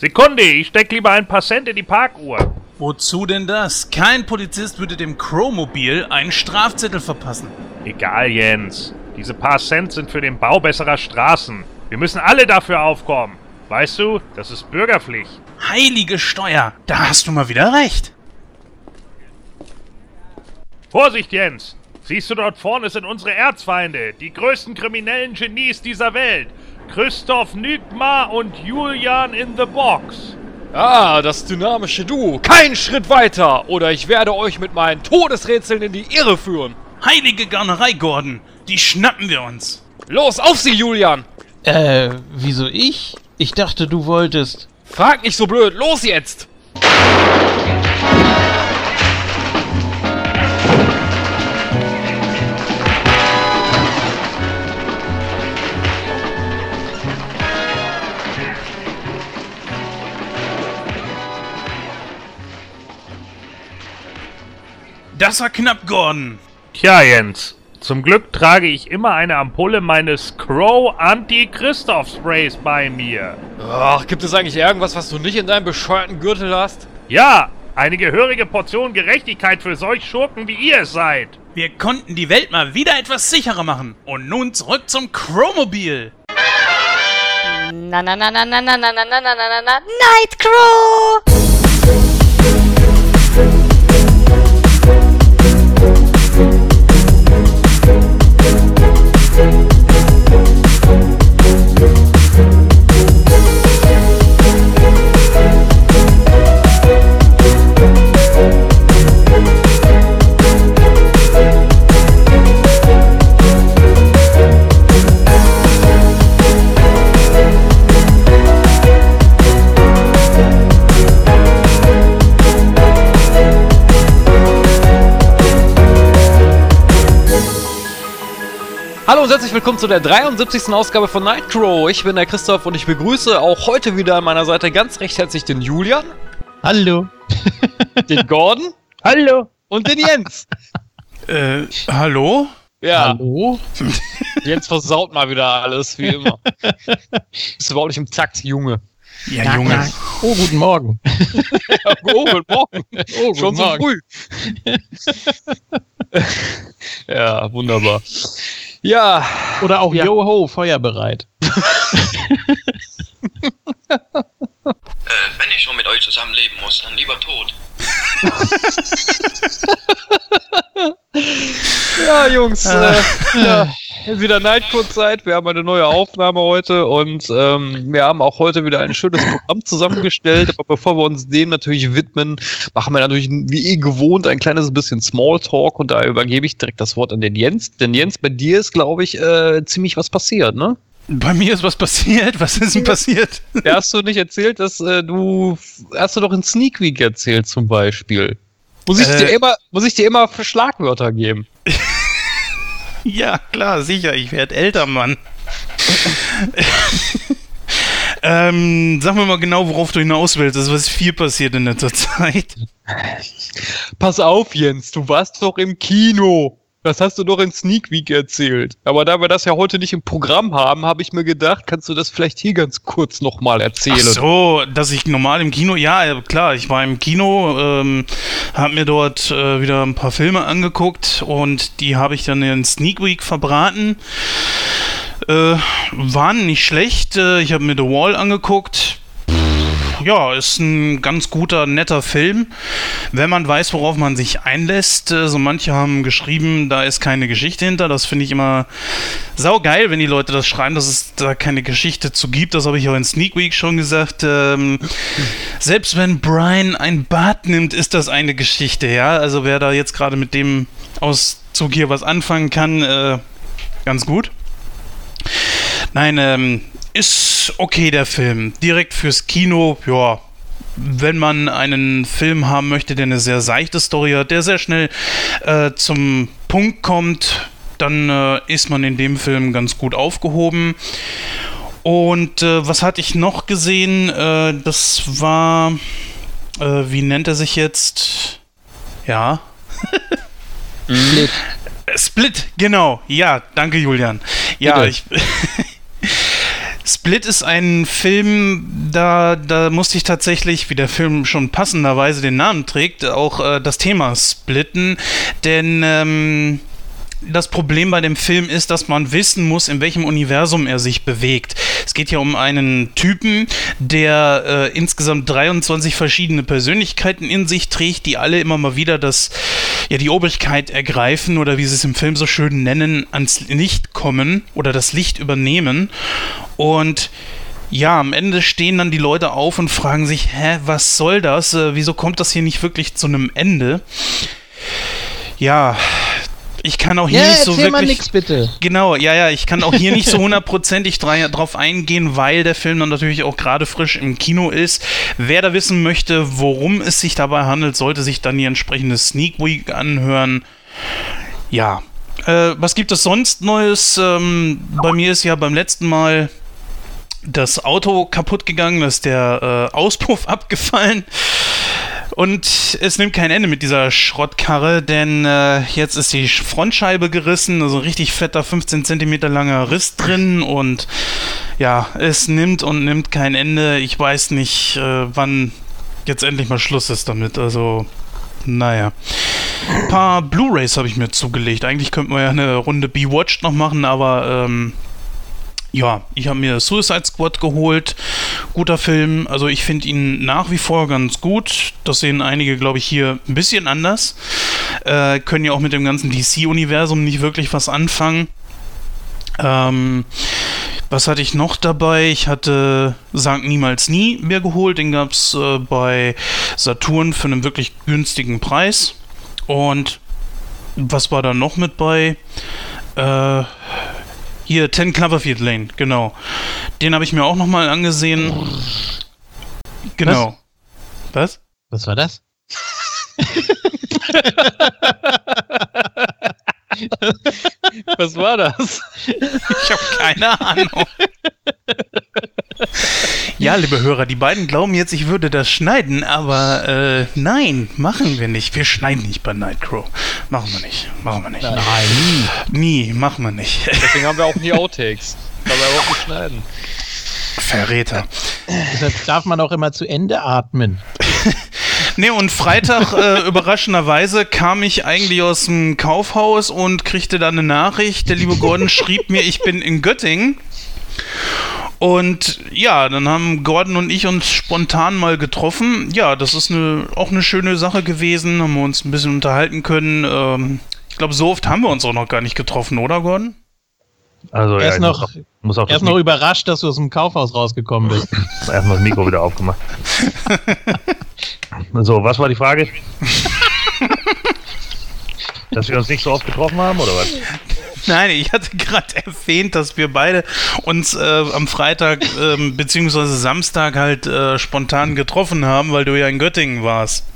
Sekunde, ich steck lieber ein paar Cent in die Parkuhr. Wozu denn das? Kein Polizist würde dem Chromobil einen Strafzettel verpassen. Egal, Jens. Diese paar Cent sind für den Bau besserer Straßen. Wir müssen alle dafür aufkommen. Weißt du, das ist Bürgerpflicht. Heilige Steuer, da hast du mal wieder recht. Vorsicht, Jens! Siehst du dort vorne sind unsere Erzfeinde, die größten kriminellen Genies dieser Welt. Christoph Nygma und Julian in the Box. Ah, das dynamische Duo. Kein Schritt weiter, oder ich werde euch mit meinen Todesrätseln in die Irre führen. Heilige Garnerei, Gordon, die schnappen wir uns. Los, auf sie, Julian! Äh, wieso ich? Ich dachte, du wolltest. Frag nicht so blöd, los jetzt! Das war knapp, Gordon. Tja, Jens. Zum Glück trage ich immer eine Ampulle meines Crow Anti-Christoph-Sprays bei mir. Ach, gibt es eigentlich irgendwas, was du nicht in deinem bescheuerten Gürtel hast? Ja, eine gehörige Portion Gerechtigkeit für solch Schurken, wie ihr es seid. Wir konnten die Welt mal wieder etwas sicherer machen. Und nun zurück zum Chromobil. Na na na na na na na na na na na na Nightcrow! Und herzlich willkommen zu der 73. Ausgabe von Nightcrow. Ich bin der Christoph und ich begrüße auch heute wieder an meiner Seite ganz recht herzlich den Julian, Hallo. den Gordon Hallo. und den Jens. Äh, hallo? Ja, Hallo? Jens versaut mal wieder alles, wie immer. Bist überhaupt nicht im Takt, Junge. Ja, Junge. Oh, guten Morgen. Oh, guten Morgen. Oh, Schon so früh. ja, wunderbar. Ja, Oder auch Ja. Yo ho, feuerbereit. Äh, wenn ich schon mit euch zusammenleben muss, dann lieber tot. ja, Jungs, äh, ja, wieder Nightcode-Zeit. Wir haben eine neue Aufnahme heute und ähm, wir haben auch heute wieder ein schönes Programm zusammengestellt. Aber bevor wir uns dem natürlich widmen, machen wir natürlich wie eh gewohnt ein kleines bisschen Smalltalk und da übergebe ich direkt das Wort an den Jens. Denn Jens, bei dir ist, glaube ich, äh, ziemlich was passiert, ne? Bei mir ist was passiert. Was ist denn passiert? Ja, hast du nicht erzählt, dass äh, du hast du doch in Sneak Week erzählt zum Beispiel. Muss ich Äh. dir immer, muss ich dir immer für Schlagwörter geben? Ja, klar, sicher. Ich werde älter, Mann. ähm, sag mir mal genau, worauf du hinaus willst. Das ist was viel passiert in letzter Zeit. Pass auf, Jens, du warst doch im Kino. Das hast du doch in Sneak Week erzählt. Aber da wir das ja heute nicht im Programm haben, habe ich mir gedacht, kannst du das vielleicht hier ganz kurz nochmal erzählen. Ach so, dass ich normal im Kino, ja, ja, klar, ich war im Kino, ähm, habe mir dort äh, wieder ein paar Filme angeguckt und die habe ich dann in Sneak Week verbraten. Äh, waren nicht schlecht. Äh, ich habe mir The Wall angeguckt. Ja, ist ein ganz guter, netter Film, wenn man weiß, worauf man sich einlässt. Äh, So manche haben geschrieben, da ist keine Geschichte hinter. Das finde ich immer saugeil, wenn die Leute das schreiben, dass es da keine Geschichte zu gibt. Das habe ich auch in Sneak Week schon gesagt. Ähm, selbst wenn Brian ein Bad nimmt, ist das eine Geschichte, ja. Also wer da jetzt gerade mit dem Auszug hier was anfangen kann, äh, ganz gut. Nein, ähm, ist okay der Film. Direkt fürs Kino, ja. Wenn man einen Film haben möchte, der eine sehr seichte Story hat, der sehr schnell äh, zum Punkt kommt, dann äh, ist man in dem Film ganz gut aufgehoben. Und äh, was hatte ich noch gesehen? Äh, das war, äh, wie nennt er sich jetzt? Ja. Split. Split, genau. Ja, danke Julian. Ja, Bitte. ich. Split ist ein Film, da, da musste ich tatsächlich, wie der Film schon passenderweise den Namen trägt, auch äh, das Thema splitten. Denn ähm, das Problem bei dem Film ist, dass man wissen muss, in welchem Universum er sich bewegt. Es geht ja um einen Typen, der äh, insgesamt 23 verschiedene Persönlichkeiten in sich trägt, die alle immer mal wieder das, ja, die Obrigkeit ergreifen oder wie sie es im Film so schön nennen, ans Licht kommen oder das Licht übernehmen. Und ja, am Ende stehen dann die Leute auf und fragen sich, hä, was soll das? Äh, wieso kommt das hier nicht wirklich zu einem Ende? Ja, ich kann auch hier Ja, nicht so erzähl mal wirklich. nix, bitte. Genau, ja, ja, ich kann auch hier nicht so hundertprozentig drauf eingehen, weil der Film dann natürlich auch gerade frisch im Kino ist. Wer da wissen möchte, worum es sich dabei handelt, sollte sich dann die entsprechende Sneak Week anhören. Ja. Äh, was gibt es sonst Neues? Ähm, bei mir ist ja beim letzten Mal das Auto kaputt gegangen, ist der äh, Auspuff abgefallen. Und es nimmt kein Ende mit dieser Schrottkarre, denn äh, jetzt ist die Frontscheibe gerissen, also ein richtig fetter 15 cm langer Riss drin und ja, es nimmt und nimmt kein Ende. Ich weiß nicht, äh, wann jetzt endlich mal Schluss ist damit. Also, naja. Ein paar Blu-Rays habe ich mir zugelegt. Eigentlich könnten wir ja eine Runde Be-Watched noch machen, aber ähm, ja, ich habe mir Suicide Squad geholt. Guter Film. Also ich finde ihn nach wie vor ganz gut. Das sehen einige, glaube ich, hier ein bisschen anders. Äh, können ja auch mit dem ganzen DC-Universum nicht wirklich was anfangen. Ähm, was hatte ich noch dabei? Ich hatte Sankt Niemals Nie mir geholt. Den gab es äh, bei Saturn für einen wirklich günstigen Preis. Und was war da noch mit bei? Äh, hier, 10 Cloverfield Lane, genau. Den habe ich mir auch nochmal angesehen. Genau. Was? Was war das? Was war das? Ich habe keine Ahnung. Ja, liebe Hörer, die beiden glauben jetzt, ich würde das schneiden, aber äh, nein, machen wir nicht. Wir schneiden nicht bei Nightcrow. Machen wir nicht. Machen wir nicht. Nein. Nie, machen wir nicht. Deswegen haben wir auch nie Outtakes. Weil wir auch nicht schneiden. Verräter. Deshalb darf man auch immer zu Ende atmen. Nee, und Freitag, äh, überraschenderweise, kam ich eigentlich aus dem Kaufhaus und kriegte dann eine Nachricht. Der liebe Gordon schrieb mir, ich bin in Göttingen. Und ja, dann haben Gordon und ich uns spontan mal getroffen. Ja, das ist eine, auch eine schöne Sache gewesen. Haben wir uns ein bisschen unterhalten können. Ähm, ich glaube, so oft haben wir uns auch noch gar nicht getroffen, oder Gordon? Also, Er ja, ist ich noch, muss auch, muss auch er ist noch überrascht, dass du aus dem Kaufhaus rausgekommen bist. erstmal das Mikro wieder aufgemacht. so, was war die Frage? Dass wir uns nicht so oft getroffen haben, oder was? Nein, ich hatte gerade erwähnt, dass wir beide uns äh, am Freitag ähm, beziehungsweise Samstag halt äh, spontan getroffen haben, weil du ja in Göttingen warst.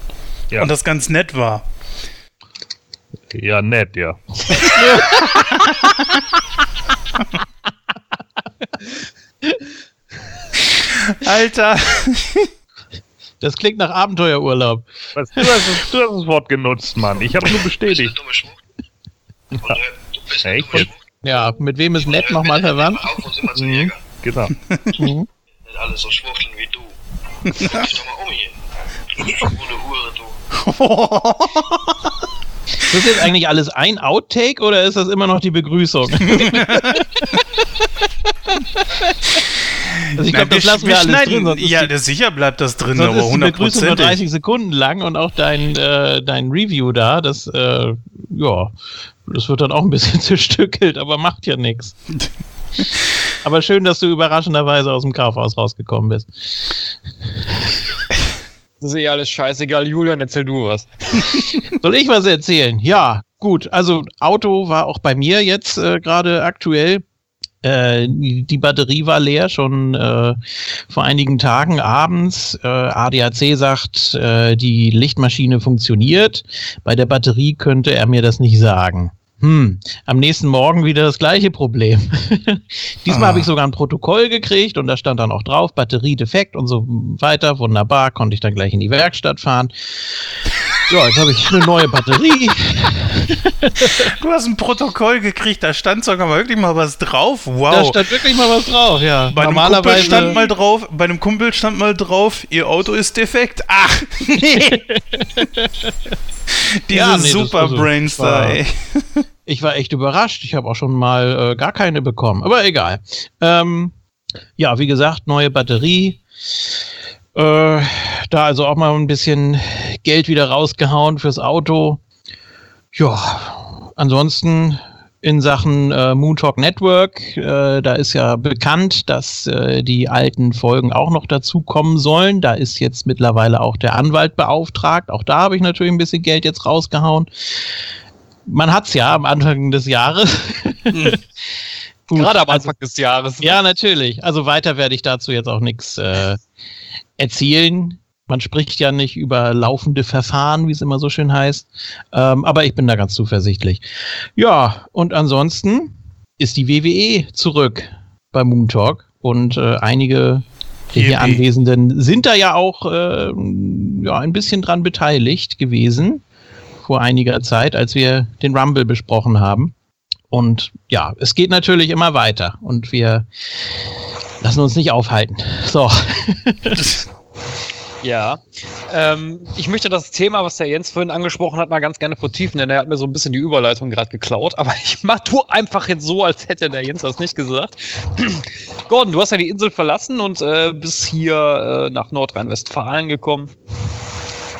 Ja, Und das ganz nett war. Ja nett, ja. Alter. Das klingt nach Abenteuerurlaub. Was, du, hast, das- du hast das Wort genutzt, Mann. Ich habe nur bestätigt. jetzt? Schmuck. Ja, mit wem ist nett nochmal verwandt? Mhm. Genau. Mhm. Nicht alle so schwuchteln wie du. Guck dich doch mal um hier. Du schwule Hure, du. Ist das jetzt eigentlich alles ein Outtake oder ist das immer noch die Begrüßung? also ich glaube, das lassen wir, alles drin. Sonst ja, die, sicher bleibt das drin, sonst aber ist die Begrüßung nur 100%. 30 Sekunden lang und auch dein, äh, dein Review da, das, äh, ja, das wird dann auch ein bisschen zerstückelt, aber macht ja nichts. Aber schön, dass du überraschenderweise aus dem Kaufhaus rausgekommen bist. Das ist eh alles scheißegal. Julian, erzähl du was. Soll ich was erzählen? Ja, gut. Also Auto war auch bei mir jetzt äh, gerade aktuell. Äh, die Batterie war leer, schon äh, vor einigen Tagen abends. Äh, ADAC sagt, äh, die Lichtmaschine funktioniert. Bei der Batterie könnte er mir das nicht sagen. Hm, am nächsten Morgen wieder das gleiche Problem. Diesmal Ah. habe ich sogar ein Protokoll gekriegt und da stand dann auch drauf, Batterie defekt und so weiter. Wunderbar, konnte ich dann gleich in die Werkstatt fahren. Ja, jetzt habe ich eine neue Batterie. Du hast ein Protokoll gekriegt, da stand sogar mal wirklich mal was drauf. Da Wow. stand wirklich mal was drauf, ja. bei einem Kumpel Normalerweise stand mal drauf, bei einem Kumpel stand mal drauf, ihr Auto ist defekt. Ach, nee. Diese Ja, nee, Super war- ey. Ich war echt überrascht. Ich habe auch schon mal äh, gar keine bekommen. Aber egal. Ähm, ja, wie gesagt, neue Batterie. Äh, da also auch mal ein bisschen Geld wieder rausgehauen fürs Auto. Ja, ansonsten in Sachen äh, Moontalk Network, äh, da ist ja bekannt, dass äh, die alten Folgen auch noch dazukommen sollen. Da ist jetzt mittlerweile auch der Anwalt beauftragt. Auch da habe ich natürlich ein bisschen Geld jetzt rausgehauen man hat's ja am Anfang des Jahres. Gut, Gerade am also- Anfang des Jahres. Ja, natürlich. Also weiter werde ich dazu jetzt auch nichts äh, erzählen. Man spricht ja nicht über laufende Verfahren, wie es immer so schön heißt. Ähm, aber ich bin da ganz zuversichtlich. Ja, und ansonsten ist die WWE zurück bei Moon Talk und äh, einige der hier Yippie. Anwesenden sind da ja auch äh, ja, ein bisschen dran beteiligt gewesen vor einiger Zeit, als wir den Rumble besprochen haben. Und ja, es geht natürlich immer weiter und wir lassen uns nicht aufhalten. So. Ja. Ähm, ich möchte das Thema, was der Jens vorhin angesprochen hat, mal ganz gerne vertiefen, denn er hat mir so ein bisschen die Überleitung gerade geklaut. Aber ich mach tu einfach jetzt so, als hätte der Jens das nicht gesagt. Gordon, du hast ja die Insel verlassen und äh, bist hier äh, nach Nordrhein-Westfalen gekommen.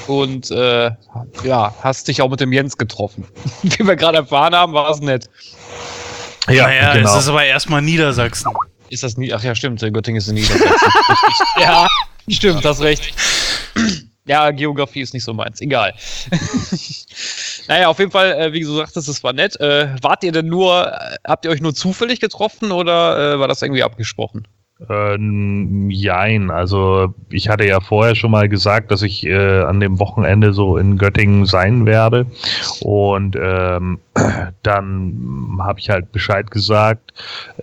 Und äh, ja, hast dich auch mit dem Jens getroffen. Wie wir gerade erfahren haben, war es nett. Ja, naja, genau. es ist aber erstmal Niedersachsen. Ist das nie? Ach ja, stimmt. Göttingen ist in Niedersachsen. Richtig. ja, stimmt, hast recht. Ja, Geografie ist nicht so meins. Egal. naja, auf jeden Fall, äh, wie du sagtest, es war nett. Äh, wart ihr denn nur, äh, habt ihr euch nur zufällig getroffen oder äh, war das irgendwie abgesprochen? Ähm, jein, also ich hatte ja vorher schon mal gesagt, dass ich äh, an dem Wochenende so in Göttingen sein werde. Und ähm, dann habe ich halt Bescheid gesagt,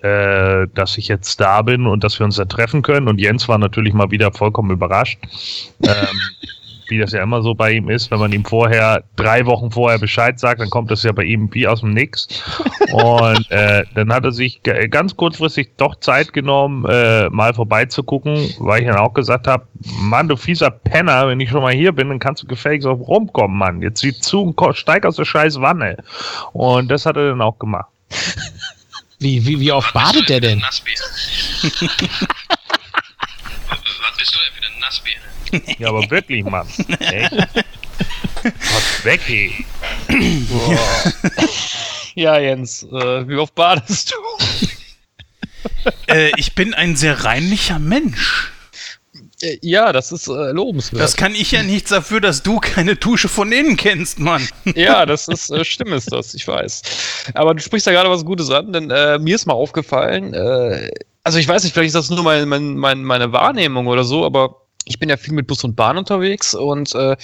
äh, dass ich jetzt da bin und dass wir uns da treffen können. Und Jens war natürlich mal wieder vollkommen überrascht. ähm, wie das ja immer so bei ihm ist, wenn man ihm vorher, drei Wochen vorher Bescheid sagt, dann kommt das ja bei ihm wie aus dem Nix. Und äh, dann hat er sich ganz kurzfristig doch Zeit genommen, äh, mal vorbeizugucken, weil ich dann auch gesagt habe, Mann, du fieser Penner, wenn ich schon mal hier bin, dann kannst du gefälligst auch rumkommen, Mann. Jetzt sieh zu und steig aus der scheiß Wanne. Und das hat er dann auch gemacht. Wie, wie, wie oft badet der denn? Was bist du denn für eine Nassbier? Ja, aber wirklich, Mann. Echt? Was weg, ey. Ja, Jens, äh, wie oft badest du? äh, ich bin ein sehr reinlicher Mensch. Äh, ja, das ist äh, lobenswert. Das kann ich ja nichts dafür, dass du keine Dusche von innen kennst, Mann. Ja, das ist, äh, stimmt ist das, ich weiß. Aber du sprichst da gerade was Gutes an, denn äh, mir ist mal aufgefallen, äh, also ich weiß nicht, vielleicht ist das nur mein, mein, mein, meine Wahrnehmung oder so, aber ich bin ja viel mit Bus und Bahn unterwegs und äh,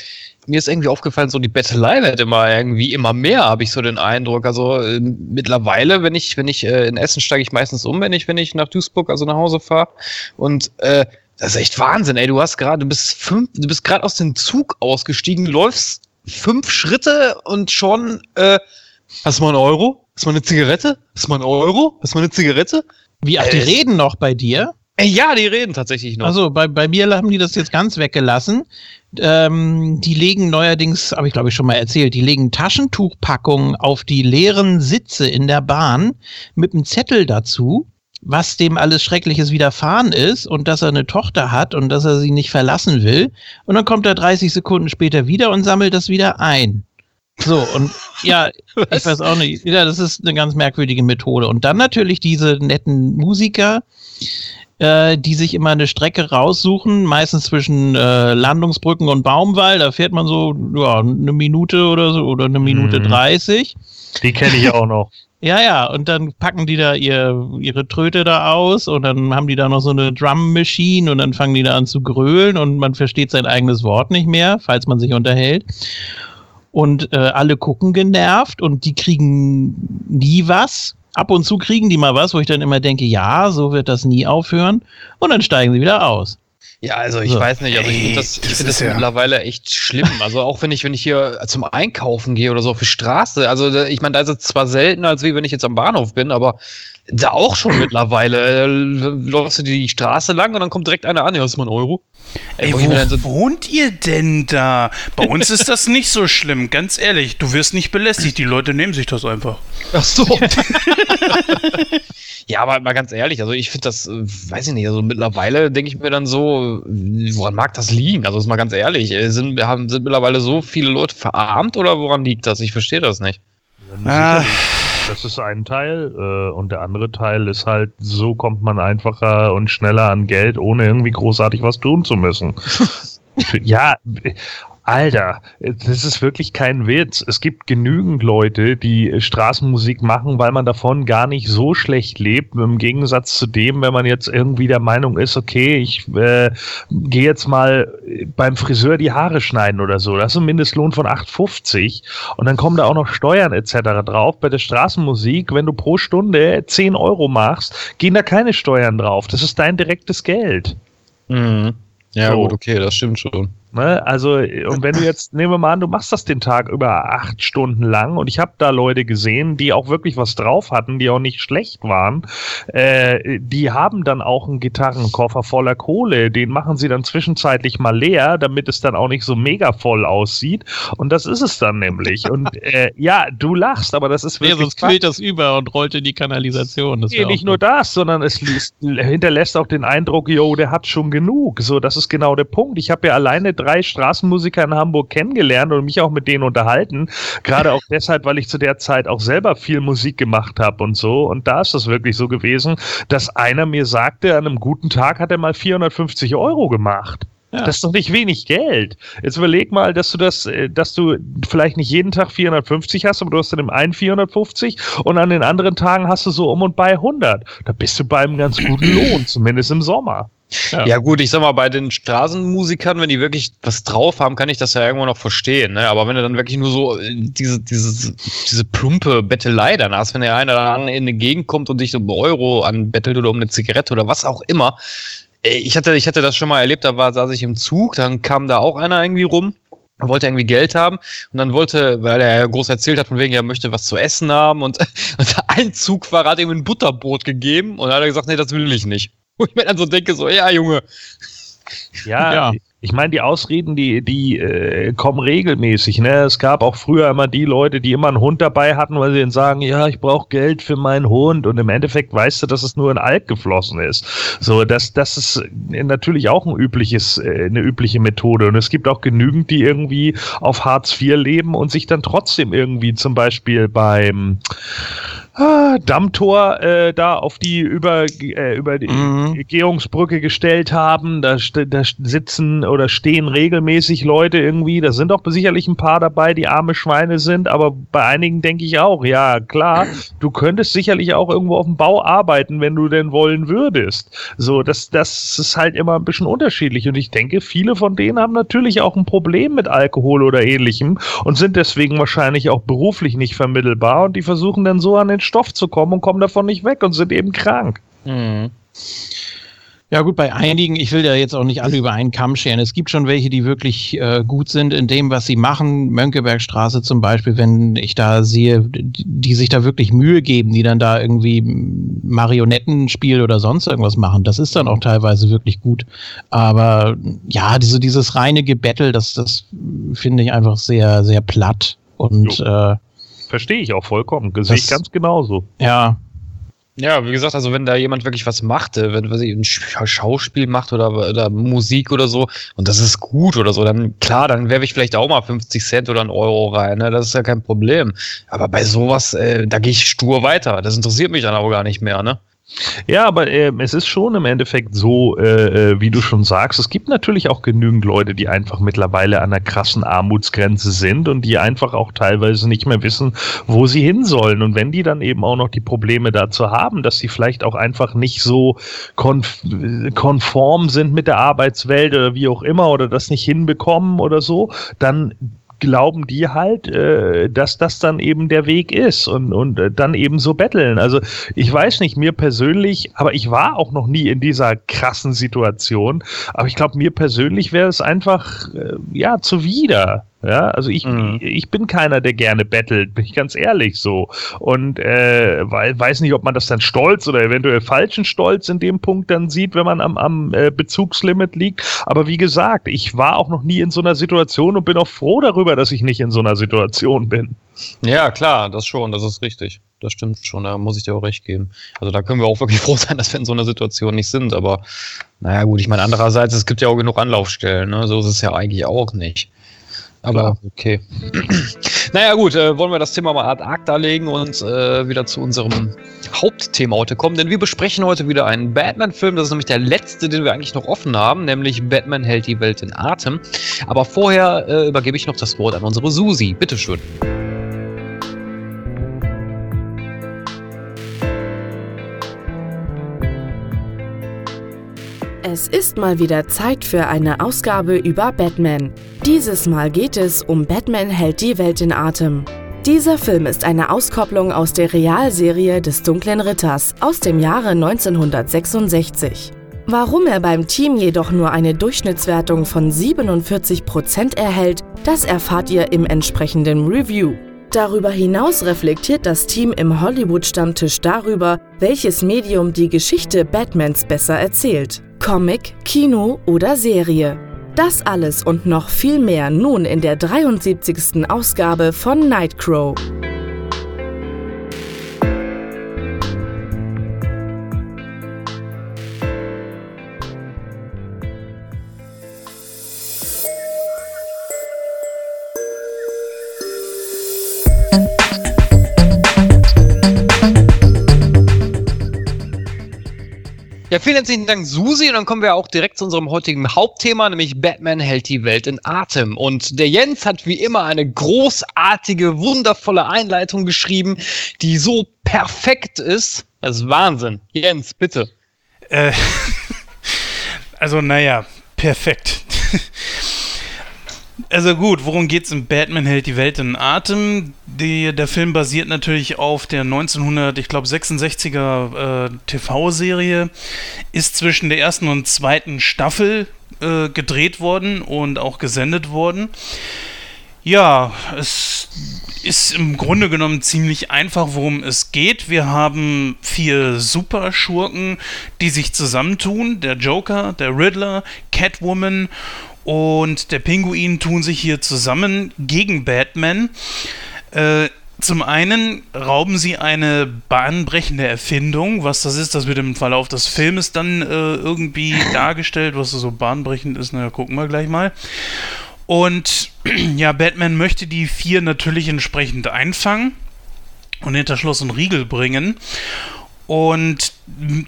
mir ist irgendwie aufgefallen, so die Bettelei wird immer irgendwie immer mehr, habe ich so den Eindruck. Also äh, mittlerweile, wenn ich, wenn ich äh, in Essen steige ich meistens um, wenn ich, wenn ich nach Duisburg, also nach Hause fahre. Und äh, das ist echt Wahnsinn, ey. Du hast gerade, du bist fünf, du bist gerade aus dem Zug ausgestiegen, läufst fünf Schritte und schon, äh, hast du mal einen Euro? Hast du mal eine Zigarette? Hast du mal einen Euro? Hast du mal eine Zigarette? Wie, ach, die Äh, reden noch bei dir? Ey, ja, die reden tatsächlich noch. Also bei, bei mir haben die das jetzt ganz weggelassen. Ähm, die legen neuerdings, habe ich glaube ich schon mal erzählt, die legen Taschentuchpackungen auf die leeren Sitze in der Bahn mit einem Zettel dazu, was dem alles Schreckliches widerfahren ist und dass er eine Tochter hat und dass er sie nicht verlassen will. Und dann kommt er 30 Sekunden später wieder und sammelt das wieder ein. So, und ja, ich weiß auch nicht. Ja, das ist eine ganz merkwürdige Methode. Und dann natürlich diese netten Musiker, äh, die sich immer eine Strecke raussuchen, meistens zwischen äh, Landungsbrücken und Baumwall. Da fährt man so ja, eine Minute oder so oder eine Minute Mhm. dreißig. Die kenne ich auch noch. Ja, ja, und dann packen die da ihr, ihre Tröte da aus und dann haben die da noch so eine Drum Machine und dann fangen die da an zu grölen und man versteht sein eigenes Wort nicht mehr, falls man sich unterhält. Und äh, alle gucken genervt und die kriegen nie was. Ab und zu kriegen die mal was, wo ich dann immer denke, ja, so wird das nie aufhören. Und dann steigen sie wieder aus. Ja, also ich So. weiß nicht, also ich finde das, ich find das ist ja- mittlerweile echt schlimm. Also auch wenn ich, wenn ich hier zum Einkaufen gehe oder so auf die Straße, also ich meine, da ist es zwar seltener, als wie wenn ich jetzt am Bahnhof bin, aber da auch schon mittlerweile. Äh, läufst du die Straße lang und dann kommt direkt einer an, ja, ist mal ein Euro. Ey, wo so- wo wohnt ihr denn da? Bei uns ist das nicht so schlimm, ganz ehrlich. Du wirst nicht belästigt, die Leute nehmen sich das einfach. Ach so. ja, aber mal ganz ehrlich, also ich finde das, äh, weiß ich nicht, also mittlerweile denke ich mir dann so, woran mag das liegen? Also ist mal ganz ehrlich, äh, sind, haben, sind mittlerweile so viele Leute verarmt oder woran liegt das? Ich verstehe das nicht. Ah. Das ist ein Teil äh, und der andere Teil ist halt, so kommt man einfacher und schneller an Geld, ohne irgendwie großartig was tun zu müssen. ja, Alter, das ist wirklich kein Witz. Es gibt genügend Leute, die Straßenmusik machen, weil man davon gar nicht so schlecht lebt. Im Gegensatz zu dem, wenn man jetzt irgendwie der Meinung ist, okay, ich äh, gehe jetzt mal beim Friseur die Haare schneiden oder so. Das ist ein Mindestlohn von 8,50 und dann kommen da auch noch Steuern etc. drauf. Bei der Straßenmusik, wenn du pro Stunde 10 Euro machst, gehen da keine Steuern drauf. Das ist dein direktes Geld. Mhm. Ja, So. gut, okay, das stimmt schon. Ne? Also, und wenn du jetzt, nehmen wir mal an, du machst das den Tag über acht Stunden lang und ich habe da Leute gesehen, die auch wirklich was drauf hatten, die auch nicht schlecht waren, äh, die haben dann auch einen Gitarrenkoffer voller Kohle, den machen sie dann zwischenzeitlich mal leer, damit es dann auch nicht so mega voll aussieht und das ist es dann nämlich. Und äh, ja, du lachst, aber das ist Nee, wirklich sonst quillt das über und rollt in die Kanalisation. Das Nee, nicht nur das, sondern es liest, hinterlässt auch den Eindruck, jo, der hat schon genug. So, das ist genau der Punkt. Ich habe ja alleine drei Straßenmusiker in Hamburg kennengelernt und mich auch mit denen unterhalten. Gerade auch deshalb, weil ich zu der Zeit auch selber viel Musik gemacht habe und so. Und da ist es wirklich so gewesen, dass einer mir sagte, an einem guten Tag hat er mal 450 Euro gemacht. Das ist doch nicht wenig Geld. Jetzt überleg mal, dass du das, äh, dass du vielleicht nicht jeden Tag 450 hast, aber du hast an dem einen 450 und an den anderen Tagen hast du so um und bei 100. Da bist du bei einem ganz guten Lohn, zumindest im Sommer. Ja. Ja. gut, ich sag mal, bei den Straßenmusikern, wenn die wirklich was drauf haben, kann ich das ja irgendwo noch verstehen. Ne? Aber wenn du dann wirklich nur so äh, diese, diese, diese plumpe Bettelei dann hast, wenn der einer dann in eine Gegend kommt und dich um Euro anbettelt oder um eine Zigarette oder was auch immer. Ey, Ich hatte, ich hatte das schon mal erlebt, da war, saß ich im Zug, dann kam da auch einer irgendwie rum. wollte irgendwie Geld haben und dann wollte, weil er ja groß erzählt hat, von wegen, er möchte was zu essen haben und, und ein Zugfahrer hat ihm ein Butterbrot gegeben und dann hat er gesagt, nee, das will ich nicht. Wo ich mir dann so denke, so, ja, Junge, Ja, Ja. ich meine, die Ausreden, die, die äh, kommen regelmäßig. Ne? Es gab auch früher immer die Leute, die immer einen Hund dabei hatten, weil sie dann sagen, ja, ich brauche Geld für meinen Hund. Und im Endeffekt weißt du, dass es nur in Alk geflossen ist. So, das, das ist natürlich auch ein übliches, äh, eine übliche Methode. Und es gibt auch genügend, die irgendwie auf Hartz IV leben und sich dann trotzdem irgendwie zum Beispiel beim ah, Dammtor äh, da auf die über, äh, über die Mhm. Gehungsbrücke gestellt haben. Da, da sitzen oder stehen regelmäßig Leute irgendwie. Da sind auch sicherlich ein paar dabei, die arme Schweine sind, aber bei einigen denke ich auch, ja klar, du könntest sicherlich auch irgendwo auf dem Bau arbeiten, wenn du denn wollen würdest. So, das, das ist halt immer ein bisschen unterschiedlich. Und ich denke, viele von denen haben natürlich auch ein Problem mit Alkohol oder ähnlichem und sind deswegen wahrscheinlich auch beruflich nicht vermittelbar und die versuchen dann so an den Stoff zu kommen und kommen davon nicht weg und sind eben krank. Ja gut, bei einigen, ich will ja jetzt auch nicht alle über einen Kamm scheren. Es gibt schon welche, die wirklich äh, gut sind in dem, was sie machen. Mönckebergstraße zum Beispiel, wenn ich da sehe, die, die sich da wirklich Mühe geben, die dann da irgendwie Marionettenspiel oder sonst irgendwas machen. Das ist dann auch teilweise wirklich gut. Aber ja, diese, dieses reine Gebettel, das, das finde ich einfach sehr, sehr platt. Und äh, Verstehe ich auch vollkommen. Sehe ich Das- ganz genauso. ja, Ja, wie gesagt, also wenn da jemand wirklich was macht, äh, wenn was ich, ein Sch- Schauspiel macht oder, oder Musik oder so, und das ist gut oder so, dann klar, dann werfe ich vielleicht auch mal 50 Cent oder einen Euro rein, ne? das ist ja kein Problem. Aber bei sowas, äh, da gehe ich stur weiter. Das interessiert mich dann auch gar nicht mehr, ne? Ja, aber ähm, es ist schon im Endeffekt so, äh, äh, wie du schon sagst, es gibt natürlich auch genügend Leute, die einfach mittlerweile an einer krassen Armutsgrenze sind und die einfach auch teilweise nicht mehr wissen, wo sie hin sollen. Und wenn die dann eben auch noch die Probleme dazu haben, dass sie vielleicht auch einfach nicht so konf konform sind mit der Arbeitswelt oder wie auch immer oder das nicht hinbekommen oder so, dann glauben die halt, äh, dass das dann eben der Weg ist und, und äh, dann eben so betteln. Also ich weiß nicht, mir persönlich, aber ich war auch noch nie in dieser krassen Situation, aber ich glaube, mir persönlich wäre es einfach, äh, ja, zuwider. Ja, also ich, Mhm. ich bin keiner, der gerne bettelt, bin ich ganz ehrlich so. Und äh, weil, weiß nicht, ob man das dann stolz oder eventuell falschen Stolz in dem Punkt dann sieht, wenn man am, am äh, Bezugslimit liegt. Aber wie gesagt, ich war auch noch nie in so einer Situation und bin auch froh darüber, dass ich nicht in so einer Situation bin. Ja, klar, das schon, das ist richtig. Das stimmt schon, da muss ich dir auch recht geben. Also da können wir auch wirklich froh sein, dass wir in so einer Situation nicht sind. Aber naja gut, ich meine, andererseits, es gibt ja auch genug Anlaufstellen, ne? so ist es ja eigentlich auch nicht. Aber okay. naja gut, äh, wollen wir das Thema mal ad acta legen und äh, wieder zu unserem Hauptthema heute kommen. Denn wir besprechen heute wieder einen Batman-Film. Das ist nämlich der letzte, den wir eigentlich noch offen haben, nämlich Batman hält die Welt in Atem. Aber vorher äh, übergebe ich noch das Wort an unsere Susi. Bitteschön. Es ist mal wieder Zeit für eine Ausgabe über Batman. Dieses Mal geht es um Batman hält die Welt in Atem. Dieser Film ist eine Auskopplung aus der Realserie des Dunklen Ritters aus dem Jahre 1966. Warum er beim Team jedoch nur eine Durchschnittswertung von 47% erhält, das erfahrt ihr im entsprechenden Review. Darüber hinaus reflektiert das Team im Hollywood-Stammtisch darüber, welches Medium die Geschichte Batmans besser erzählt. Comic, Kino oder Serie. Das alles und noch viel mehr nun in der 73. Ausgabe von Nightcrow. Ja, vielen herzlichen Dank, Susi. Und dann kommen wir auch direkt zu unserem heutigen Hauptthema, nämlich Batman hält die Welt in Atem. Und der Jens hat wie immer eine großartige, wundervolle Einleitung geschrieben, die so perfekt ist. Das ist Wahnsinn. Jens, bitte. Äh, also, naja, perfekt. Also gut, worum geht's in Batman hält die Welt in Atem? Die, der Film basiert natürlich auf der 1900, ich glaube 66er äh, TV-Serie, ist zwischen der ersten und zweiten Staffel äh, gedreht worden und auch gesendet worden. Ja, es ist im Grunde genommen ziemlich einfach, worum es geht. Wir haben vier Superschurken, die sich zusammentun. Der Joker, der Riddler, Catwoman und der Pinguin tun sich hier zusammen gegen Batman. Äh, zum einen rauben sie eine bahnbrechende Erfindung. Was das ist, das wird im Verlauf des Filmes dann äh, irgendwie dargestellt. Was so bahnbrechend ist, naja, gucken wir gleich mal. Und ja, Batman möchte die vier natürlich entsprechend einfangen und hinter Schloss und Riegel bringen. Und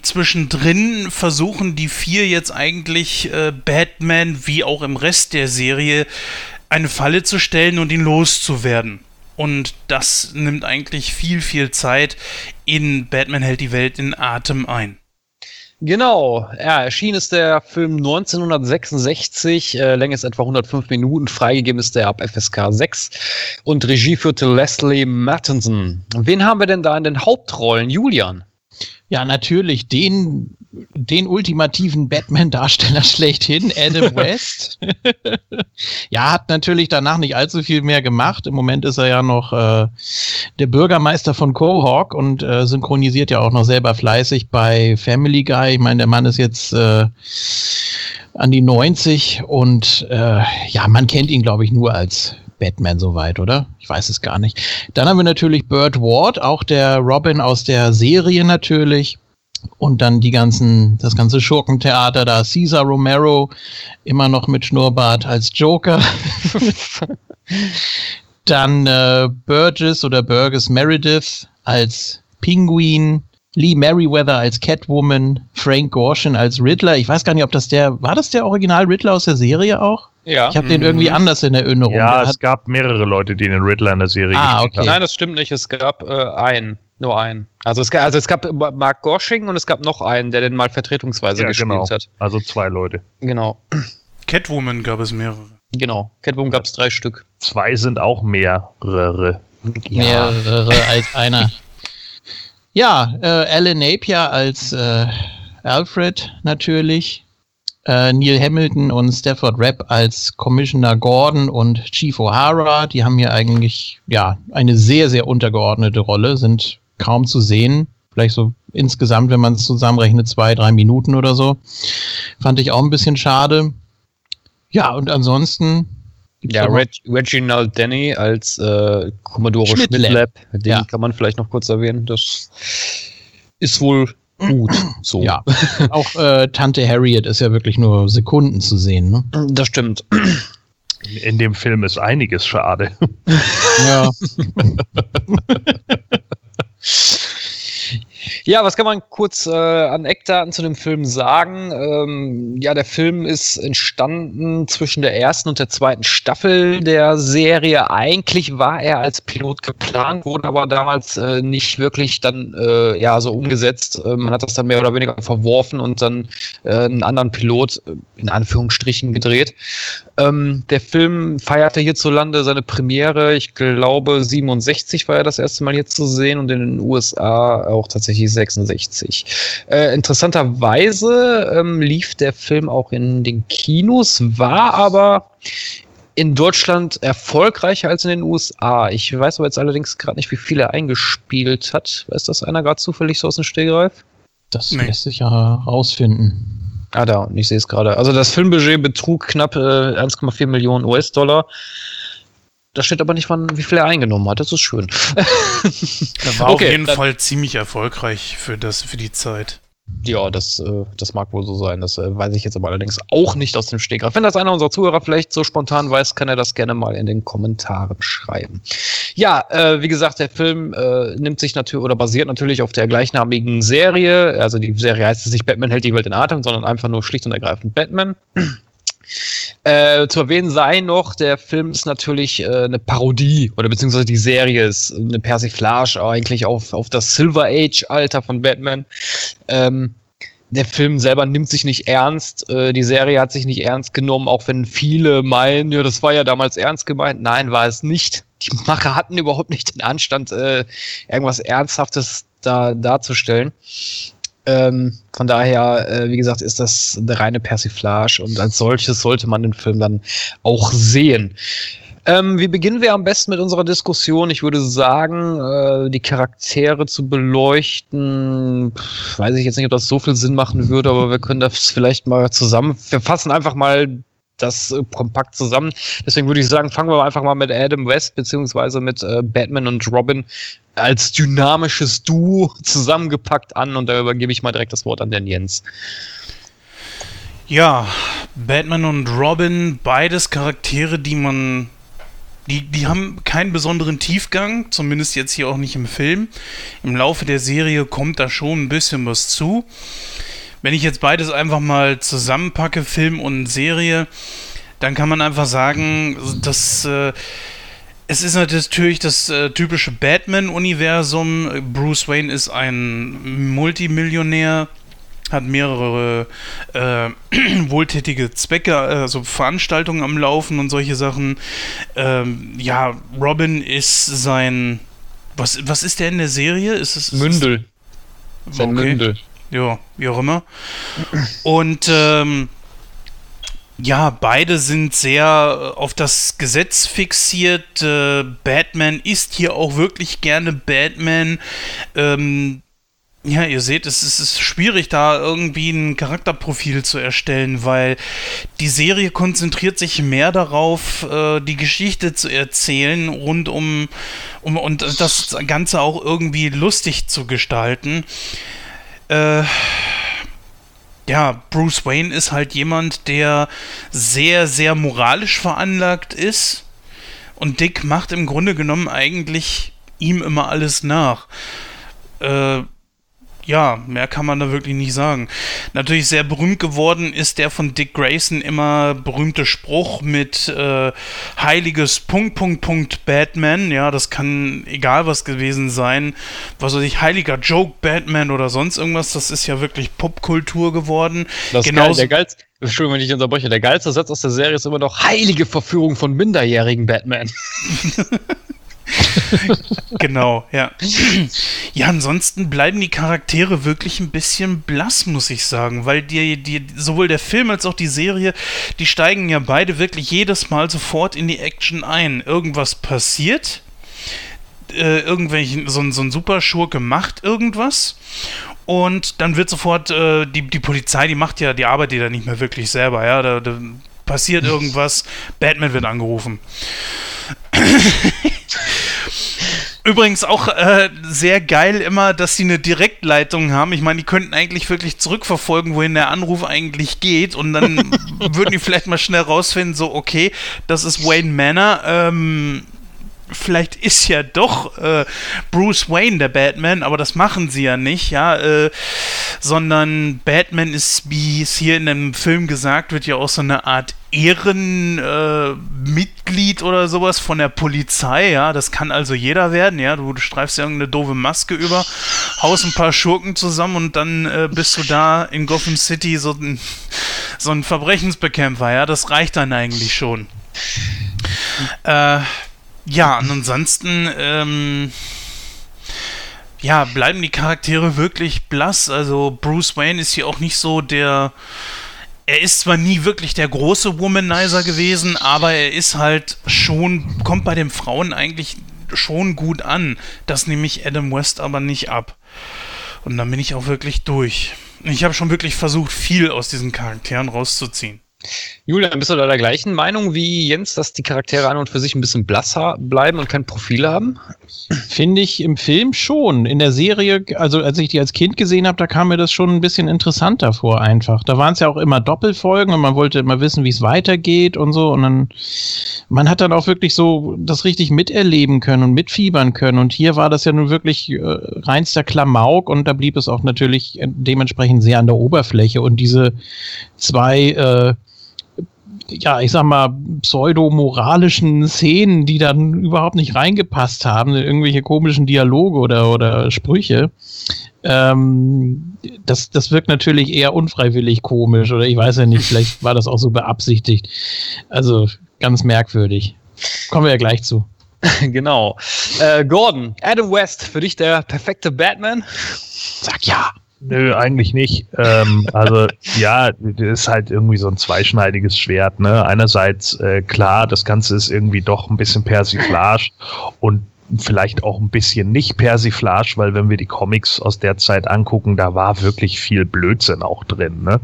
zwischendrin versuchen die vier jetzt eigentlich äh, Batman, wie auch im Rest der Serie, eine Falle zu stellen und ihn loszuwerden. Und das nimmt eigentlich viel, viel Zeit in Batman hält die Welt in Atem ein. Genau, ja, erschienen ist der Film 1966, äh, Länge ist etwa 105 Minuten, freigegeben ist der ab FSK 6 und Regie führte Leslie Mattinson. Wen haben wir denn da in den Hauptrollen, Julian? Ja, natürlich den, den ultimativen Batman-Darsteller schlechthin, Adam West. ja, hat natürlich danach nicht allzu viel mehr gemacht. Im Moment ist er ja noch äh, der Bürgermeister von Quahog und äh, synchronisiert ja auch noch selber fleißig bei Family Guy. Ich meine, der Mann ist jetzt äh, an die 90 und äh, ja, man kennt ihn, glaube ich, nur als Batman soweit, oder? Ich weiß es gar nicht. Dann haben wir natürlich Burt Ward, auch der Robin aus der Serie natürlich. Und dann die ganzen, das ganze Schurkentheater da, Caesar Romero, immer noch mit Schnurrbart als Joker. dann äh, Burgess oder Burgess Meredith als Pinguin. Lee Merriweather als Catwoman, Frank Gorshin als Riddler. Ich weiß gar nicht, ob das der, war das der Original Riddler aus der Serie auch? Ja. Ich habe den irgendwie anders in Erinnerung. Ja, es gab mehrere Leute, die den Riddler in der Serie Ah, gespielt okay. haben. Nein, das stimmt nicht. Es gab äh, einen, nur einen. Also es, gab, also es gab Mark Goshing und es gab noch einen, der den mal vertretungsweise Ja, gespielt genau. hat. Also zwei Leute. Genau. Catwoman gab es mehrere. Genau, Catwoman gab es drei Stück. Zwei sind auch mehrere. Mehrere als einer. Ja, äh, Alan Napier als äh, Alfred natürlich. Äh, Neil Hamilton und Stafford Rapp als Commissioner Gordon und Chief O'Hara. Die haben hier eigentlich ja eine sehr, sehr untergeordnete Rolle, sind kaum zu sehen. Vielleicht so insgesamt, wenn man es zusammenrechnet, zwei, drei Minuten oder so. Fand ich auch ein bisschen schade. Ja, und ansonsten. Ja, Reg Reginald Denny als äh, Commodore. Schmidtlab. Den Ja. kann man vielleicht noch kurz erwähnen. Das ist wohl gut. So. Ja, auch äh, Tante Harriet ist ja wirklich nur Sekunden zu sehen. Ne? Das stimmt. In dem Film ist einiges schade. Ja. Ja, was kann man kurz äh, an Eckdaten zu dem Film sagen? Ähm, ja, der Film ist entstanden zwischen der ersten und der zweiten Staffel der Serie. Eigentlich war er als Pilot geplant, wurde aber damals äh, nicht wirklich dann äh, ja so umgesetzt. Äh, man hat das dann mehr oder weniger verworfen und dann äh, einen anderen Pilot äh, in Anführungsstrichen gedreht. Ähm, der Film feierte hierzulande seine Premiere, ich glaube 67 war er das erste Mal hier zu sehen und in den USA auch tatsächlich 66. Äh, interessanterweise ähm, lief der Film auch in den Kinos, war aber in Deutschland erfolgreicher als in den USA. Ich weiß aber jetzt allerdings gerade nicht, wie viel er eingespielt hat. Weiß das einer gerade zufällig so aus dem Stegreif? Das Nee. lässt sich ja rausfinden. Ah, da, und ich sehe es gerade. Also das Filmbudget betrug knapp äh, 1,4 Millionen US-Dollar. Da steht aber nicht, wann, wie viel er eingenommen hat. Das ist schön. Der war Okay, auf jeden Fall ziemlich erfolgreich für, das, für die Zeit. Ja, das, äh, das mag wohl so sein. Das äh, weiß ich jetzt aber allerdings auch nicht aus dem Stegreif. Wenn das einer unserer Zuhörer vielleicht so spontan weiß, kann er das gerne mal in den Kommentaren schreiben. Ja, äh, wie gesagt, der Film äh, nimmt sich natürlich oder basiert natürlich auf der gleichnamigen Serie. Also die Serie heißt es nicht Batman hält die Welt in Atem, sondern einfach nur schlicht und ergreifend Batman. Äh, zu erwähnen sei noch, der Film ist natürlich äh, eine Parodie oder beziehungsweise die Serie ist eine Persiflage eigentlich auf, auf das Silver Age-Alter von Batman. Ähm, der Film selber nimmt sich nicht ernst, äh, die Serie hat sich nicht ernst genommen, auch wenn viele meinen, ja, das war ja damals ernst gemeint. Nein, war es nicht. Die Macher hatten überhaupt nicht den Anstand, äh, irgendwas Ernsthaftes da darzustellen. Ähm, von daher, äh, wie gesagt, ist das eine reine Persiflage und als solches sollte man den Film dann auch sehen. Ähm, wie beginnen wir am besten mit unserer Diskussion? Ich würde sagen, äh, die Charaktere zu beleuchten, pff, weiß ich jetzt nicht, ob das so viel Sinn machen würde, aber wir können das vielleicht mal zusammen, wir fassen einfach mal das äh, kompakt zusammen. Deswegen würde ich sagen, fangen wir einfach mal mit Adam West beziehungsweise mit äh, Batman und Robin als dynamisches Duo zusammengepackt an und da übergebe ich mal direkt das Wort an den Jens. Ja, Batman und Robin, beides Charaktere, die man. Die, die haben keinen besonderen Tiefgang, zumindest jetzt hier auch nicht im Film. Im Laufe der Serie kommt da schon ein bisschen was zu. Wenn ich jetzt beides einfach mal zusammenpacke, Film und Serie, dann kann man einfach sagen, dass äh, es ist natürlich das äh, typische Batman-Universum. Bruce Wayne ist ein Multimillionär, hat mehrere äh, wohltätige Zwecke, also Veranstaltungen am Laufen und solche Sachen. Ähm, ja, Robin ist sein. Was, was ist der in der Serie? Ist es Mündel. Sein Okay. Mündel. Ja, wie auch immer. Und ähm, ja, beide sind sehr äh, auf das Gesetz fixiert. Batman ist hier auch wirklich gerne Batman. Ähm, ja, ihr seht, es ist, es ist schwierig, da irgendwie ein Charakterprofil zu erstellen, weil die Serie konzentriert sich mehr darauf, äh, die Geschichte zu erzählen rund um, um und das Ganze auch irgendwie lustig zu gestalten. Äh, ja, Bruce Wayne ist halt jemand, der sehr, sehr moralisch veranlagt ist. Und Dick macht im Grunde genommen eigentlich ihm immer alles nach. Äh, ja, mehr kann man da wirklich nicht sagen. Natürlich sehr berühmt geworden ist der von Dick Grayson immer berühmte Spruch mit äh, heiliges Punkt, Punkt, Punkt Batman. Ja, das kann egal was gewesen sein. Was weiß ich, heiliger Joke Batman oder sonst irgendwas. Das ist ja wirklich Popkultur geworden. Das Genauso- geil, der, Entschuldigung, wenn ich unterbreche. Der geilste Satz aus der Serie ist immer noch heilige Verführung von minderjährigen Batman. genau, ja. Ja, ansonsten bleiben die Charaktere wirklich ein bisschen blass, muss ich sagen, weil die, die, sowohl der Film als auch die Serie, die steigen ja beide wirklich jedes Mal sofort in die Action ein. Irgendwas passiert, äh, irgendwelchen, so, so ein Superschurke macht irgendwas und dann wird sofort äh, die, die Polizei, die macht ja, die arbeitet ja nicht mehr wirklich selber, ja, da, da passiert irgendwas, Batman wird angerufen. Übrigens auch äh, sehr geil immer, dass sie eine Direktleitung haben. Ich meine, die könnten eigentlich wirklich zurückverfolgen, wohin der Anruf eigentlich geht. Und dann würden die vielleicht mal schnell rausfinden, so, okay, das ist Wayne Manor. Ähm, vielleicht ist ja doch äh, Bruce Wayne der Batman, aber das machen sie ja nicht, ja, äh, sondern Batman ist, wie es hier in dem Film gesagt wird, ja auch so eine Art Ehrenmitglied äh, oder sowas von der Polizei, ja, das kann also jeder werden, ja, du, du streifst ja irgendeine doofe Maske über, haust ein paar Schurken zusammen und dann äh, bist du da in Gotham City so ein, so ein Verbrechensbekämpfer, ja, das reicht dann eigentlich schon. Äh, ja, und ansonsten, ähm, ja, bleiben die Charaktere wirklich blass. Also Bruce Wayne ist hier auch nicht so der. Er ist zwar nie wirklich der große Womanizer gewesen, aber er ist halt schon, kommt bei den Frauen eigentlich schon gut an. Das nehme ich Adam West aber nicht ab. Und dann bin ich auch wirklich durch. Ich habe schon wirklich versucht, viel aus diesen Charakteren rauszuziehen. Julian, bist du da der gleichen Meinung wie Jens, dass die Charaktere an und für sich ein bisschen blass bleiben und kein Profil haben? Finde ich im Film schon. In der Serie, also als ich die als Kind gesehen habe, da kam mir das schon ein bisschen interessanter vor einfach. Da waren es ja auch immer Doppelfolgen und man wollte immer wissen, wie es weitergeht und so. Und dann, man hat dann auch wirklich so das richtig miterleben können und mitfiebern können. Und hier war das ja nun wirklich äh, reinster Klamauk und da blieb es auch natürlich dementsprechend sehr an der Oberfläche. Und diese zwei äh, ja, ich sag mal, pseudo-moralischen Szenen, die dann überhaupt nicht reingepasst haben, irgendwelche komischen Dialoge oder, oder Sprüche. Ähm, das, das wirkt natürlich eher unfreiwillig komisch oder ich weiß ja nicht, vielleicht war das auch so beabsichtigt. Also ganz merkwürdig. Kommen wir ja gleich zu. genau. Äh, Gordon, Adam West, für dich der perfekte Batman? Sag ja. Nö, eigentlich nicht. Ähm, also ja, das ist halt irgendwie so ein zweischneidiges Schwert. Ne? Einerseits äh, klar, das Ganze ist irgendwie doch ein bisschen Persiflage und vielleicht auch ein bisschen nicht Persiflage, weil wenn wir die Comics aus der Zeit angucken, da war wirklich viel Blödsinn auch drin. Ne?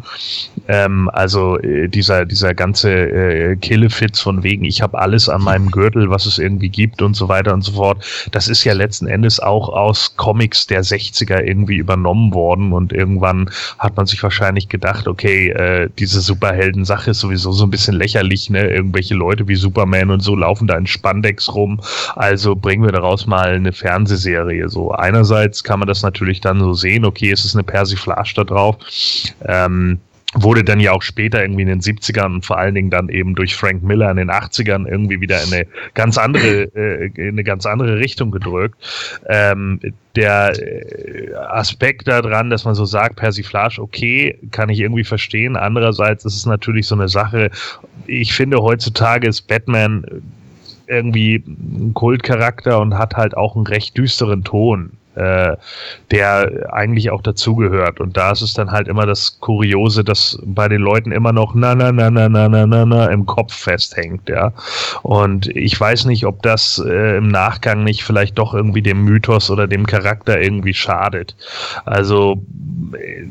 Ähm, also äh, dieser dieser ganze äh, Killefits von wegen, ich habe alles an meinem Gürtel, was es irgendwie gibt und so weiter und so fort. Das ist ja letzten Endes auch aus Comics der 60er irgendwie übernommen worden und irgendwann hat man sich wahrscheinlich gedacht, okay, äh, diese Superhelden-Sache ist sowieso so ein bisschen lächerlich, ne? Irgendwelche Leute wie Superman und so laufen da in Spandex rum, also bringen wir daraus mal eine Fernsehserie. So einerseits kann man das natürlich dann so sehen, okay, es ist eine Persiflage da drauf. Ähm, wurde dann ja auch später irgendwie in den 70ern und vor allen Dingen dann eben durch Frank Miller in den 80ern irgendwie wieder in eine ganz andere, äh, in eine ganz andere Richtung gedrückt. Ähm, der äh, Aspekt daran, dass man so sagt, Persiflage, okay, kann ich irgendwie verstehen. Andererseits ist es natürlich so eine Sache, ich finde heutzutage ist Batman irgendwie ein Kultcharakter und hat halt auch einen recht düsteren Ton, äh, der eigentlich auch dazugehört. Und da ist es dann halt immer das Kuriose, dass bei den Leuten immer noch na na na na na na na na im Kopf festhängt, ja. Und ich weiß nicht, ob das äh, im Nachgang nicht vielleicht doch irgendwie dem Mythos oder dem Charakter irgendwie schadet. Also äh,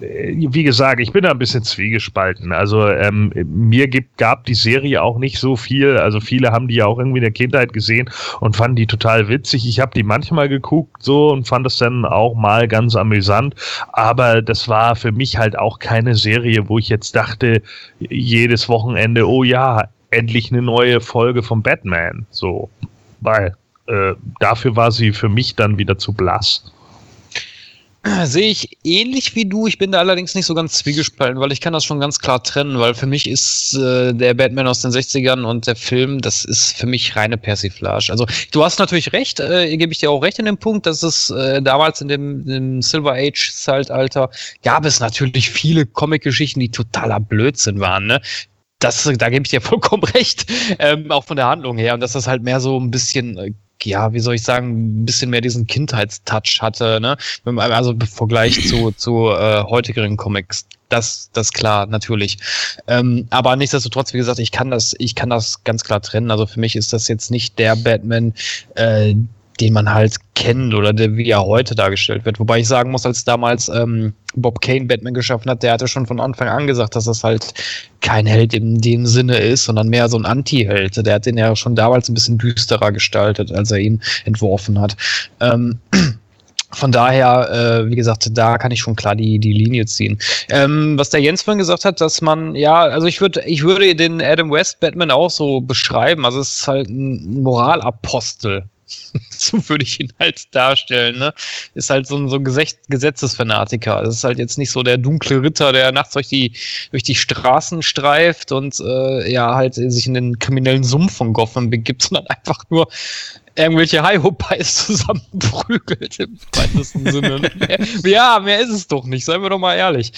wie gesagt, ich bin da ein bisschen zwiegespalten. Also ähm, mir gibt, gab die Serie auch nicht so viel. Also viele haben die ja auch irgendwie in der Kindheit gesehen und fanden die total witzig. Ich habe die manchmal geguckt so und fand es dann auch mal ganz amüsant. Aber das war für mich halt auch keine Serie, wo ich jetzt dachte, jedes Wochenende, oh ja, endlich eine neue Folge von Batman. So, weil äh, dafür war sie für mich dann wieder zu blass. Sehe ich ähnlich wie du. Ich bin da allerdings nicht so ganz zwiegespalten, weil ich kann das schon ganz klar trennen, weil für mich ist äh, der Batman aus den 60ern und der Film, das ist für mich reine Persiflage. Also du hast natürlich recht, äh, gebe ich dir auch recht in dem Punkt, dass es äh, damals in dem, dem Silver Age Zeitalter gab es natürlich viele Comic-Geschichten, die totaler Blödsinn waren. Ne? Das, da gebe ich dir vollkommen recht, ähm, auch von der Handlung her. Und dass das halt mehr so ein bisschen äh, ja, wie soll ich sagen, ein bisschen mehr diesen Kindheitstouch hatte, ne? Also im Vergleich zu, zu äh, heutigeren Comics. Das, das klar, natürlich. Ähm, aber nichtsdestotrotz, wie gesagt, ich kann das, ich kann das ganz klar trennen. Also für mich ist das jetzt nicht der Batman, äh, den man halt kennt oder der, wie er heute dargestellt wird. Wobei ich sagen muss, als damals ähm, Bob Kane Batman geschaffen hat, der hatte schon von Anfang an gesagt, dass das halt kein Held in dem Sinne ist, sondern mehr so ein Anti-Held. Der hat den ja schon damals ein bisschen düsterer gestaltet, als er ihn entworfen hat. Ähm, von daher, äh, wie gesagt, da kann ich schon klar die, die Linie ziehen. Ähm, was der Jens vorhin gesagt hat, dass man, ja, also ich würde, ich würde den Adam West Batman auch so beschreiben. Also es ist halt ein Moralapostel so würde ich ihn halt darstellen, ne? Ist halt so ein, so ein Gesetzesfanatiker. Das ist halt jetzt nicht so der dunkle Ritter, der nachts durch die, durch die Straßen streift und äh, ja, halt sich in den kriminellen Sumpf von Gotham begibt, sondern einfach nur irgendwelche High-Ho-Pies zusammenprügelt im weitesten Sinne. Ja, mehr ist es doch nicht, seien wir doch mal ehrlich.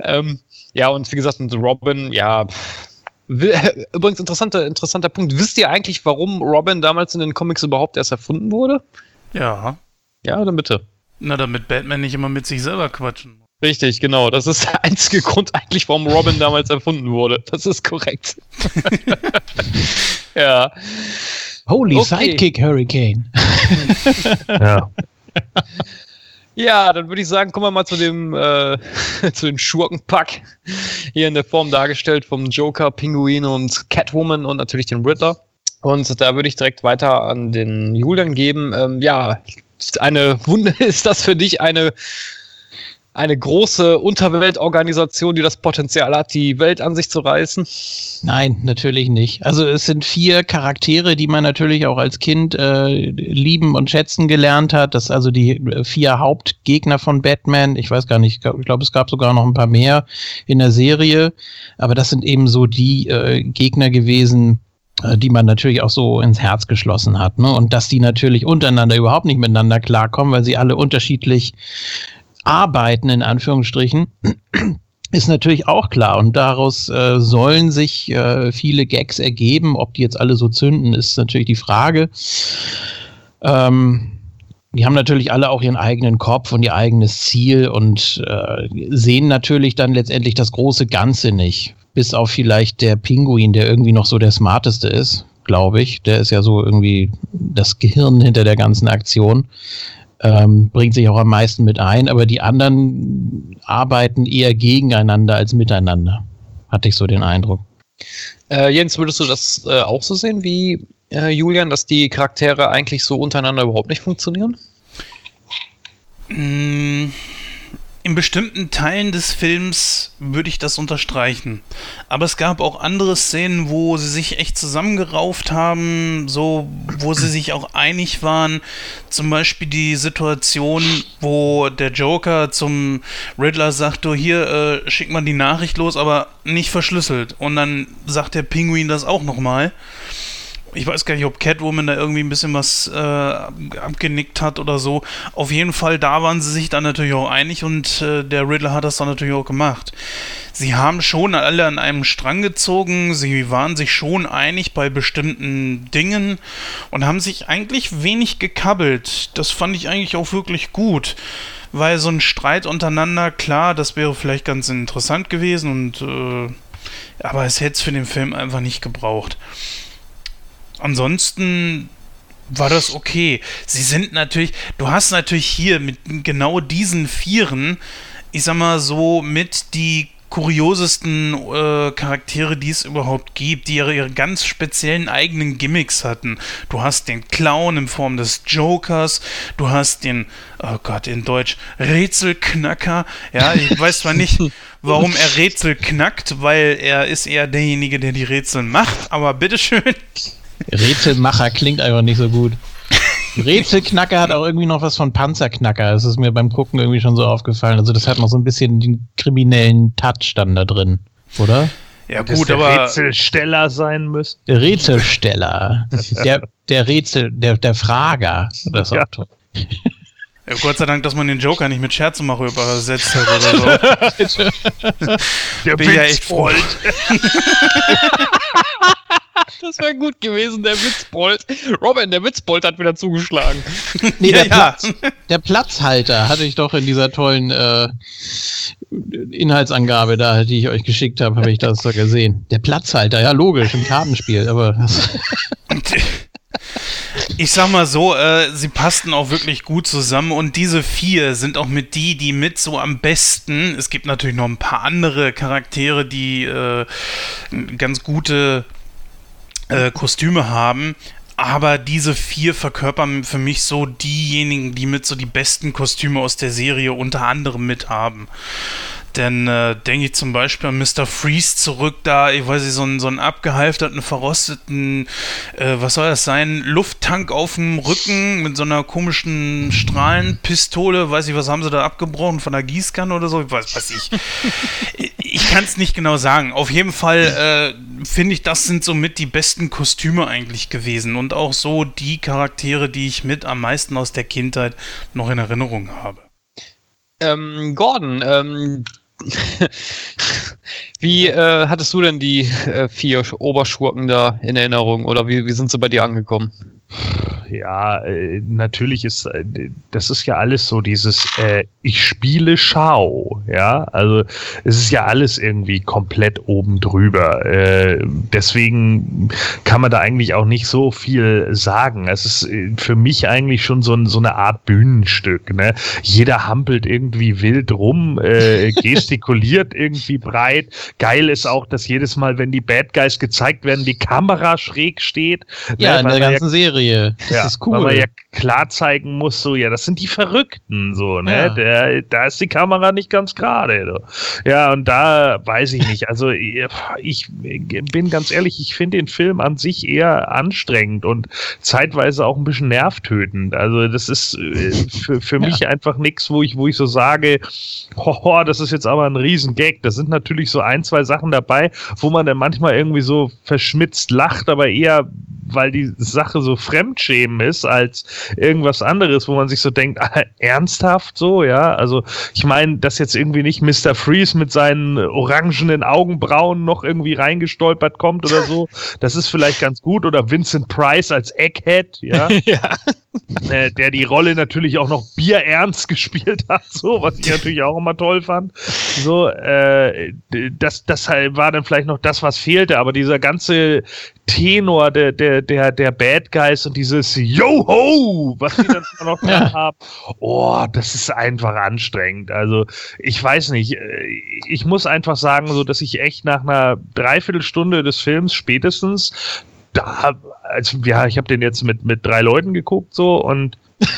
Ähm, ja, und wie gesagt, mit Robin, ja, pff, Übrigens, interessanter, interessanter Punkt. Wisst ihr eigentlich, warum Robin damals in den Comics überhaupt erst erfunden wurde? Ja. Ja, dann bitte. Na, damit Batman nicht immer mit sich selber quatschen muss. Richtig, genau. Das ist der einzige Grund eigentlich, warum Robin damals erfunden wurde. Das ist korrekt. ja. Holy okay. Sidekick Hurricane. ja. Ja, dann würde ich sagen, kommen wir mal zu dem, äh, zu dem Schurkenpack. Hier in der Form dargestellt vom Joker, Pinguin und Catwoman und natürlich den Riddler. Und da würde ich direkt weiter an den Julian geben. Ähm, ja, eine Wunde ist das für dich eine eine große Unterweltorganisation, die das Potenzial hat, die Welt an sich zu reißen? Nein, natürlich nicht. Also es sind vier Charaktere, die man natürlich auch als Kind äh, lieben und schätzen gelernt hat. Das sind also die vier Hauptgegner von Batman. Ich weiß gar nicht, ich glaube, es gab sogar noch ein paar mehr in der Serie. Aber das sind eben so die äh, Gegner gewesen, äh, die man natürlich auch so ins Herz geschlossen hat. Ne? Und dass die natürlich untereinander überhaupt nicht miteinander klarkommen, weil sie alle unterschiedlich arbeiten, in Anführungsstrichen, ist natürlich auch klar. Und daraus äh, sollen sich äh, viele Gags ergeben. Ob die jetzt alle so zünden, ist natürlich die Frage. Ähm, die haben natürlich alle auch ihren eigenen Kopf und ihr eigenes Ziel und äh, sehen natürlich dann letztendlich das große Ganze nicht. Bis auf vielleicht der Pinguin, der irgendwie noch so der smarteste ist, glaube ich. Der ist ja so irgendwie das Gehirn hinter der ganzen Aktion ähm, bringt sich auch am meisten mit ein, aber die anderen arbeiten eher gegeneinander als miteinander, hatte ich so den Eindruck. Äh, Jens, würdest du das äh, auch so sehen wie äh, Julian, dass die Charaktere eigentlich so untereinander überhaupt nicht funktionieren? Mm, in bestimmten Teilen des Films würde ich das unterstreichen. Aber es gab auch andere Szenen, wo sie sich echt zusammengerauft haben, so, wo sie sich auch einig waren. Zum Beispiel die Situation, wo der Joker zum Riddler sagt, du hier, äh, schick mal die Nachricht los, aber nicht verschlüsselt. Und dann sagt der Pinguin das auch nochmal. mal ich weiß gar nicht, ob Catwoman da irgendwie ein bisschen was äh, abgenickt hat oder so. Auf jeden Fall, da waren sie sich dann natürlich auch einig und äh, der Riddler hat das dann natürlich auch gemacht. Sie haben schon alle an einem Strang gezogen, sie waren sich schon einig bei bestimmten Dingen und haben sich eigentlich wenig gekabbelt. Das fand ich eigentlich auch wirklich gut weil so ein Streit untereinander, klar, das wäre vielleicht ganz interessant gewesen und äh, aber es hätte es für den Film einfach nicht gebraucht ansonsten war das okay. Sie sind natürlich, du hast natürlich hier mit genau diesen Vieren, ich sag mal so, mit die kuriosesten äh, Charaktere, die es überhaupt gibt, die ihre, ihre, ganz speziellen eigenen Gimmicks hatten. Du hast den Clown in Form des Jokers, du hast den, oh Gott, in Deutsch, Rätselknacker. Ja, ich weiß zwar nicht, warum er Rätsel knackt, weil er ist eher derjenige, der die Rätsel macht, aber bitteschön. Rätselmacher klingt einfach nicht so gut. Rätselknacker hat auch irgendwie noch was von Panzerknacker. Das ist mir beim Gucken irgendwie schon so aufgefallen. Also das hat noch so ein bisschen den kriminellen Touch dann da drin, oder? Ja Dass gut, der aber Rätselsteller sein müsste. Der Rätselsteller. der, der Rätsel, der, der Frager. Das ist auch Ja. toll. ja, Gott sei Dank, dass man den Joker nicht mit Scherzemacher übersetzt hat oder so. Der Bin ja echt froh. Das wäre gut gewesen, der Witzbold. Robin, der Witzbold hat wieder zugeschlagen. Nee, Ja, der, ja. Platz, der Platzhalter hatte ich doch in dieser tollen äh, Inhaltsangabe da, die ich euch geschickt habe, habe ich das so gesehen. Der Platzhalter, ja logisch, im Kartenspiel, aber Ich sag mal so, äh, sie passten auch wirklich gut zusammen und diese vier sind auch mit die, die mit so am besten. Es gibt natürlich noch ein paar andere Charaktere, die äh, ganz gute äh, Kostüme haben. Aber diese vier verkörpern für mich so diejenigen, die mit so die besten Kostüme aus der Serie unter anderem mit haben. Denn äh, denke ich zum Beispiel an Mr. Freeze zurück, da, ich weiß nicht, so einen, so einen abgehalfterten, verrosteten, äh, was soll das sein, Lufttank auf dem Rücken mit so einer komischen Strahlenpistole, weiß ich, was haben sie da abgebrochen, von der Gießkanne oder so, ich weiß, weiß ich. ich kann es nicht genau sagen. Auf jeden Fall äh, finde ich, das sind somit die besten Kostüme eigentlich gewesen und auch so die Charaktere, die ich mit am meisten aus der Kindheit noch in Erinnerung habe. Ähm, Gordon, ähm, wie äh, hattest du denn die äh, vier Oberschurken da in Erinnerung oder wie, wie sind sie bei dir angekommen? Ja, äh, natürlich ist äh, das ist ja alles so dieses äh, ich spiele Schau, ja, also es ist ja alles irgendwie komplett oben drüber. Äh, deswegen kann man da eigentlich auch nicht so viel sagen. Es ist äh, für mich eigentlich schon so, so eine Art Bühnenstück. Ne? Jeder hampelt irgendwie wild rum, äh, gestikuliert irgendwie breit. Geil ist auch, dass jedes Mal, wenn die Bad Guys gezeigt werden, die Kamera schräg steht. ja, ne? in der man ja ganzen Serie. Das ja, ist Weil man cool. ja klar zeigen muss, so, ja, das sind die Verrückten, so, ne? Ja. Der, da ist die Kamera nicht ganz gerade. So. Ja, und da weiß ich nicht. Also, ich bin ganz ehrlich, ich finde den Film an sich eher anstrengend und zeitweise auch ein bisschen nervtötend. Also, das ist äh, für, für mich einfach nichts, wo ich, wo ich so sage, hoho, das ist jetzt aber ein Riesengag. Da sind natürlich so ein, zwei Sachen dabei, wo man dann manchmal irgendwie so verschmitzt lacht, aber eher weil die Sache so Fremdschämen ist als irgendwas anderes, wo man sich so denkt, ah, ernsthaft so, ja. Also ich meine, dass jetzt irgendwie nicht Mr. Freeze mit seinen orangenen Augenbrauen noch irgendwie reingestolpert kommt oder so, das ist vielleicht ganz gut. Oder Vincent Price als Egghead, ja. Äh, der die Rolle natürlich auch noch bierernst gespielt hat, so, was ich natürlich auch immer toll fand. So, äh, das, das halt war dann vielleicht noch das, was fehlte, aber dieser ganze Tenor der, der, der, der Bad Guys und dieses Yo-Ho, was die dann noch dran haben, oh, das ist einfach anstrengend. Also, ich weiß nicht, äh, ich muss einfach sagen, so, dass ich echt nach einer Dreiviertelstunde des Films spätestens da, also ja, ich habe den jetzt mit, mit drei Leuten geguckt so und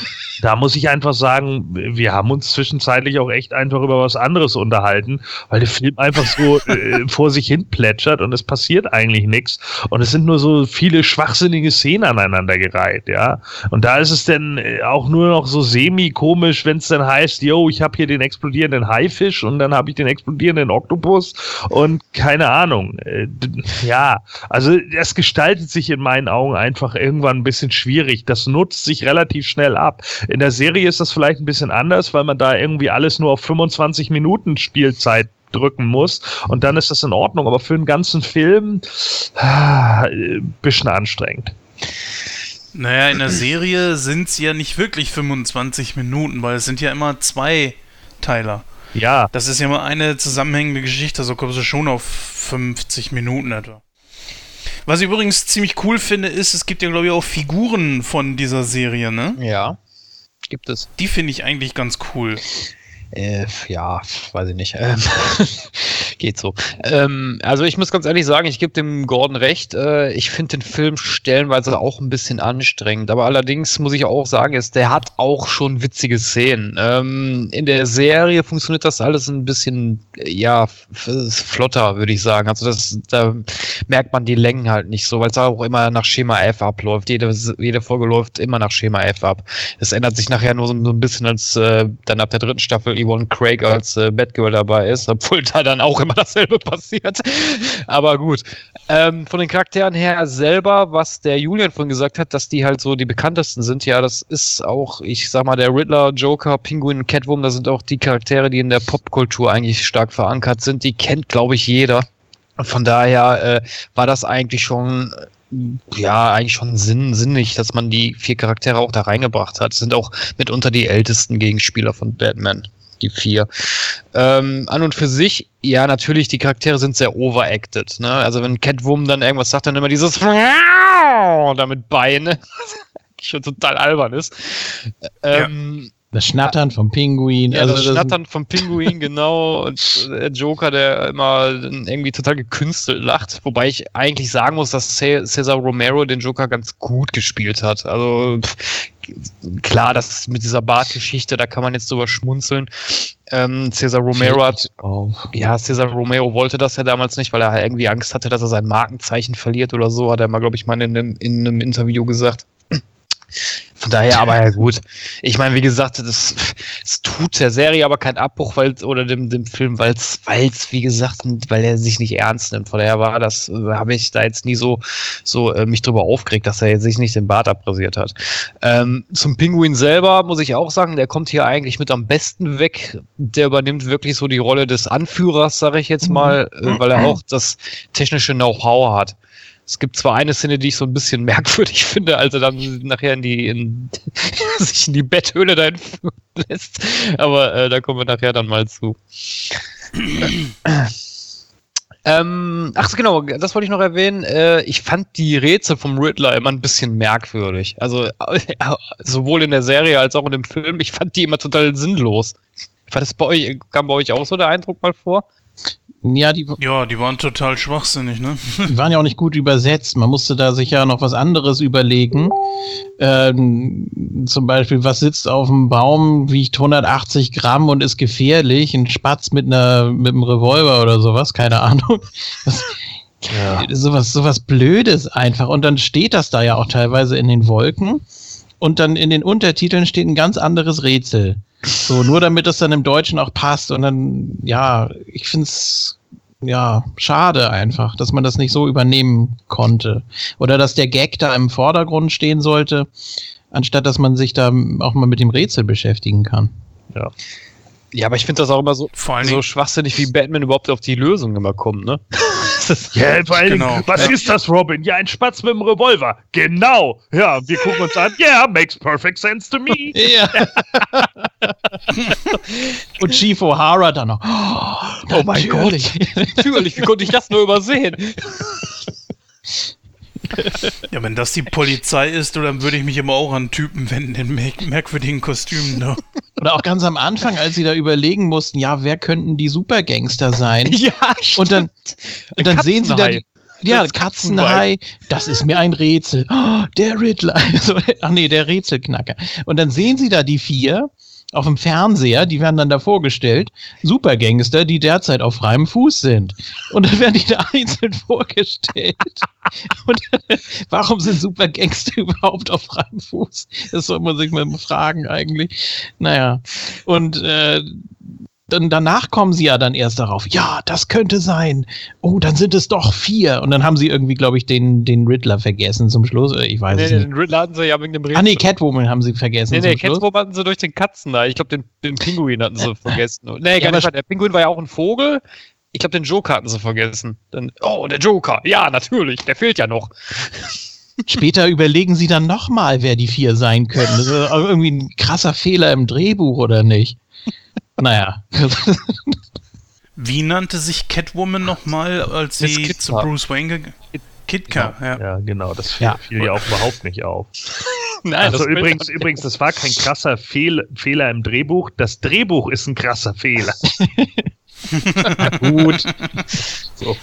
da muss ich einfach sagen, wir haben uns zwischenzeitlich auch echt einfach über was anderes unterhalten, weil der Film einfach so äh, vor sich hin plätschert und es passiert eigentlich nichts. Und es sind nur so viele schwachsinnige Szenen aneinandergereiht, ja. Und da ist es dann äh, auch nur noch so semi-komisch, wenn es dann heißt, yo, ich habe hier den explodierenden Haifisch und dann habe ich den explodierenden Oktopus und keine Ahnung. Äh, ja, also das gestaltet sich in meinen Augen einfach irgendwann ein bisschen schwierig. Das nutzt sich relativ schnell ab. In der Serie ist das vielleicht ein bisschen anders, weil man da irgendwie alles nur auf 25 Minuten Spielzeit drücken muss und dann ist das in Ordnung. Aber für einen ganzen Film ah, bisschen anstrengend. Naja, in der Serie sind es ja nicht wirklich 25 Minuten, weil es sind ja immer zwei Teiler. Ja, Das ist ja immer eine zusammenhängende Geschichte, so kommst du schon auf 50 Minuten etwa. Was ich übrigens ziemlich cool finde, ist, es gibt ja, glaube ich, auch Figuren von dieser Serie, ne? Ja. Gibt es. Die finde ich eigentlich ganz cool. Äh, ja, weiß ich nicht. Ähm, Geht so. Ähm, also ich muss ganz ehrlich sagen, ich gebe dem Gordon recht. Äh, ich finde den Film stellenweise auch ein bisschen anstrengend. Aber allerdings muss ich auch sagen, ist, der hat auch schon witzige Szenen. Ähm, in der Serie funktioniert das alles ein bisschen, ja, flotter, würde ich sagen. Also das, da merkt man die Längen halt nicht so, weil es auch immer nach Schema F abläuft. Jede, jede Folge läuft immer nach Schema F ab. Es ändert sich nachher nur so, so ein bisschen, als äh, dann ab der dritten Staffel Yvonne Craig als äh, Batgirl dabei ist, obwohl da dann auch immer dasselbe passiert. Aber gut. Ähm, von den Charakteren her selber, was der Julian vorhin gesagt hat, dass die halt so die bekanntesten sind, ja, das ist auch, ich sag mal, der Riddler, Joker, Penguin, Catwoman, das sind auch die Charaktere, die in der Popkultur eigentlich stark verankert sind. Die kennt, glaube ich, jeder. Von daher äh, war das eigentlich schon äh, ja, eigentlich schon sinn, sinnig, dass man die vier Charaktere auch da reingebracht hat. Sind auch mitunter die ältesten Gegenspieler von Batman, die vier. Ähm, an und für sich, ja, natürlich, die Charaktere sind sehr overacted. Ne? Also wenn Catwoman dann irgendwas sagt, dann immer dieses damit Beine, schon total albern ist. Ähm, Das Schnattern vom Pinguin. ja, also das das Schnattern vom Pinguin, genau. Und der Joker, der immer irgendwie total gekünstelt lacht. Wobei ich eigentlich sagen muss, dass Ce- Cesar Romero den Joker ganz gut gespielt hat. Also pff, klar, das mit dieser Bartgeschichte, da kann man jetzt drüber schmunzeln. Ähm, Cesar Romero hat, ja, Cesar Romero wollte das ja damals nicht, weil er halt irgendwie Angst hatte, dass er sein Markenzeichen verliert oder so, hat er mal, glaube ich, mal in einem, in einem Interview gesagt. Von daher aber ja gut. Ich meine, wie gesagt, das, das tut der Serie aber keinen Abbruch, weil oder dem, dem Film, weil es, wie gesagt, weil er sich nicht ernst nimmt. Von daher war das, äh, habe ich da jetzt nie so, so äh, mich drüber aufgeregt, dass er sich nicht den Bart abrasiert hat. Ähm, zum Pinguin selber muss ich auch sagen, der kommt hier eigentlich mit am besten weg. Der übernimmt wirklich so die Rolle des Anführers, sage ich jetzt mal, äh, weil er auch das technische Know-how hat. Es gibt zwar eine Szene, die ich so ein bisschen merkwürdig finde, als er dann nachher in die, in, sich in die Betthöhle da lässt. Aber äh, da kommen wir nachher dann mal zu. ähm, ach genau, das wollte ich noch erwähnen. Äh, ich fand die Rätsel vom Riddler immer ein bisschen merkwürdig. Also äh, sowohl in der Serie als auch in dem Film. Ich fand die immer total sinnlos. War das bei euch, kam bei euch auch so der Eindruck mal vor? Ja, die, Ja, die waren total schwachsinnig, ne? die waren ja auch nicht gut übersetzt. Man musste da sich ja noch was anderes überlegen. Ähm, zum Beispiel, was sitzt auf dem Baum, wiegt 180 Gramm und ist gefährlich? Ein Spatz mit einer mit einem Revolver oder sowas, keine Ahnung. Das, Sowas, sowas Blödes einfach. Und dann steht das da ja auch teilweise in den Wolken. Und dann in den Untertiteln steht ein ganz anderes Rätsel. So, nur damit das dann im Deutschen auch passt. Und dann, ja, ich finde es ja schade einfach, dass man das nicht so übernehmen konnte. Oder dass der Gag da im Vordergrund stehen sollte, anstatt dass man sich da auch mal mit dem Rätsel beschäftigen kann. Ja, aber ich finde das auch immer so, Vor allen so schwachsinnig, wie Batman überhaupt auf die Lösung immer kommt, ne? Das ist- Ja, vor allen Dingen, Genau. was ist das, Robin? Ja, ein Spatz mit einem Revolver. Genau. Ja, wir gucken uns an. Yeah, makes perfect sense to me. Ja. Und Chief O'Hara dann noch. Oh, mein Gott. Natürlich, wie konnte ich das nur übersehen? ja, wenn das die Polizei ist, dann würde ich mich immer auch an Typen wenden in merk merkwürdigen Kostümen, ne? Oder auch ganz am Anfang, als sie da überlegen mussten, ja, wer könnten die Supergangster sein? Ja, Und dann, und dann sehen sie da die, ja, Das Katzenhai, das ist mir ein Rätsel. Oh, der Riddler. Also, ach nee, der Rätselknacker. Und dann sehen sie da die vier auf dem Fernseher, die werden dann da vorgestellt, Supergangster, die derzeit auf freiem Fuß sind. Und dann werden die da einzeln vorgestellt. Und warum sind Supergangster überhaupt auf freiem Fuß? Das soll man sich mal fragen eigentlich. Naja, und äh, dann danach kommen sie ja dann erst darauf, ja, das könnte sein. Oh, dann sind es doch vier. Und dann haben sie irgendwie, glaube ich, den, den Riddler vergessen zum Schluss. Äh, Ich weiß Nee, es nee, nicht. den Riddler hatten sie ja wegen dem Rätsel. Ah nee, Catwoman haben sie vergessen Nee, nee. Catwoman hatten sie durch den Katzen da. Ich glaube, den, den Pinguin hatten sie vergessen. Nee, gar aber nicht. Der Pinguin war ja auch ein Vogel. Ich glaube, den Joker hatten sie vergessen. Dann, oh, der Joker. Ja, natürlich. Der fehlt ja noch. Später überlegen sie dann nochmal, wer die vier sein können. Das ist irgendwie ein krasser Fehler im Drehbuch, oder nicht? Naja. Wie nannte sich Catwoman nochmal, als Miss sie Kitka. zu Bruce Wayne gegangen Kitka, ja. Ja, genau, das fiel, Ja. fiel ja auch überhaupt nicht auf. Nein, Also das übrigens, übrigens, das war kein krasser Fehl, Fehler im Drehbuch. Das Drehbuch ist ein krasser Fehler. Gut. So.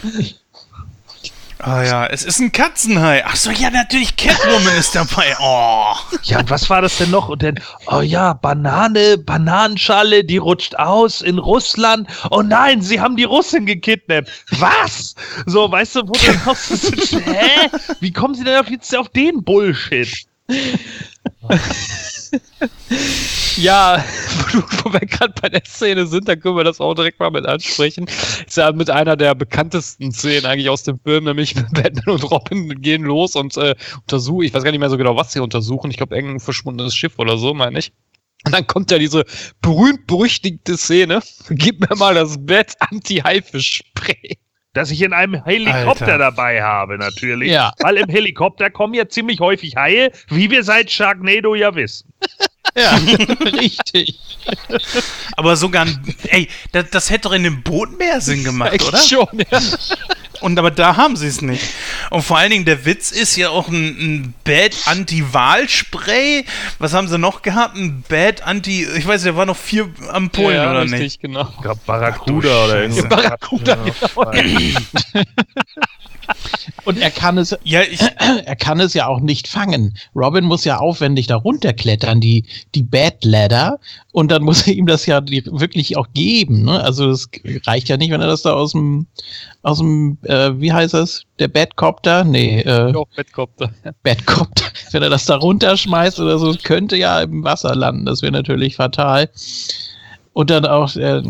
Ah ja, es ist ein Katzenhai. Ach so, ja, natürlich Catwoman ist dabei. Oh. Ja, und was war das denn noch? Und dann, oh ja, Banane, Bananenschale, die rutscht aus in Russland. Oh nein, sie haben die Russin gekidnappt. Was? So, weißt du, wo du noch so hä? Wie kommen sie denn auf jetzt auf den Bullshit? Ja, wo, du- wo wir gerade bei der Szene sind, dann können wir das auch direkt mal mit ansprechen. Ist ja mit einer der bekanntesten Szenen eigentlich aus dem Film, nämlich Batman und Robin gehen los und äh, untersuchen, ich weiß gar nicht mehr so genau, was sie untersuchen. Ich glaube, irgendein verschwundenes Schiff oder so, meine ich. Und dann kommt ja diese berühmt-berüchtigte Szene. Gib mir mal das Bett Anti-Haifisch-Spray. Das ich in einem Helikopter Alter. dabei habe, natürlich. Ja. Weil im Helikopter kommen ja ziemlich häufig Haie, wie wir seit Sharknado ja wissen. Ja, richtig. Aber sogar ein. Ey, das, das hätte doch in dem Boot mehr Sinn gemacht, oder? schon, ja. Und aber da haben sie es nicht. Und vor allen Dingen, der Witz ist ja auch ein, ein Bad Anti-Wahl-Spray. Was haben sie noch gehabt? Ein Bad Anti. Ich weiß, der war noch vier Ampullen, ja, oder richtig, nicht? genau. Ich glaube Barracuda oder irgendwas. Barracuda, genau. Und er kann es, Ja, ich. er kann es ja auch nicht fangen. Robin muss ja aufwendig da runterklettern, die, die Bad Ladder. Und dann muss er ihm das ja wirklich auch geben. Ne? Also es reicht ja nicht, wenn er das da aus dem, aus dem, äh, wie heißt das? Der Badcopter? Nee, äh, Doch, Bettkopter. Badcopter. Wenn er das da runterschmeißt oder so, könnte ja im Wasser landen. Das wäre natürlich fatal. Und dann auch, äh,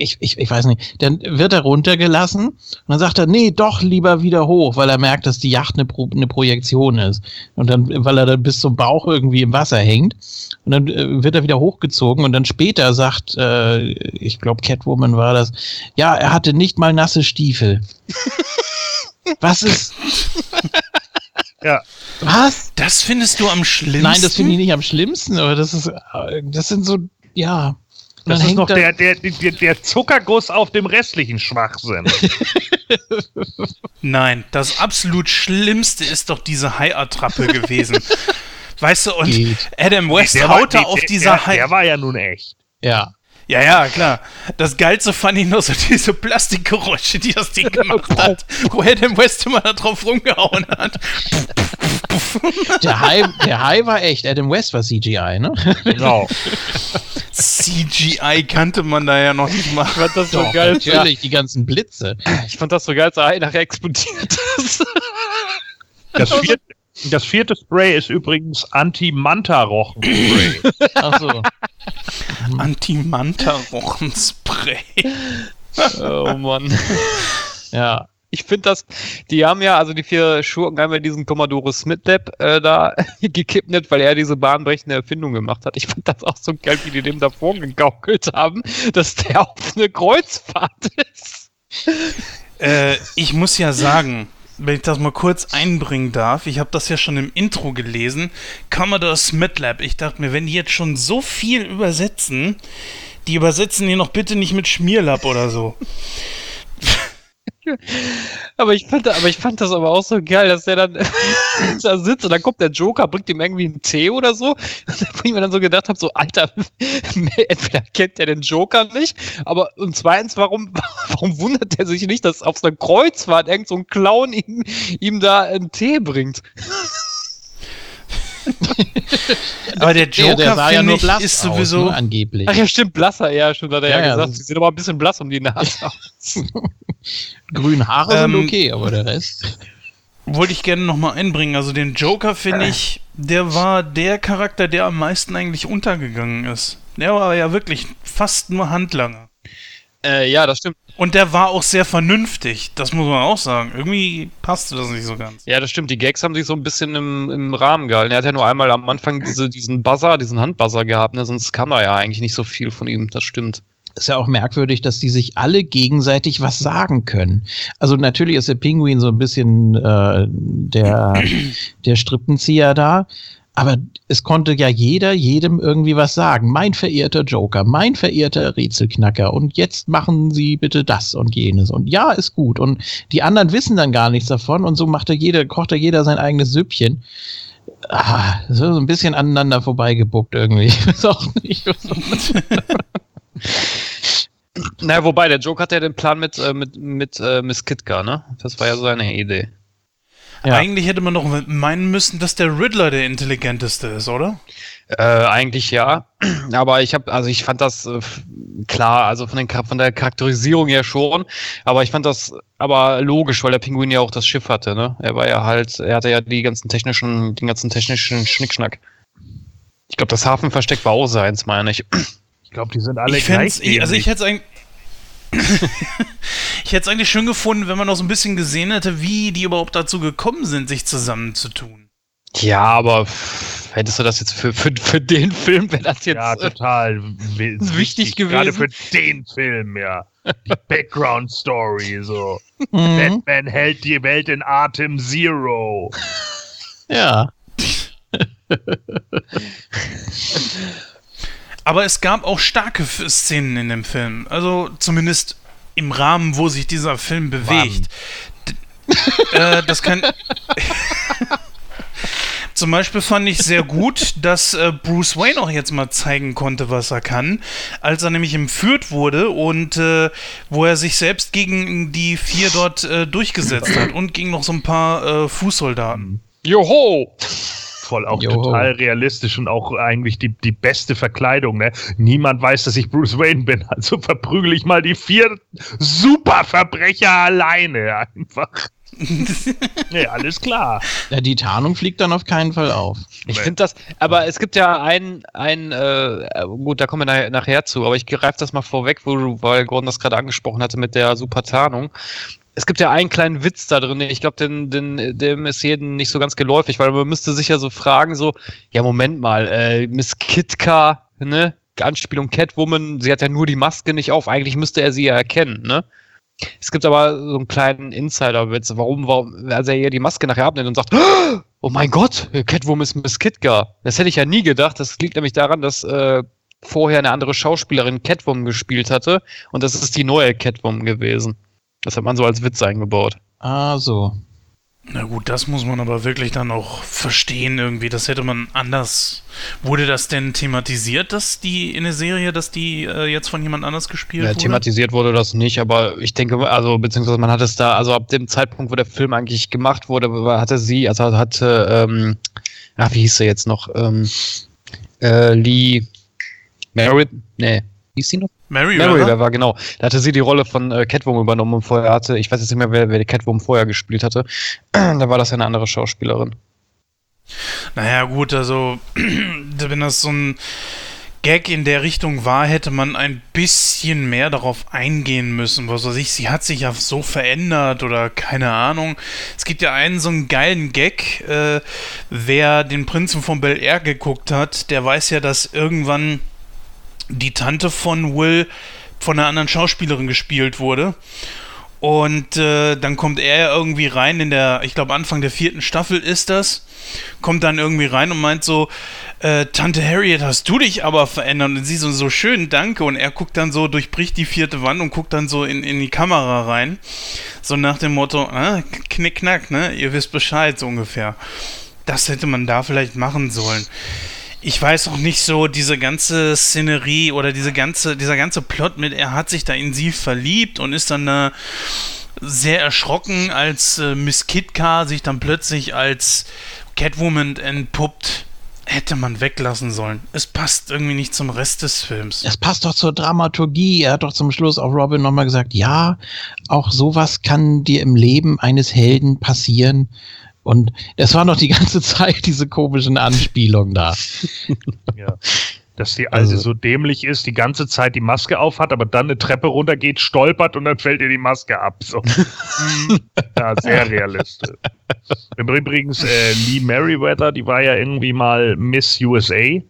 ich, ich, ich weiß nicht, dann wird er runtergelassen und dann sagt er, nee, doch lieber wieder hoch, weil er merkt, dass die Yacht eine, Pro eine Projektion ist. Und dann, weil er dann bis zum Bauch irgendwie im Wasser hängt. Und dann äh, wird er wieder hochgezogen und dann später sagt, äh, ich glaube, Catwoman war das, ja, er hatte nicht mal nasse Stiefel. Was ist? Ja. Was? Das findest du am schlimmsten? Nein, das finde ich nicht am schlimmsten, aber das ist, äh, das sind so, ja. Das ist noch der, der, der, der Zuckerguss auf dem restlichen Schwachsinn. Nein, das absolut Schlimmste ist doch diese Hai-Attrappe gewesen. Weißt du, und Geht. Adam West Der war- haut da der- auf der, dieser der, Hai. der war ja nun echt. Ja. Ja, ja, klar. Das Geilste fand ich nur so diese Plastikgeräusche, die das Ding gemacht hat, wo Adam West immer da drauf rumgehauen hat. Der Hai, der Hai war echt. Adam West war CGI, ne? Genau. CGI kannte man da ja noch nicht mal. Ich fand das so Doch, geil. natürlich, die ganzen Blitze. Ich fand das so geil, als er nachher explodiert ist. Das vierte, das vierte Spray ist übrigens Anti-Manta-Rochen-Spray. Achso. Anti-Manta-Rochenspray. oh Mann. Ja. Ich finde das, die haben ja, also die vier Schurken haben ja diesen Commodore Smith Lab äh, da gekidnappt, weil er diese bahnbrechende Erfindung gemacht hat. Ich fand das auch so geil, wie die dem davor gegaukelt haben, dass der auf eine Kreuzfahrt ist. Äh, ich muss ja sagen, wenn ich das mal kurz einbringen darf, ich habe das ja schon im Intro gelesen, Commodore Smith Lab. Ich dachte mir, wenn die jetzt schon so viel übersetzen, die übersetzen hier noch bitte nicht mit Schmierlapp oder so. Aber ich fand, aber ich fand das aber auch so geil, dass der dann da sitzt und dann kommt der Joker, bringt ihm irgendwie einen Tee oder so. Wo ich mir dann so gedacht habe, so Alter, entweder kennt der den Joker nicht, aber und zweitens, warum, warum wundert er sich nicht, dass auf so Kreuzfahrt irgend so ein Clown ihm, ihm da einen Tee bringt? Aber der Joker, der sah ja finde nur ich, blass ist aus, sowieso... ne, angeblich. Ach ja, stimmt, blasser, ja, stimmt, hat er ja, Ja, gesagt. das- Sie sieht aber ein bisschen blass um die Nase aus. Grün Haare Ähm, sind okay, aber der Rest. wollte ich gerne nochmal einbringen. Also den Joker, finde ich, der war der Charakter, der am meisten eigentlich untergegangen ist. Der war ja wirklich fast nur Handlanger. äh, ja, das stimmt. Und der war auch sehr vernünftig, das muss man auch sagen. Irgendwie passte das nicht so ganz. Ja, das stimmt. Die Gags haben sich so ein bisschen im, im Rahmen gehalten. Er hat ja nur einmal am Anfang diese, diesen Buzzer, diesen Handbuzzer gehabt, ne? sonst kam da ja eigentlich nicht so viel von ihm. Das stimmt. Ist ja auch merkwürdig, dass die sich alle gegenseitig was sagen können. Also natürlich ist der Pinguin so ein bisschen äh, der, der Strippenzieher da. Aber es konnte ja jeder jedem irgendwie was sagen. Mein verehrter Joker, mein verehrter Rätselknacker. Und jetzt machen Sie bitte das und jenes. Und ja, ist gut. Und die anderen wissen dann gar nichts davon. Und so macht er jeder, kocht er jeder sein eigenes Süppchen. Ah, so ein bisschen aneinander vorbeigebuckt irgendwie. Ich weiß auch nicht. Naja, wobei, der Joke hatte ja den Plan mit, äh, mit, mit äh, Miss Kitka, ne? Das war ja seine Idee. Ja. Eigentlich hätte man doch meinen müssen, dass der Riddler der intelligenteste ist, oder? Äh, eigentlich ja. Aber ich habe, also ich fand das äh, klar, also von, den, von der Charakterisierung her schon. Aber ich fand das aber logisch, weil der Pinguin ja auch das Schiff hatte, ne? Er war ja halt, er hatte ja die ganzen technischen, den ganzen technischen Schnickschnack. Ich glaube, das Hafenversteck war auch seins, meine ich. Ich glaube, die sind alle ich gleich. ich, also ich hätte es eigentlich. ich hätte es eigentlich schön gefunden, wenn man noch so ein bisschen gesehen hätte, wie die überhaupt dazu gekommen sind, sich zusammenzutun. Ja, aber hättest du das jetzt für, für, für den Film, wäre das jetzt. ja, äh, total wi- wichtig Gerade gewesen. für den Film, ja. Die Background Story, so. Mhm. Batman hält die Welt in Atem Zero. Ja. Aber es gab auch starke Szenen in dem Film. Also zumindest im Rahmen, wo sich dieser Film bewegt. Äh, das kann. Zum Beispiel fand ich sehr gut, dass äh, Bruce Wayne auch jetzt mal zeigen konnte, was er kann, als er nämlich entführt wurde und äh, wo er sich selbst gegen die vier dort äh, durchgesetzt hat und gegen noch so ein paar äh, Fußsoldaten. Joho! Voll auch Joho. total realistisch und auch eigentlich die, die beste Verkleidung, ne? Niemand weiß, dass ich Bruce Wayne bin, also verprügel ich mal die vier Superverbrecher alleine einfach. nee, alles klar. ja. Die Tarnung fliegt dann auf keinen Fall auf. Ich Nee. finde das, aber es gibt ja ein, ein äh, gut, da kommen wir nachher, zu, aber ich greife das mal vorweg, wo du, weil Gordon das gerade angesprochen hatte mit der Supertarnung. Es gibt ja einen kleinen Witz da drin, ich glaube, den, den, dem ist jedem nicht so ganz geläufig, weil man müsste sich ja so fragen, so, ja, Moment mal, äh, Miss Kitka, ne? Anspielung Catwoman, sie hat ja nur die Maske nicht auf, eigentlich müsste er sie ja erkennen, ne? Es gibt aber so einen kleinen Insider-Witz, warum, warum, als er ihr die Maske nachher abnimmt und sagt, oh mein Gott, Catwoman ist Miss Kitka. Das hätte ich ja nie gedacht. Das liegt nämlich daran, dass äh, vorher eine andere Schauspielerin Catwoman gespielt hatte und das ist die neue Catwoman gewesen. Das hat man so als Witz eingebaut. Ah, so. Na gut, das muss man aber wirklich dann auch verstehen irgendwie. Das hätte man anders. Wurde das denn thematisiert, dass die in der Serie, dass die äh, jetzt von jemand anders gespielt Ja, wurde? thematisiert wurde das nicht, aber ich denke, also beziehungsweise man hat es da, also ab dem Zeitpunkt, wo der Film eigentlich gemacht wurde, hatte sie, also hatte, ähm, ach, wie hieß sie jetzt noch? Ähm, äh, Lee Merritt, nee, hieß sie noch? Mary, Mary Weather? war genau. Da hatte sie die Rolle von äh, Catwoman übernommen und vorher hatte, ich weiß jetzt nicht mehr, wer, wer die Catwoman vorher gespielt hatte. da war das ja eine andere Schauspielerin. Naja, gut, also, wenn das so ein Gag in der Richtung war, hätte man ein bisschen mehr darauf eingehen müssen. Was weiß ich, sie hat sich ja so verändert oder keine Ahnung. Es gibt ja einen so einen geilen Gag. Äh, wer den Prinzen von Bel Air geguckt hat, der weiß ja, dass irgendwann die Tante von Will von einer anderen Schauspielerin gespielt wurde. Und äh, dann kommt er irgendwie rein in der, ich glaube Anfang der vierten Staffel ist das, kommt dann irgendwie rein und meint so, äh, Tante Harriet, hast du dich aber verändert? Und sie so, so schön, danke. Und er guckt dann so, durchbricht die vierte Wand und guckt dann so in, in die Kamera rein. So nach dem Motto, ah, knick, knack, ne? Ihr wisst Bescheid, so ungefähr. Das hätte man da vielleicht machen sollen. Ich weiß auch nicht so, diese ganze Szenerie oder diese ganze, dieser ganze Plot mit, er hat sich da in sie verliebt und ist dann äh, sehr erschrocken, als äh, Miss Kitka sich dann plötzlich als Catwoman entpuppt. Hätte man weglassen sollen. Es passt irgendwie nicht zum Rest des Films. Das passt doch zur Dramaturgie. Er hat doch zum Schluss auch Robin nochmal gesagt, ja, auch sowas kann dir im Leben eines Helden passieren. Und das war noch die ganze Zeit diese komischen Anspielungen da. Ja. Dass die Alte Also- so dämlich ist, die ganze Zeit die Maske aufhat, aber dann eine Treppe runtergeht, stolpert und dann fällt ihr die Maske ab. So. ja, sehr realistisch. Übrigens, äh, Lee Merriweather, die war ja irgendwie mal Miss USA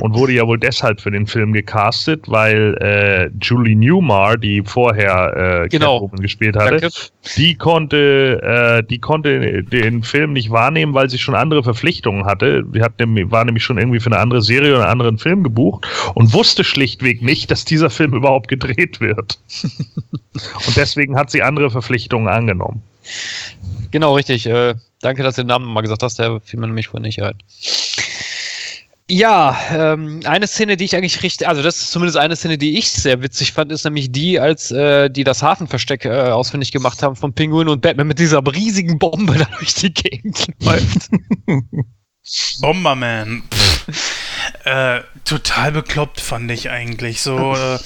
und wurde ja wohl deshalb für den Film gecastet, weil äh, Julie Newmar, die vorher äh, Genau. Catwoman gespielt hatte, Danke. die konnte, äh, die konnte den Film nicht wahrnehmen, weil sie schon andere Verpflichtungen hatte. Sie hat war nämlich schon irgendwie für eine andere Serie oder einen anderen Film gebucht und wusste schlichtweg nicht, dass dieser Film überhaupt gedreht wird. und deswegen hat sie andere Verpflichtungen angenommen. Genau, richtig. Äh, danke, dass du den Namen mal gesagt hast, der fiel mir nämlich vorhin nicht ein. Ja, ähm, eine Szene, die ich eigentlich richtig, also das ist zumindest eine Szene, die ich sehr witzig fand, ist nämlich die, als äh, die das Hafenversteck äh, ausfindig gemacht haben von Pinguin und Batman mit dieser riesigen Bombe da durch die Gegend läuft. Bomberman. äh, total bekloppt fand ich eigentlich. So, äh,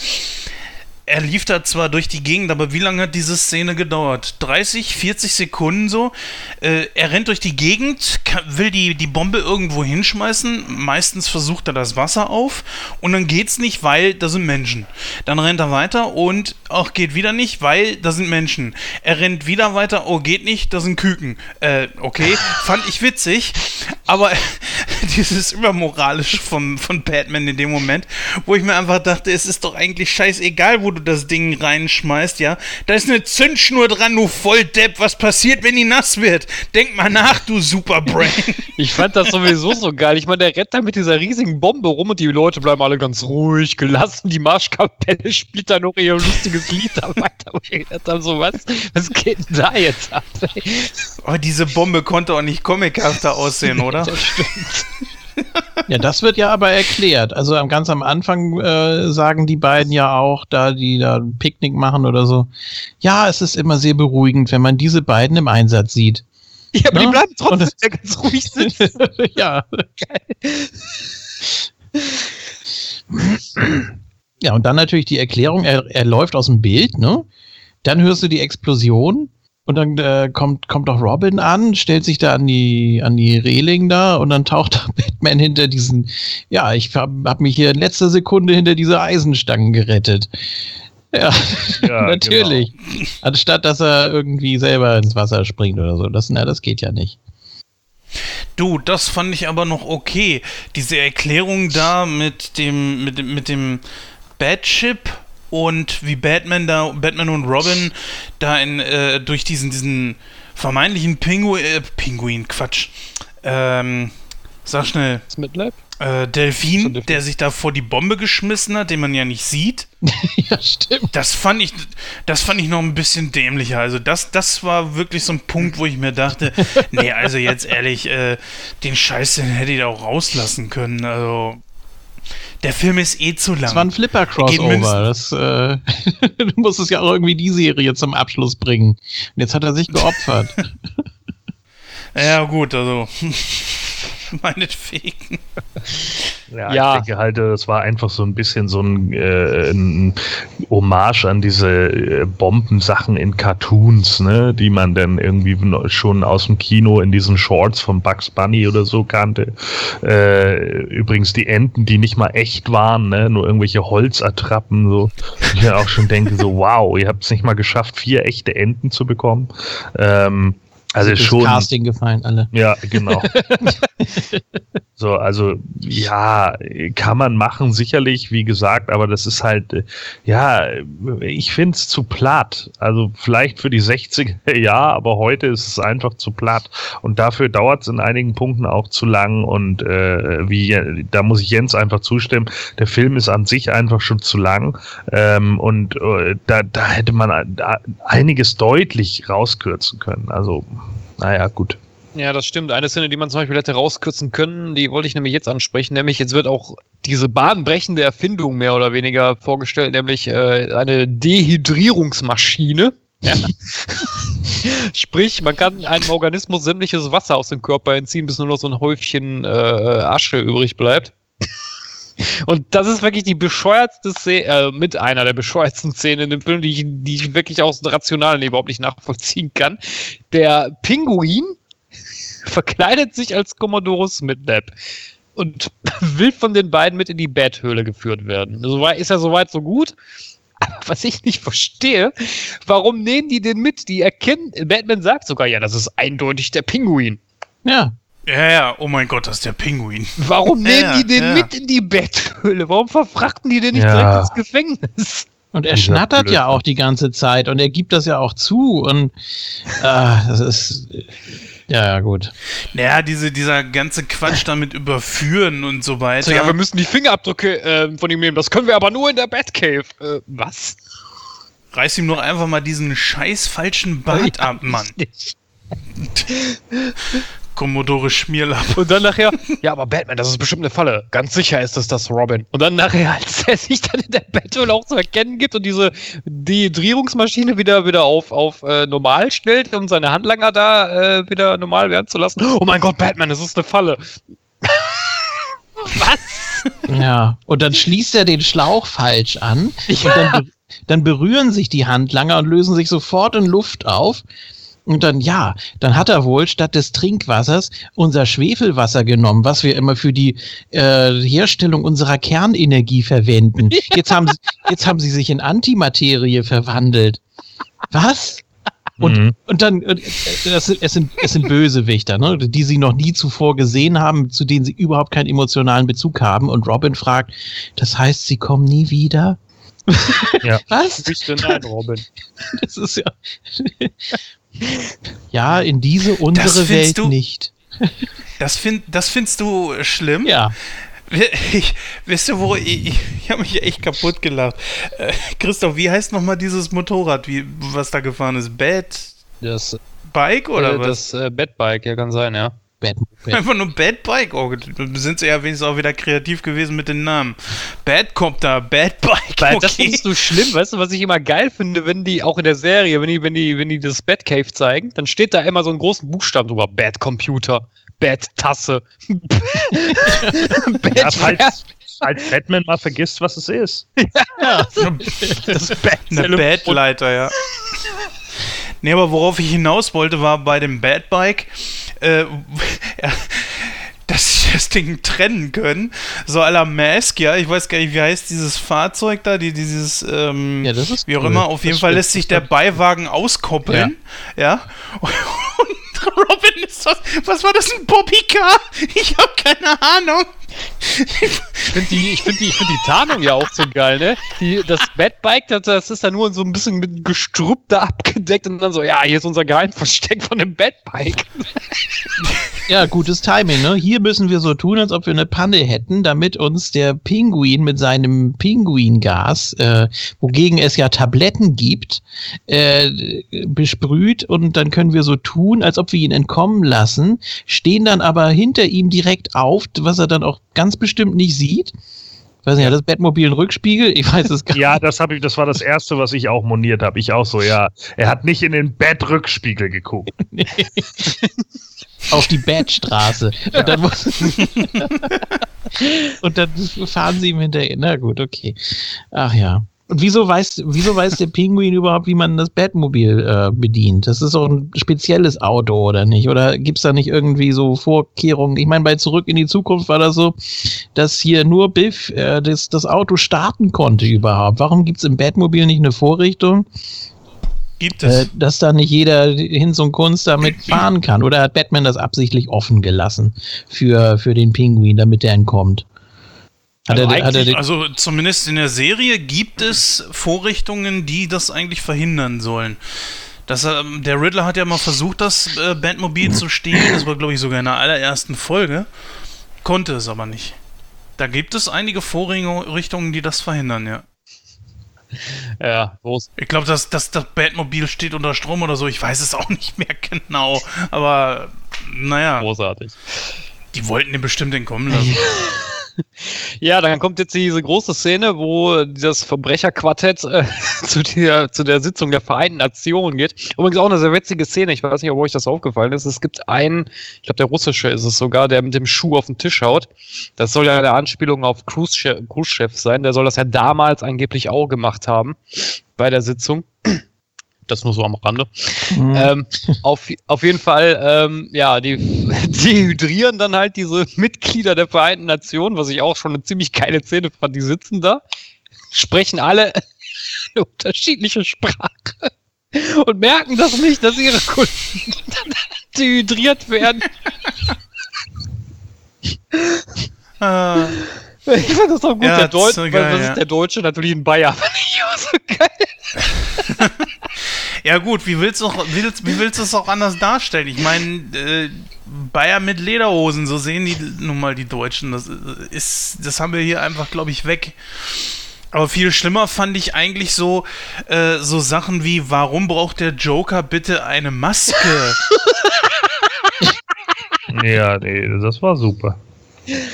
er lief da zwar durch die Gegend, aber wie lange hat diese Szene gedauert? 30, 40 Sekunden so? Äh, er rennt durch die Gegend, kann, will die, die Bombe irgendwo hinschmeißen. Meistens versucht er das Wasser auf und dann geht's nicht, weil da sind Menschen. Dann rennt er weiter und auch geht wieder nicht, weil da sind Menschen. Er rennt wieder weiter, oh, geht nicht, da sind Küken. Äh, okay, fand ich witzig, aber dieses Übermoralische vom, von Batman in dem Moment, wo ich mir einfach dachte, es ist doch eigentlich scheißegal, wo du das Ding reinschmeißt, ja. Da ist eine Zündschnur dran, du Volldepp. Was passiert, wenn die nass wird? Denk mal nach, du Superbrain. Ich fand das sowieso so geil. Ich meine, der rennt da mit dieser riesigen Bombe rum und die Leute bleiben alle ganz ruhig, gelassen. Die Marschkapelle spielt da noch ihr lustiges Lied da weiter. Und ich dachte so, was, was geht denn da jetzt ab? Aber Oh, diese Bombe konnte auch nicht comichafter aussehen, oder? Das stimmt. Ja, das wird ja aber erklärt. Also ganz am Anfang äh, sagen die beiden ja auch, da die da ein Picknick machen oder so. Ja, es ist immer sehr beruhigend, wenn man diese beiden im Einsatz sieht. Ja, aber die Ja? bleiben trotzdem ja ganz ruhig sitzen. ja. Ja, und dann natürlich die Erklärung, er, er läuft aus dem Bild, ne? Dann hörst du die Explosion und dann äh, kommt, kommt auch Robin an, stellt sich da an die, an die Reling da und dann taucht Batman hinter diesen, ja, ich hab, hab mich hier in letzter Sekunde hinter diese Eisenstangen gerettet. Ja, Ja, natürlich. Anstatt dass er irgendwie selber ins Wasser springt oder so. Das, na, das geht ja nicht. Du, das fand ich aber noch okay. Diese Erklärung da mit dem, mit dem, mit dem Batship und wie Batman da, Batman und Robin da in, äh, durch diesen, diesen vermeintlichen Pinguin, äh, Pinguin, Quatsch, ähm, sag schnell, Das äh, Delfin. der sich da vor die Bombe geschmissen hat, den man ja nicht sieht. ja, stimmt. Das fand ich, das fand ich noch ein bisschen dämlicher. Also das, das war wirklich so ein Punkt, wo ich mir dachte, nee, also jetzt ehrlich, äh, den Scheiß, den hätte ich da auch rauslassen können. Also der Film ist eh zu lang. Das war ein Flipper-Crossover. Das, äh, du musstest ja auch irgendwie die Serie zum Abschluss bringen. Und jetzt hat er sich geopfert. ja gut, also meinetwegen. Ja, Ja. ich denke halt, das war einfach so ein bisschen so ein, äh, ein Hommage an diese äh, Bombensachen in Cartoons, ne, die man dann irgendwie schon aus dem Kino in diesen Shorts von Bugs Bunny oder so kannte. Äh, übrigens die Enten, die nicht mal echt waren, ne, nur irgendwelche Holzattrappen, so. Ich mir auch schon denke, so, wow, ihr habt es nicht mal geschafft, vier echte Enten zu bekommen. Ähm, also Das schon. Casting gefallen alle. Ja, genau. so, also ja, kann man machen, sicherlich, wie gesagt, aber das ist halt, äh, ja, ich finde es zu platt. Also vielleicht für die 60er ja, aber heute ist es einfach zu platt. Und dafür dauert es in einigen Punkten auch zu lang. Und äh, wie da muss ich Jens einfach zustimmen, der Film ist an sich einfach schon zu lang. Ähm, und äh, da, da hätte man da einiges deutlich rauskürzen können. Also, naja, gut. Ja, das stimmt. Eine Szene, die man zum Beispiel hätte rauskürzen können, die wollte ich nämlich jetzt ansprechen, nämlich jetzt wird auch diese bahnbrechende Erfindung mehr oder weniger vorgestellt, nämlich äh, eine Dehydrierungsmaschine. Ja. Sprich, man kann einem Organismus sämtliches Wasser aus dem Körper entziehen, bis nur noch so ein Häufchen äh, Asche übrig bleibt. Und das ist wirklich die bescheuertste Szene, äh, mit einer der bescheuertsten Szenen in dem Film, die ich, die ich wirklich aus dem Rationalen überhaupt nicht nachvollziehen kann. Der Pinguin verkleidet sich als Commodore Smithnap und will von den beiden mit in die Betthöhle geführt werden. Ist ja soweit so gut. Was ich nicht verstehe, warum nehmen die den mit? Die erkennen, Batman sagt sogar, ja, das ist eindeutig der Pinguin. Ja, Ja, ja, oh mein Gott, das ist der Pinguin. Warum Ja, nehmen die den ja. mit in die Betthöhle? Warum verfrachten die den nicht Ja. direkt ins Gefängnis? und er Dieser schnattert Blödsinn. ja auch die ganze Zeit und er gibt das ja auch zu und ah, das ist ja, ja gut. Naja, diese, dieser ganze Quatsch damit überführen und so weiter. So, ja, wir müssen die Fingerabdrücke äh, von ihm nehmen. Das können wir aber nur in der Batcave. Äh, was? Reiß ihm doch einfach mal diesen scheiß falschen Bart ab, Mann. Commodore Schmierlapp. Und dann nachher, ja, aber Batman, das ist bestimmt eine Falle. Ganz sicher ist es das Robin. Und dann nachher, als er sich dann in der Battle auch zu erkennen gibt und diese Dehydrierungsmaschine wieder, wieder auf, auf äh, normal stellt, um seine Handlanger da äh, wieder normal werden zu lassen. Oh mein Gott, Batman, das ist eine Falle. Was? Ja, und dann schließt er den Schlauch falsch an. Und dann, be dann berühren sich die Handlanger und lösen sich sofort in Luft auf. Und dann, ja, dann hat er wohl statt des Trinkwassers unser Schwefelwasser genommen, was wir immer für die äh, Herstellung unserer Kernenergie verwenden. Jetzt haben, sie, jetzt haben sie sich in Antimaterie verwandelt. Was? Und, Mhm. und dann, äh, das sind, es, sind, es sind Bösewichter, ne, die sie noch nie zuvor gesehen haben, zu denen sie überhaupt keinen emotionalen Bezug haben. Und Robin fragt, das heißt, sie kommen nie wieder? Ja. Was? Bitte nein, Robin. Das ist ja. Ja, in diese unsere Welt du- nicht. Das, find, das findest du schlimm? Ja. Ich, wisst ihr, wo ich, ich, habe mich echt kaputt gelacht. Äh, Christoph, wie heißt nochmal dieses Motorrad, wie, was da gefahren ist? Bad Das, Bike oder äh, was? das äh, Batbike, ja, kann sein, ja. Batman. Einfach nur Bad Bike. Oh, sind sie ja wenigstens auch wieder kreativ gewesen mit den Namen. Bad Copter, Bad Bike. Weil das okay. findest du schlimm, weißt du, was ich immer geil finde, wenn die, auch in der Serie, wenn die, wenn die, wenn die das Batcave zeigen, dann steht da immer so einen großen Buchstaben drüber. Bad Computer, Bad Tasse. Bad Ja, falls, falls Batman mal vergisst, was es ist. das Bad Eine Badleiter, ja. Nee, aber worauf ich hinaus wollte, war bei dem Bad Bike, äh, ja, dass sie das Ding trennen können. So à la Mask, ja. Ich weiß gar nicht, wie heißt dieses Fahrzeug da, die, dieses, ähm, Ja, das ist wie auch cool. immer. Auf jeden Das Fall stimmt, lässt sich der. Beiwagen auskoppeln, ja. Und Robin ist das, was war das, ein Bobbycar? Ich habe keine Ahnung. Ich finde die, ich find die, ich find die Tarnung ja auch so geil, ne? Die, das Batbike, das, das ist da nur so ein bisschen mit Gestrüpp da abgedeckt und dann so, ja, hier ist unser Geheimversteck von dem Batbike. Ja, gutes Timing, ne? Hier müssen wir so tun, als ob wir eine Panne hätten, damit uns der Pinguin mit seinem Pinguingas, äh, wogegen es ja Tabletten gibt, äh, besprüht und dann können wir so tun, als ob wir ihn entkommen lassen, stehen dann aber hinter ihm direkt auf, was er dann auch ganz bestimmt nicht sieht. Weiß nicht, hat das Bettmobil einen Rückspiegel? Ich weiß es gar nicht. Ja, das ich, das war das erste, was ich auch moniert habe. Ich auch so, ja. Er hat nicht in den Bettrückspiegel geguckt. auf die Badstraße. Und dann, muss und dann fahren sie ihm hinterher. Na gut, okay. Ach ja. Und wieso weiß, wieso weiß der Pinguin überhaupt, wie man das Batmobil äh, bedient? Das ist doch ein spezielles Auto, oder nicht? Oder gibt's da nicht irgendwie so Vorkehrungen? Ich meine, bei Zurück in die Zukunft war das so, dass hier nur Biff äh, das, das Auto starten konnte überhaupt. Warum gibt's im Batmobil nicht eine Vorrichtung, Gibt äh, es. dass da nicht jeder Hinz und Kunst damit fahren kann. Oder hat Batman das absichtlich offen gelassen für, für den Pinguin, damit er entkommt? Also er, Also zumindest in der Serie gibt es Vorrichtungen, die das eigentlich verhindern sollen. Das, ähm, der Riddler hat ja mal versucht, das äh, Bandmobil zu stehlen. Das war, glaube ich, sogar in der allerersten Folge. Konnte es aber nicht. Da gibt es einige Vorrichtungen, die das verhindern, ja. Ja, ist Ich glaube, dass, dass das Bandmobil steht unter Strom oder so. Ich weiß es auch nicht mehr genau. Aber naja, großartig. die wollten den bestimmt entkommen lassen. Ja, dann kommt jetzt diese große Szene, wo das Verbrecherquartett äh, zu, der, zu der Sitzung der Vereinten Nationen geht. Übrigens auch eine sehr witzige Szene. Ich weiß nicht, ob euch das aufgefallen ist. Es gibt einen, ich glaube, der russische ist es sogar, der mit dem Schuh auf den Tisch haut. Das soll ja eine Anspielung auf Khrushchev sein. Der soll das ja damals angeblich auch gemacht haben bei der Sitzung. Das nur so am Rande. Mhm. Ähm, auf, auf jeden Fall, ähm, ja, die dehydrieren dann halt diese Mitglieder der Vereinten Nationen, was ich auch schon eine ziemlich geile Szene fand. Die sitzen da, sprechen alle eine unterschiedliche Sprache und merken das nicht, dass ihre Kunden dehydriert werden. äh, Ich fand das auch gut, Ja, der Deutsche, so weil geil, das ja. ist der Deutsche natürlich in Bayern. Fand ich auch so geil. Ja gut, wie willst du wie willst, es auch anders darstellen? Ich meine, äh, Bayer mit Lederhosen, so sehen die nun mal die Deutschen. Das äh, ist, das haben wir hier einfach, glaube ich, weg. Aber viel schlimmer fand ich eigentlich so, äh, so Sachen wie, warum braucht der Joker bitte eine Maske? Ja, nee, das war super.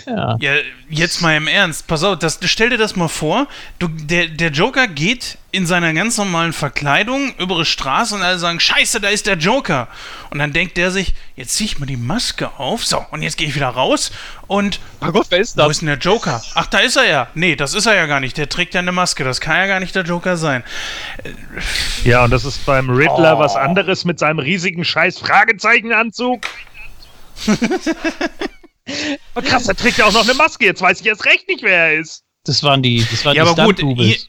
Ja. Ja, jetzt mal im Ernst. Pass auf, das, stell dir das mal vor. Du, der, der Joker geht in seiner ganz normalen Verkleidung über die Straße und alle sagen, scheiße, da ist der Joker. Und dann denkt der sich, jetzt zieh ich mir die Maske auf. So, und jetzt gehe ich wieder raus und... Mein Gott, wer ist Wo das? ist denn der Joker? Ach, da ist er ja. Nee, das ist er ja gar nicht. Der trägt ja eine Maske. Das kann ja gar nicht der Joker sein. Ja, und das ist beim Riddler was anderes mit seinem riesigen scheiß Fragezeichenanzug. oh, krass, er trägt ja auch noch eine Maske. Jetzt weiß ich erst recht nicht, wer er ist. Das waren die, das waren Ja, die aber gut, Stunt-Doubles.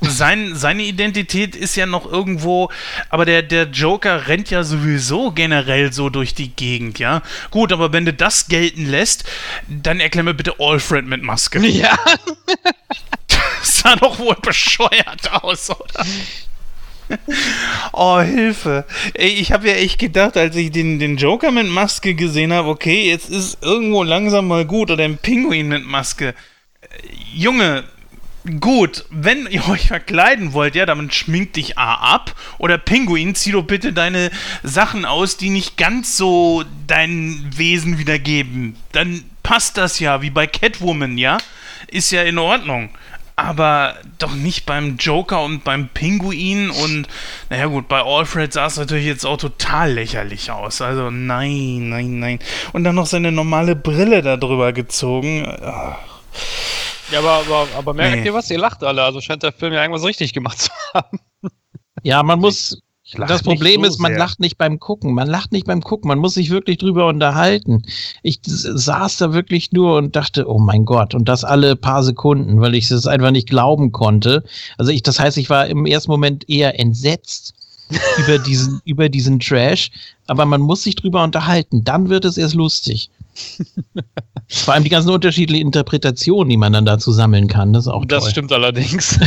Sein, seine Identität ist ja noch irgendwo, aber der, der Joker rennt ja sowieso generell so durch die Gegend, ja. Gut, aber wenn du das gelten lässt, dann erklär mir bitte Alfred mit Maske. Ja. Das sah doch wohl bescheuert aus, oder? Oh, Hilfe. Ey, ich habe ja echt gedacht, als ich den, den Joker mit Maske gesehen habe, okay, jetzt ist irgendwo langsam mal gut oder ein Pinguin mit Maske. Äh, Junge, gut, wenn ihr euch verkleiden wollt, ja, dann schminkt dich A ab oder Pinguin, zieh doch bitte deine Sachen aus, die nicht ganz so dein Wesen wiedergeben. Dann passt das ja, wie bei Catwoman, ja? Ist ja in Ordnung aber doch nicht beim Joker und beim Pinguin und naja gut, bei Alfred sah es natürlich jetzt auch total lächerlich aus. Also nein, nein, nein. Und dann noch seine normale Brille da drüber gezogen. Ach, Ja, aber, aber, aber merkt Nee. ihr was? Ihr lacht alle. Also scheint der Film ja irgendwas richtig gemacht zu haben. Ja, man muss. Das Problem so ist, man sehr. lacht nicht beim Gucken. Man lacht nicht beim Gucken. Man muss sich wirklich drüber unterhalten. Ich saß da wirklich nur und dachte, oh mein Gott, und das alle paar Sekunden, weil ich es einfach nicht glauben konnte. Also ich, das heißt, ich war im ersten Moment eher entsetzt über diesen, über diesen Trash. Aber man muss sich drüber unterhalten. Dann wird es erst lustig. Vor allem die ganzen unterschiedlichen Interpretationen, die man dann dazu sammeln kann. Das ist auch das toll. stimmt allerdings.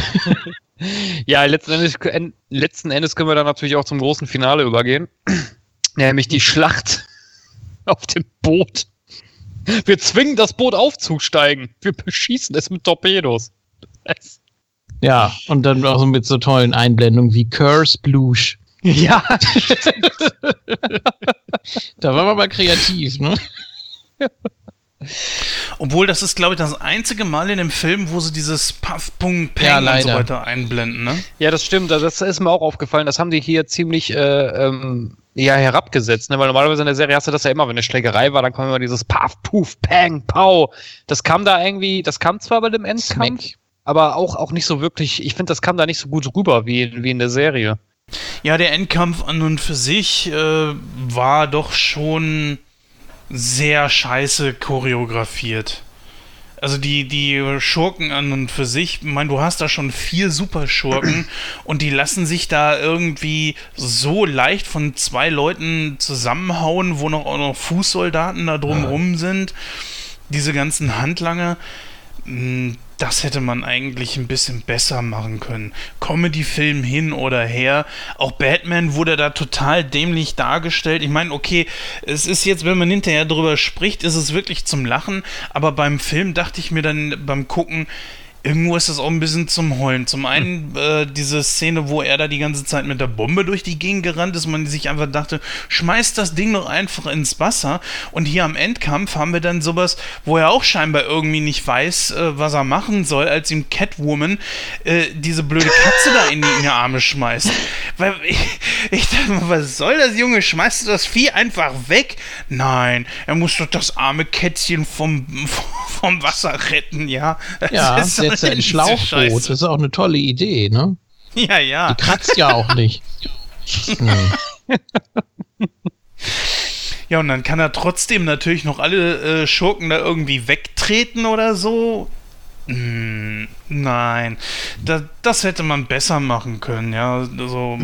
ja, letzten Endes, en- letzten Endes können wir dann natürlich auch zum großen Finale übergehen. Nämlich die Schlacht auf dem Boot. Wir zwingen das Boot aufzusteigen. Wir beschießen es mit Torpedos. Es- Ja, und dann auch so mit so tollen Einblendungen wie Curse Blush. Ja, Da war man mal kreativ, ne? Obwohl, das ist, glaube ich, das einzige Mal in dem Film, wo sie dieses Puff, Pung, Peng Ja, und so weiter einblenden, ne? ja, das stimmt. Das ist mir auch aufgefallen. Das haben die hier ziemlich äh, ähm, ja, herabgesetzt. Ne? Weil normalerweise in der Serie hast du das ja immer, wenn eine Schlägerei war, dann kam immer dieses Puff, Puff, Pang, Pow. Das kam da irgendwie, das kam zwar bei dem Endkampf, Smack. aber auch, auch nicht so wirklich, ich finde, das kam da nicht so gut rüber wie, wie in der Serie. Ja, der Endkampf an und für sich äh, war doch schon sehr scheiße choreografiert. Also die, die Schurken an und für sich, ich meine, du hast da schon vier Superschurken und die lassen sich da irgendwie so leicht von zwei Leuten zusammenhauen, wo noch auch noch Fußsoldaten da drumrum sind. Diese ganzen Handlanger, mh, das hätte man eigentlich ein bisschen besser machen können. Comedy-Film hin oder her. Auch Batman wurde da total dämlich dargestellt. Ich meine, okay, es ist jetzt, wenn man hinterher drüber spricht, ist es wirklich zum Lachen. Aber beim Film dachte ich mir dann beim Gucken, irgendwo ist das auch ein bisschen zum Heulen. Zum einen äh, diese Szene, wo er da die ganze Zeit mit der Bombe durch die Gegend gerannt ist, man sich einfach dachte, schmeißt das Ding doch einfach ins Wasser. Und hier am Endkampf haben wir dann sowas, wo er auch scheinbar irgendwie nicht weiß, äh, was er machen soll, als ihm Catwoman äh, diese blöde Katze da in die, in die Arme schmeißt. Weil ich, ich dachte mir, was soll das, Junge? Schmeißt du das Vieh einfach weg? Nein, er muss doch das arme Kätzchen vom, vom Wasser retten, ja. Das Ja, ist so er ein Schlauchboot. Das ist auch eine tolle Idee, ne? Ja, ja. Die kratzt ja auch nicht. Nee. Ja, und dann kann er trotzdem natürlich noch alle äh, Schurken da irgendwie wegtreten oder so. Hm, nein, da, das hätte man besser machen können, ja. Also,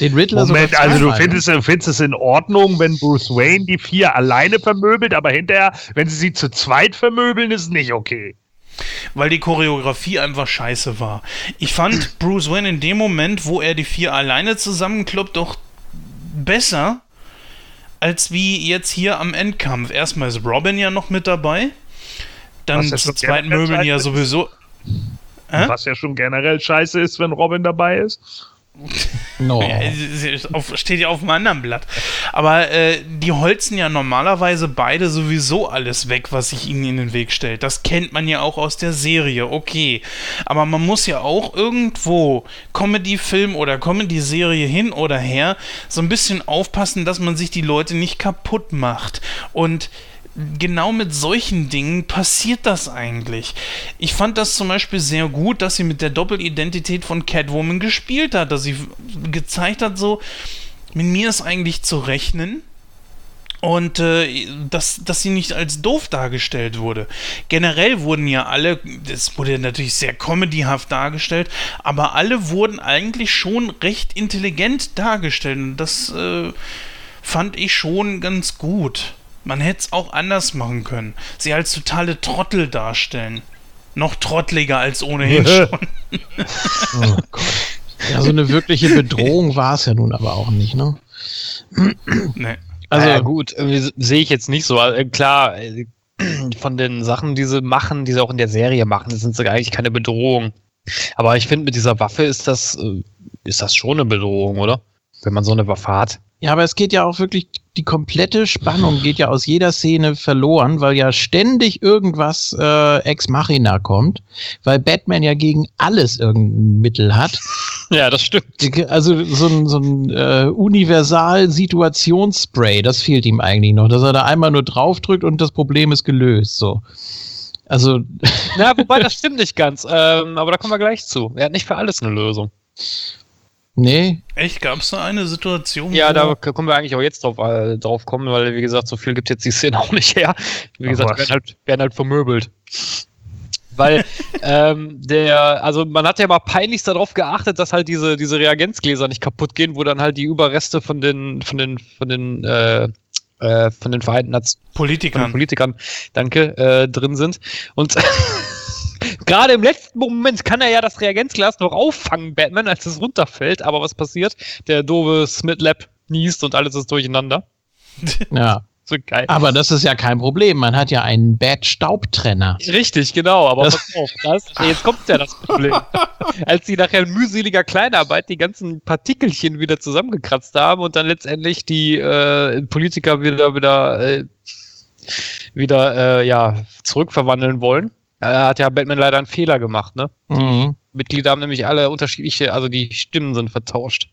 Den Riddler Moment, also du zweimal, findest, du findest es in Ordnung, wenn Bruce Wayne die vier alleine vermöbelt, aber hinterher, wenn sie sie zu zweit vermöbeln, ist es nicht okay. Weil die Choreografie einfach scheiße war. Ich fand Bruce Wayne in dem Moment, wo er die vier alleine zusammenkloppt, doch besser als wie jetzt hier am Endkampf. Erstmal ist Robin ja noch mit dabei. Dann Was ja zu schon zweit generell Möbeln ja sowieso. Hä? Was ja schon generell scheiße ist, wenn Robin dabei ist. No. Steht ja auf einem anderen Blatt. Aber äh, die holzen ja normalerweise beide sowieso alles weg, was sich ihnen in den Weg stellt. Das kennt man ja auch aus der Serie, okay. Aber man muss ja auch irgendwo Comedy-Film oder Comedy-Serie hin oder her so ein bisschen aufpassen, dass man sich die Leute nicht kaputt macht. Und genau mit solchen Dingen passiert das eigentlich. Ich fand das zum Beispiel sehr gut, dass sie mit der Doppelidentität von Catwoman gespielt hat, dass sie gezeigt hat, so, mit mir ist eigentlich zu rechnen. Und äh, dass, dass sie nicht als doof dargestellt wurde. Generell wurden ja alle, das wurde natürlich sehr comedyhaft dargestellt, aber alle wurden eigentlich schon recht intelligent dargestellt. Und das äh, fand ich schon ganz gut. Man hätte es auch anders machen können. Sie als totale Trottel darstellen. Noch trottliger als ohnehin schon. Oh Gott. Ja, so eine wirkliche Bedrohung war es ja nun aber auch nicht, ne? nee. Also ja, gut, äh, sehe ich jetzt nicht so. Äh, klar, äh, von den Sachen, die sie machen, die sie auch in der Serie machen, sind sie eigentlich keine Bedrohung. Aber ich finde, mit dieser Waffe ist das, ist das schon eine Bedrohung, oder? Wenn man so eine Waffe hat. Ja, aber es geht ja auch wirklich, die komplette Spannung geht ja aus jeder Szene verloren, weil ja ständig irgendwas äh, ex machina kommt, weil Batman ja gegen alles irgendein Mittel hat. Ja, das stimmt. Also so ein, so ein äh, Universal-Situationsspray, das fehlt ihm eigentlich noch, dass er da einmal nur draufdrückt und das Problem ist gelöst. So. Also, Na, wobei, das stimmt nicht ganz. Ähm, aber da kommen wir gleich zu. Er hat nicht für alles eine Lösung. Nee, Echt, gab es da eine Situation? Ja, da können wir eigentlich auch jetzt drauf, äh, drauf kommen, weil, wie gesagt, so viel gibt jetzt die Szene auch nicht her. Wie Ach, gesagt, was? werden halt, werden halt vermöbelt. Weil ähm, der, also man hat ja mal peinlichst darauf geachtet, dass halt diese, diese Reagenzgläser nicht kaputt gehen, wo dann halt die Überreste von den, von den, von den, äh, äh, von den Vereinten Nationen von den Politikern. Politikern, danke, äh, drin sind. Und gerade im letzten Moment kann er ja das Reagenzglas noch auffangen, Batman, als es runterfällt. Aber was passiert? Der doofe Smith-Lab niest und alles ist durcheinander. ja. So geil. Aber das ist ja kein Problem. Man hat ja einen Bad-Staubtrenner. Richtig, genau, aber Das- pass auf, das, jetzt kommt ja das Problem. Als sie nachher in mühseliger Kleinarbeit die ganzen Partikelchen wieder zusammengekratzt haben und dann letztendlich die äh, Politiker wieder wieder äh, wieder äh, ja zurückverwandeln wollen, äh, hat ja Batman leider einen Fehler gemacht, ne? Mhm. Mitglieder haben nämlich alle unterschiedliche, also die Stimmen sind vertauscht.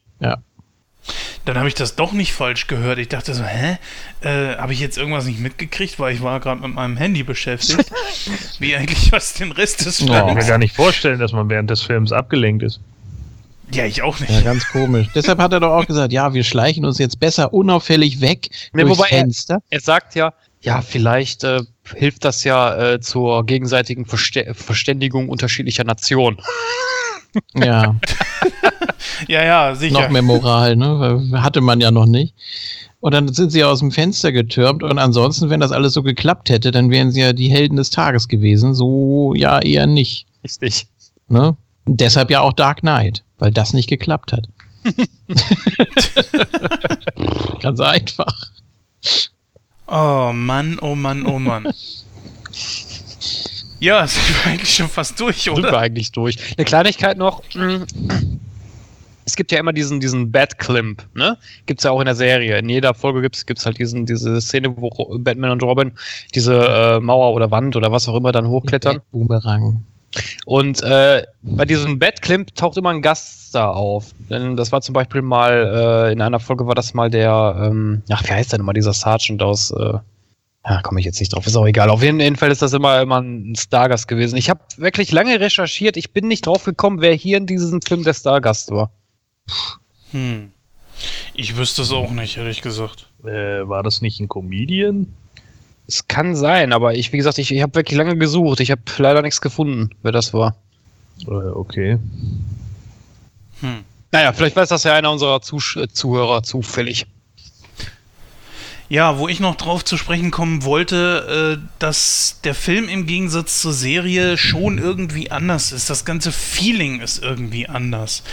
Dann habe ich das doch nicht falsch gehört. Ich dachte so, hä? Äh, habe ich jetzt irgendwas nicht mitgekriegt, weil ich war gerade mit meinem Handy beschäftigt. Wie eigentlich was den Rest des Ich kann Films. mir gar nicht vorstellen, dass man während des Films abgelenkt ist. Ja, ich auch nicht. Ja, ganz komisch. Deshalb hat er doch auch gesagt, ja, wir schleichen uns jetzt besser unauffällig weg Nee, durchs wobei er- Fenster. Er sagt ja, ja, vielleicht äh, hilft das ja äh, zur gegenseitigen Verste Verständigung unterschiedlicher Nationen. Ja, Ja, ja, sicher. noch mehr Moral, ne? Hatte man ja noch nicht. Und dann sind sie aus dem Fenster getürmt und ansonsten, wenn das alles so geklappt hätte, dann wären sie ja die Helden des Tages gewesen. So ja eher nicht. Richtig. Ne? Und deshalb ja auch Dark Knight, weil das nicht geklappt hat. Ganz einfach. Oh Mann, oh Mann, oh Mann. ja, sind wir eigentlich schon fast durch, Sind wir oder? eigentlich durch. Eine Kleinigkeit noch. Es gibt ja immer diesen, diesen Bat-Climp, ne? Gibt's ja auch in der Serie. In jeder Folge gibt's gibt's halt diesen, diese Szene, wo Batman und Robin diese äh, Mauer oder Wand oder was auch immer dann hochklettern. Boomerang. Und äh, bei diesem Batclimp taucht immer ein Gast da auf. Denn das war zum Beispiel mal, äh, in einer Folge war das mal der, ähm, ach, wie heißt denn immer dieser Sergeant aus, äh, ja, komme ich jetzt nicht drauf, ist auch egal. Auf jeden jeden Fall ist das immer, immer ein Stargast gewesen. Ich habe wirklich lange recherchiert, ich bin nicht drauf gekommen, wer hier in diesem Film der Stargast war. Hm. Ich wüsste es auch nicht, ehrlich gesagt. Äh, war das nicht ein Comedian? Es kann sein, aber ich, wie gesagt, ich, ich habe wirklich lange gesucht. Ich habe leider nichts gefunden, wer das war. Äh, okay. Hm. Naja, vielleicht weiß das ja einer unserer Zusch äh, Zuhörer zufällig. Ja, wo ich noch drauf zu sprechen kommen wollte, äh, dass der Film im Gegensatz zur Serie schon irgendwie anders ist. Das ganze Feeling ist irgendwie anders.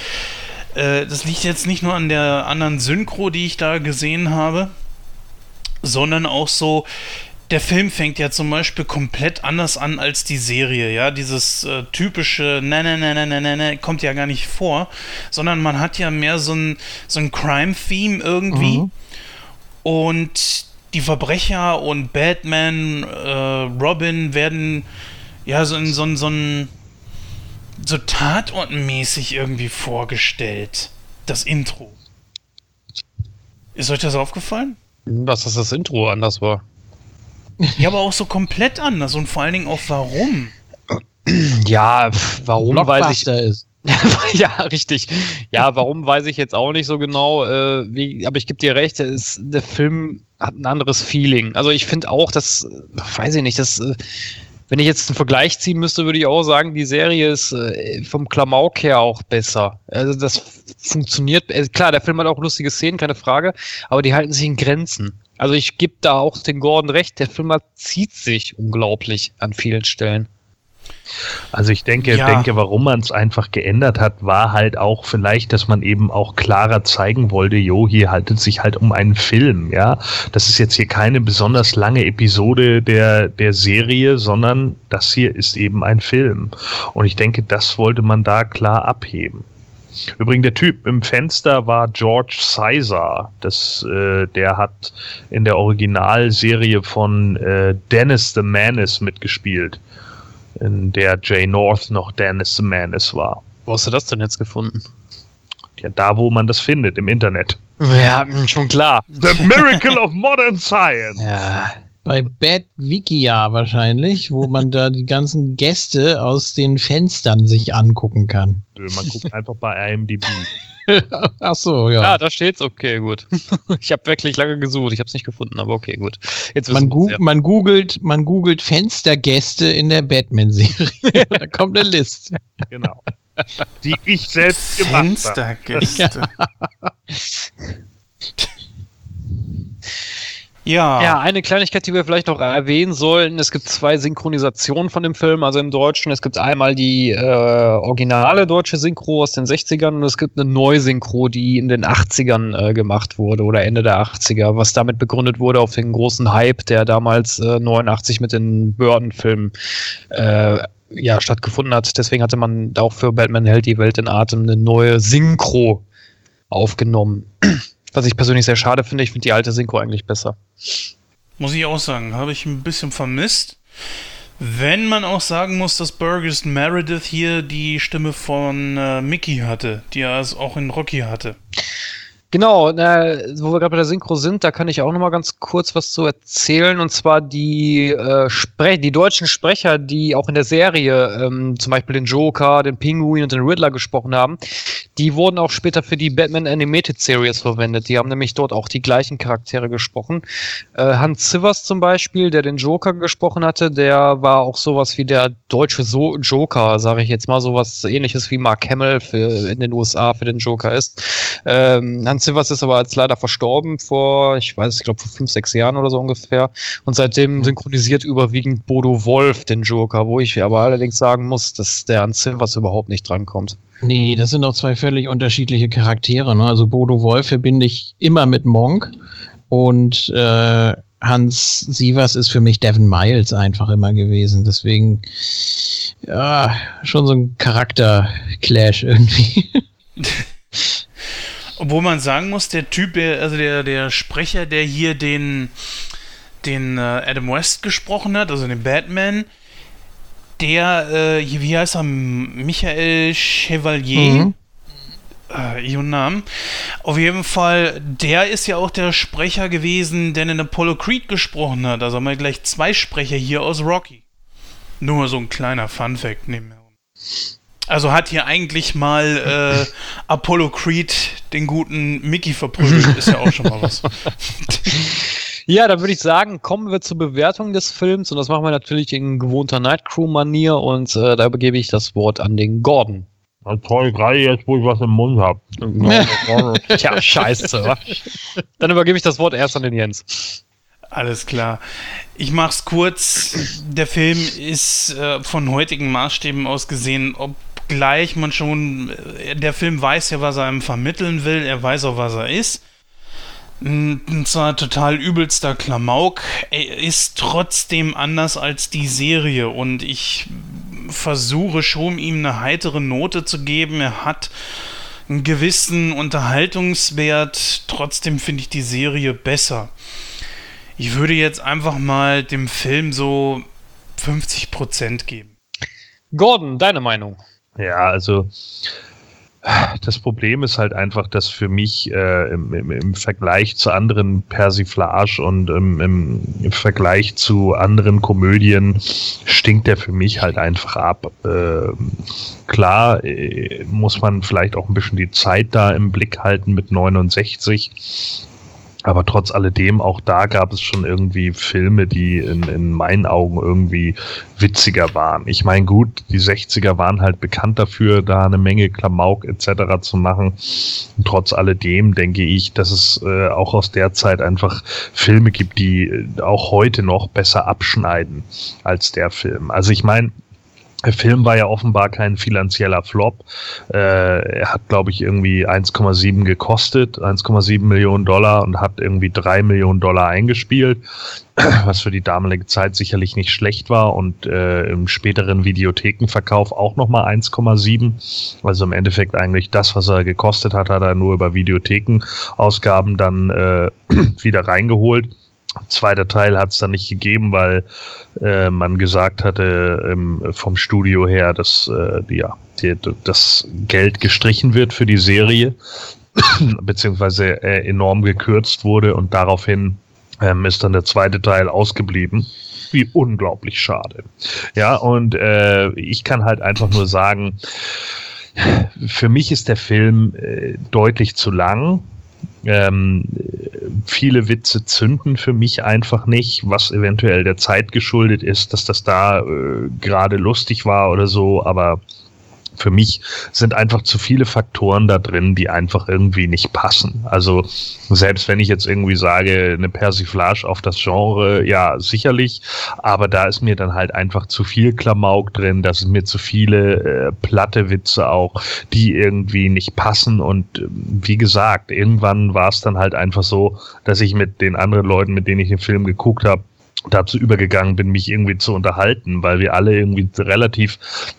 Äh, das liegt jetzt nicht nur an der anderen Synchro, die ich da gesehen habe, sondern auch so der Film fängt ja zum Beispiel komplett anders an als die Serie, ja. Dieses äh, typische ne, ne, ne, ne, ne, ne, ne, kommt ja gar nicht vor, sondern man hat ja mehr so ein, so ein Crime-Theme irgendwie. Mhm. Und die Verbrecher und Batman, äh, Robin werden ja so in so, ein- so ein so tatortmäßig irgendwie vorgestellt. Das Intro. Ist euch das aufgefallen? Was dass das Intro anders war. Ja, aber auch so komplett anders und vor allen Dingen auch warum. Ja, warum weiß ich. Ist. ja, richtig. Ja, warum weiß ich jetzt auch nicht so genau. Äh, wie, aber ich gebe dir recht, der, ist, der Film hat ein anderes Feeling. Also ich finde auch, dass, weiß ich nicht, dass, äh, wenn ich jetzt einen Vergleich ziehen müsste, würde ich auch sagen, die Serie ist äh, vom Klamauk her auch besser. Also das funktioniert. Äh, klar, der Film hat auch lustige Szenen, keine Frage, aber die halten sich in Grenzen. Also ich gebe da auch den Gordon recht, der Film zieht sich unglaublich an vielen Stellen. Also ich denke, Ja. denke, warum man es einfach geändert hat, war halt auch vielleicht, dass man eben auch klarer zeigen wollte, jo, hier haltet sich halt um einen Film, ja. Das ist jetzt hier keine besonders lange Episode der, der Serie, sondern das hier ist eben ein Film. Und ich denke, das wollte man da klar abheben. Übrigens, der Typ im Fenster war George Sizer. Das, äh, der hat in der Originalserie von äh, Dennis the Menace mitgespielt in der Jay North noch Dennis the Menace war. Wo hast du das denn jetzt gefunden? Ja, da, wo man das findet, im Internet. Ja, schon klar. The Miracle of Modern Science. Ja. Bei Bad Wikia wahrscheinlich, wo man da die ganzen Gäste aus den Fenstern sich angucken kann. Man guckt einfach bei IMDb. Ach so, ja. Ja, da steht's. Okay, gut. Ich habe wirklich lange gesucht. Ich habe es nicht gefunden, aber okay, gut. Jetzt wissen Man, wir's, ja. man, googelt, man googelt Fenstergäste in der Batman-Serie. da kommt eine Liste. Genau. Die ich selbst gemacht habe. Fenstergäste. Ja. Ja, eine Kleinigkeit, die wir vielleicht noch erwähnen sollten. Es gibt zwei Synchronisationen von dem Film, also im Deutschen. Es gibt einmal die äh, originale deutsche Synchro aus den 60ern und es gibt eine Neusynchro, die in den 80ern äh, gemacht wurde oder Ende der 80er, was damit begründet wurde auf den großen Hype, der damals äh, 89 mit den Burton-Filmen äh, ja, stattgefunden hat. Deswegen hatte man auch für Batman hält die Welt in Atem eine neue Synchro aufgenommen. Was ich persönlich sehr schade finde. Ich finde die alte Synchro eigentlich besser. Muss ich auch sagen, habe ich ein bisschen vermisst. Wenn man auch sagen muss, dass Burgess Meredith hier die Stimme von äh, Mickey hatte, die er es auch in Rocky hatte. Genau, äh, wo wir gerade bei der Synchro sind, da kann ich auch noch mal ganz kurz was zu erzählen. Und zwar die, äh, Spre die deutschen Sprecher, die auch in der Serie ähm, zum Beispiel den Joker, den Pinguin und den Riddler gesprochen haben, die wurden auch später für die Batman Animated Series verwendet. Die haben nämlich dort auch die gleichen Charaktere gesprochen. Äh, Hans Zivers zum Beispiel, der den Joker gesprochen hatte, der war auch sowas wie der deutsche so Joker, sage ich jetzt mal, sowas ähnliches wie Mark Hamill für, in den USA für den Joker ist. Ähm, Zivers ist aber jetzt leider verstorben vor, ich weiß, ich glaube vor fünf, sechs Jahren oder so ungefähr. Und seitdem synchronisiert überwiegend Bodo Wolf den Joker, wo ich aber allerdings sagen muss, dass der an Zivers überhaupt nicht drankommt. Nee, das sind auch zwei völlig unterschiedliche Charaktere. Ne? Also Bodo Wolf verbinde ich immer mit Monk und äh, Hans Sievers ist für mich Devin Miles einfach immer gewesen. Deswegen ja, schon so ein Charakter-Clash irgendwie. Obwohl man sagen muss, der Typ, der, also der, der Sprecher, der hier den, den äh, Adam West gesprochen hat, also den Batman, der, äh, wie heißt er, Michael Chevalier, Mhm. äh, ihren Namen. Auf jeden Fall, der ist ja auch der Sprecher gewesen, der in Apollo Creed gesprochen hat. Also haben wir gleich zwei Sprecher hier aus Rocky. Nur so ein kleiner Funfact nebenher. Also hat hier eigentlich mal äh, Apollo Creed den guten Mickey verprügelt, ist ja auch schon mal was. Ja, dann würde ich sagen, kommen wir zur Bewertung des Films und das machen wir natürlich in gewohnter Nightcrew-Manier und äh, da begebe ich das Wort an den Gordon. Na toll, gerade jetzt, wo ich was im Mund habe. Tja, scheiße. wa? Dann übergebe ich das Wort erst an den Jens. Alles klar. Ich mach's kurz. Der Film ist äh, von heutigen Maßstäben aus gesehen, obgleich man schon, äh, der Film weiß ja, was er einem vermitteln will, er weiß auch, was er ist. ein zwar total übelster Klamauk, er ist trotzdem anders als die Serie und ich versuche schon ihm eine heitere Note zu geben. Er hat einen gewissen Unterhaltungswert, trotzdem finde ich die Serie besser. Ich würde jetzt einfach mal dem Film so 50% geben. Gordon, deine Meinung? Ja, also das Problem ist halt einfach, dass für mich äh, im, im, im, Vergleich zu anderen Persiflage und im, im, Vergleich zu anderen Komödien stinkt der für mich halt einfach ab. Äh, klar äh, muss man vielleicht auch ein bisschen die Zeit da im Blick halten mit 69 aber trotz alledem, auch da gab es schon irgendwie Filme, die in, in meinen Augen irgendwie witziger waren. Ich meine, gut, die 60er waren halt bekannt dafür, da eine Menge Klamauk etc. zu machen. Und trotz alledem denke ich, dass es äh, auch aus der Zeit einfach Filme gibt, die äh, auch heute noch besser abschneiden als der Film. Also ich meine, der Film war ja offenbar kein finanzieller Flop. Äh, er hat, glaube ich, irgendwie 1,7 gekostet, 1,7 Millionen Dollar und hat irgendwie 3 Millionen Dollar eingespielt, was für die damalige Zeit sicherlich nicht schlecht war und äh, im späteren Videothekenverkauf auch nochmal 1,7. Also im Endeffekt eigentlich das, was er gekostet hat, hat er nur über Videothekenausgaben dann äh, wieder reingeholt. Zweiter Teil hat es dann nicht gegeben, weil äh, man gesagt hatte ähm, vom Studio her, dass äh, ja, die, das Geld gestrichen wird für die Serie, beziehungsweise äh, enorm gekürzt wurde und daraufhin ähm, ist dann der zweite Teil ausgeblieben. Wie unglaublich schade. Ja, und äh, ich kann halt einfach nur sagen, für mich ist der Film äh, deutlich zu lang ähm, viele Witze zünden für mich einfach nicht, was eventuell der Zeit geschuldet ist, dass das da äh, gerade lustig war oder so, aber für mich sind einfach zu viele Faktoren da drin, die einfach irgendwie nicht passen. Also selbst wenn ich jetzt irgendwie sage, eine Persiflage auf das Genre, ja, sicherlich, aber da ist mir dann halt einfach zu viel Klamauk drin, da sind mir zu viele äh, platte Witze auch, die irgendwie nicht passen und äh, wie gesagt, irgendwann war es dann halt einfach so, dass ich mit den anderen Leuten, mit denen ich den Film geguckt habe, dazu übergegangen bin, mich irgendwie zu unterhalten, weil wir alle irgendwie relativ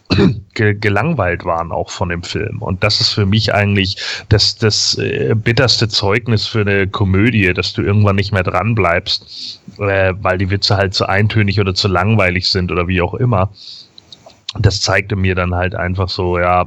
ge gelangweilt waren auch von dem Film. Und das ist für mich eigentlich das, das äh, bitterste Zeugnis für eine Komödie, dass du irgendwann nicht mehr dran bleibst, äh, weil die Witze halt zu eintönig oder zu langweilig sind oder wie auch immer das zeigte mir dann halt einfach so, ja,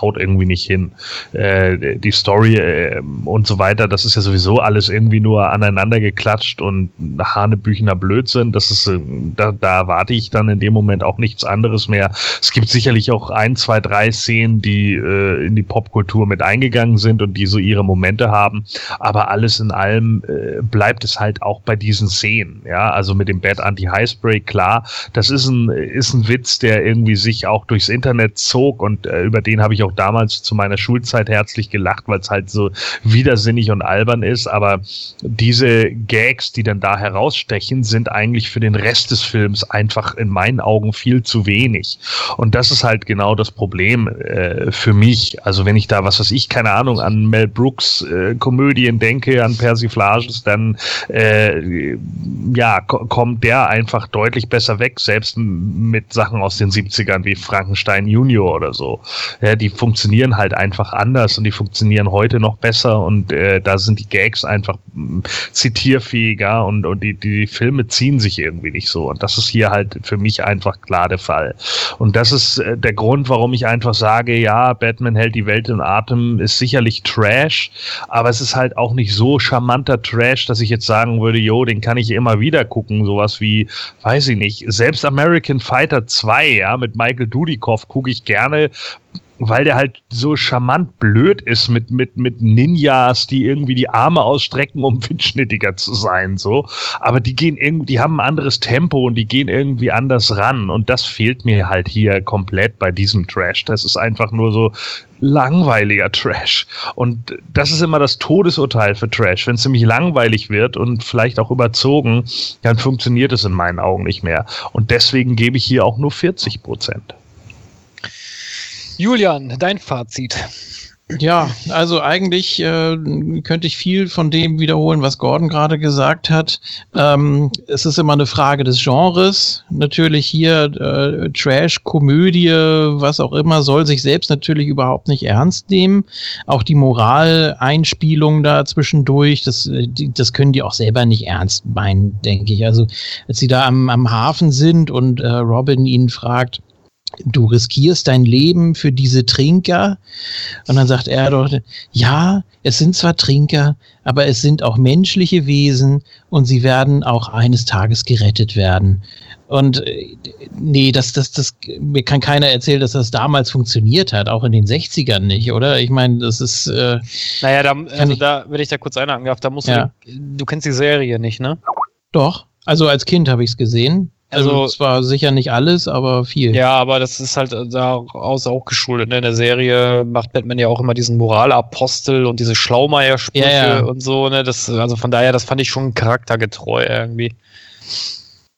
haut irgendwie nicht hin. Äh, die Story äh, und so weiter, das ist ja sowieso alles irgendwie nur aneinander geklatscht und hanebüchener Blödsinn. Das ist, äh, da, da erwarte ich dann in dem Moment auch nichts anderes mehr. Es gibt sicherlich auch ein, zwei, drei Szenen, die äh, in die Popkultur mit eingegangen sind und die so ihre Momente haben. Aber alles in allem äh, bleibt es halt auch bei diesen Szenen. Ja, also mit dem Bad Anti-Highspray, klar, das ist ein, ist ein Witz, der irgendwie sich auch durchs Internet zog und äh, über den habe ich auch damals zu meiner Schulzeit herzlich gelacht, weil es halt so widersinnig und albern ist. Aber diese Gags, die dann da herausstechen, sind eigentlich für den Rest des Films einfach in meinen Augen viel zu wenig. Und das ist halt genau das Problem äh, für mich. Also wenn ich da, was weiß ich, keine Ahnung, an Mel Brooks äh, Komödien denke, an Persiflages, dann äh, ja, kommt der einfach deutlich besser weg, selbst mit Sachen aus den 70 Klassikern wie Frankenstein Junior oder so. Ja, die funktionieren halt einfach anders und die funktionieren heute noch besser und äh, da sind die Gags einfach mh, mm, zitierfähiger und, und die, die Filme ziehen sich irgendwie nicht so. Und das ist hier halt für mich einfach klar der Fall. Und das ist äh, der Grund, warum ich einfach sage, ja, Batman hält die Welt in Atem, ist sicherlich Trash, aber es ist halt auch nicht so charmanter Trash, dass ich jetzt sagen würde, jo, den kann ich immer wieder gucken. Sowas wie, weiß ich nicht, selbst American Fighter 2, ja, mit Michael Dudikoff gucke ich gerne, weil der halt so charmant blöd ist mit, mit, mit Ninjas, die irgendwie die Arme ausstrecken, um windschnittiger zu sein, so. Aber die gehen irgendwie, die haben ein anderes Tempo und die gehen irgendwie anders ran. Und das fehlt mir halt hier komplett bei diesem Trash. Das ist einfach nur so langweiliger Trash. Und das ist immer das Todesurteil für Trash. Wenn es nämlich langweilig wird und vielleicht auch überzogen, dann funktioniert es in meinen Augen nicht mehr. Und deswegen gebe ich hier auch nur 40 Prozent. Julian, dein Fazit. Ja, also eigentlich äh, könnte ich viel von dem wiederholen, was Gordon gerade gesagt hat. Ähm, es ist immer eine Frage des Genres. Natürlich hier äh, Trash, Komödie, was auch immer, soll sich selbst natürlich überhaupt nicht ernst nehmen. Auch die Moraleinspielung da zwischendurch, das, äh, die, das können die auch selber nicht ernst meinen, denke ich. Also als sie da am, am Hafen sind und äh, Robin ihn fragt, du riskierst dein Leben für diese Trinker. Und dann sagt er doch, ja, es sind zwar Trinker, aber es sind auch menschliche Wesen und sie werden auch eines Tages gerettet werden. Und äh, nee, das, das, das, mir kann keiner erzählen, dass das damals funktioniert hat, auch in den 60ern nicht, oder? Ich meine, das ist. Äh, naja, da, also da, wenn ich da kurz einhaken darf, da musst Ja. du, du kennst die Serie nicht, ne? doch. Also als Kind habe ich es gesehen. Also, Also- zwar sicher nicht alles, aber viel. Ja, aber das ist halt daraus auch geschuldet. Ne? In der Serie macht Batman ja auch immer diesen Moralapostel und diese Schlaumeier-Sprüche Ja, ja. und so. Ne? Das, also von daher, das fand ich schon charaktergetreu irgendwie.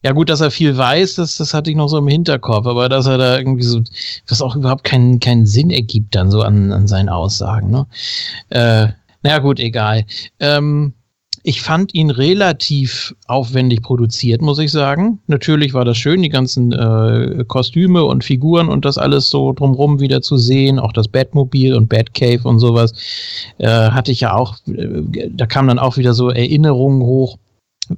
Ja, gut, dass er viel weiß, das, das hatte ich noch so im Hinterkopf, aber dass er da irgendwie so, was auch überhaupt keinen, keinen Sinn ergibt dann so an, an seinen Aussagen, ne? Äh, naja, gut, egal. Ähm, ich fand ihn relativ aufwendig produziert, muss ich sagen. Natürlich war das schön, die ganzen äh, Kostüme und Figuren und das alles so drumrum wieder zu sehen, auch das Batmobil und Batcave und sowas. Äh, hatte ich ja auch, äh, da kamen dann auch wieder so Erinnerungen hoch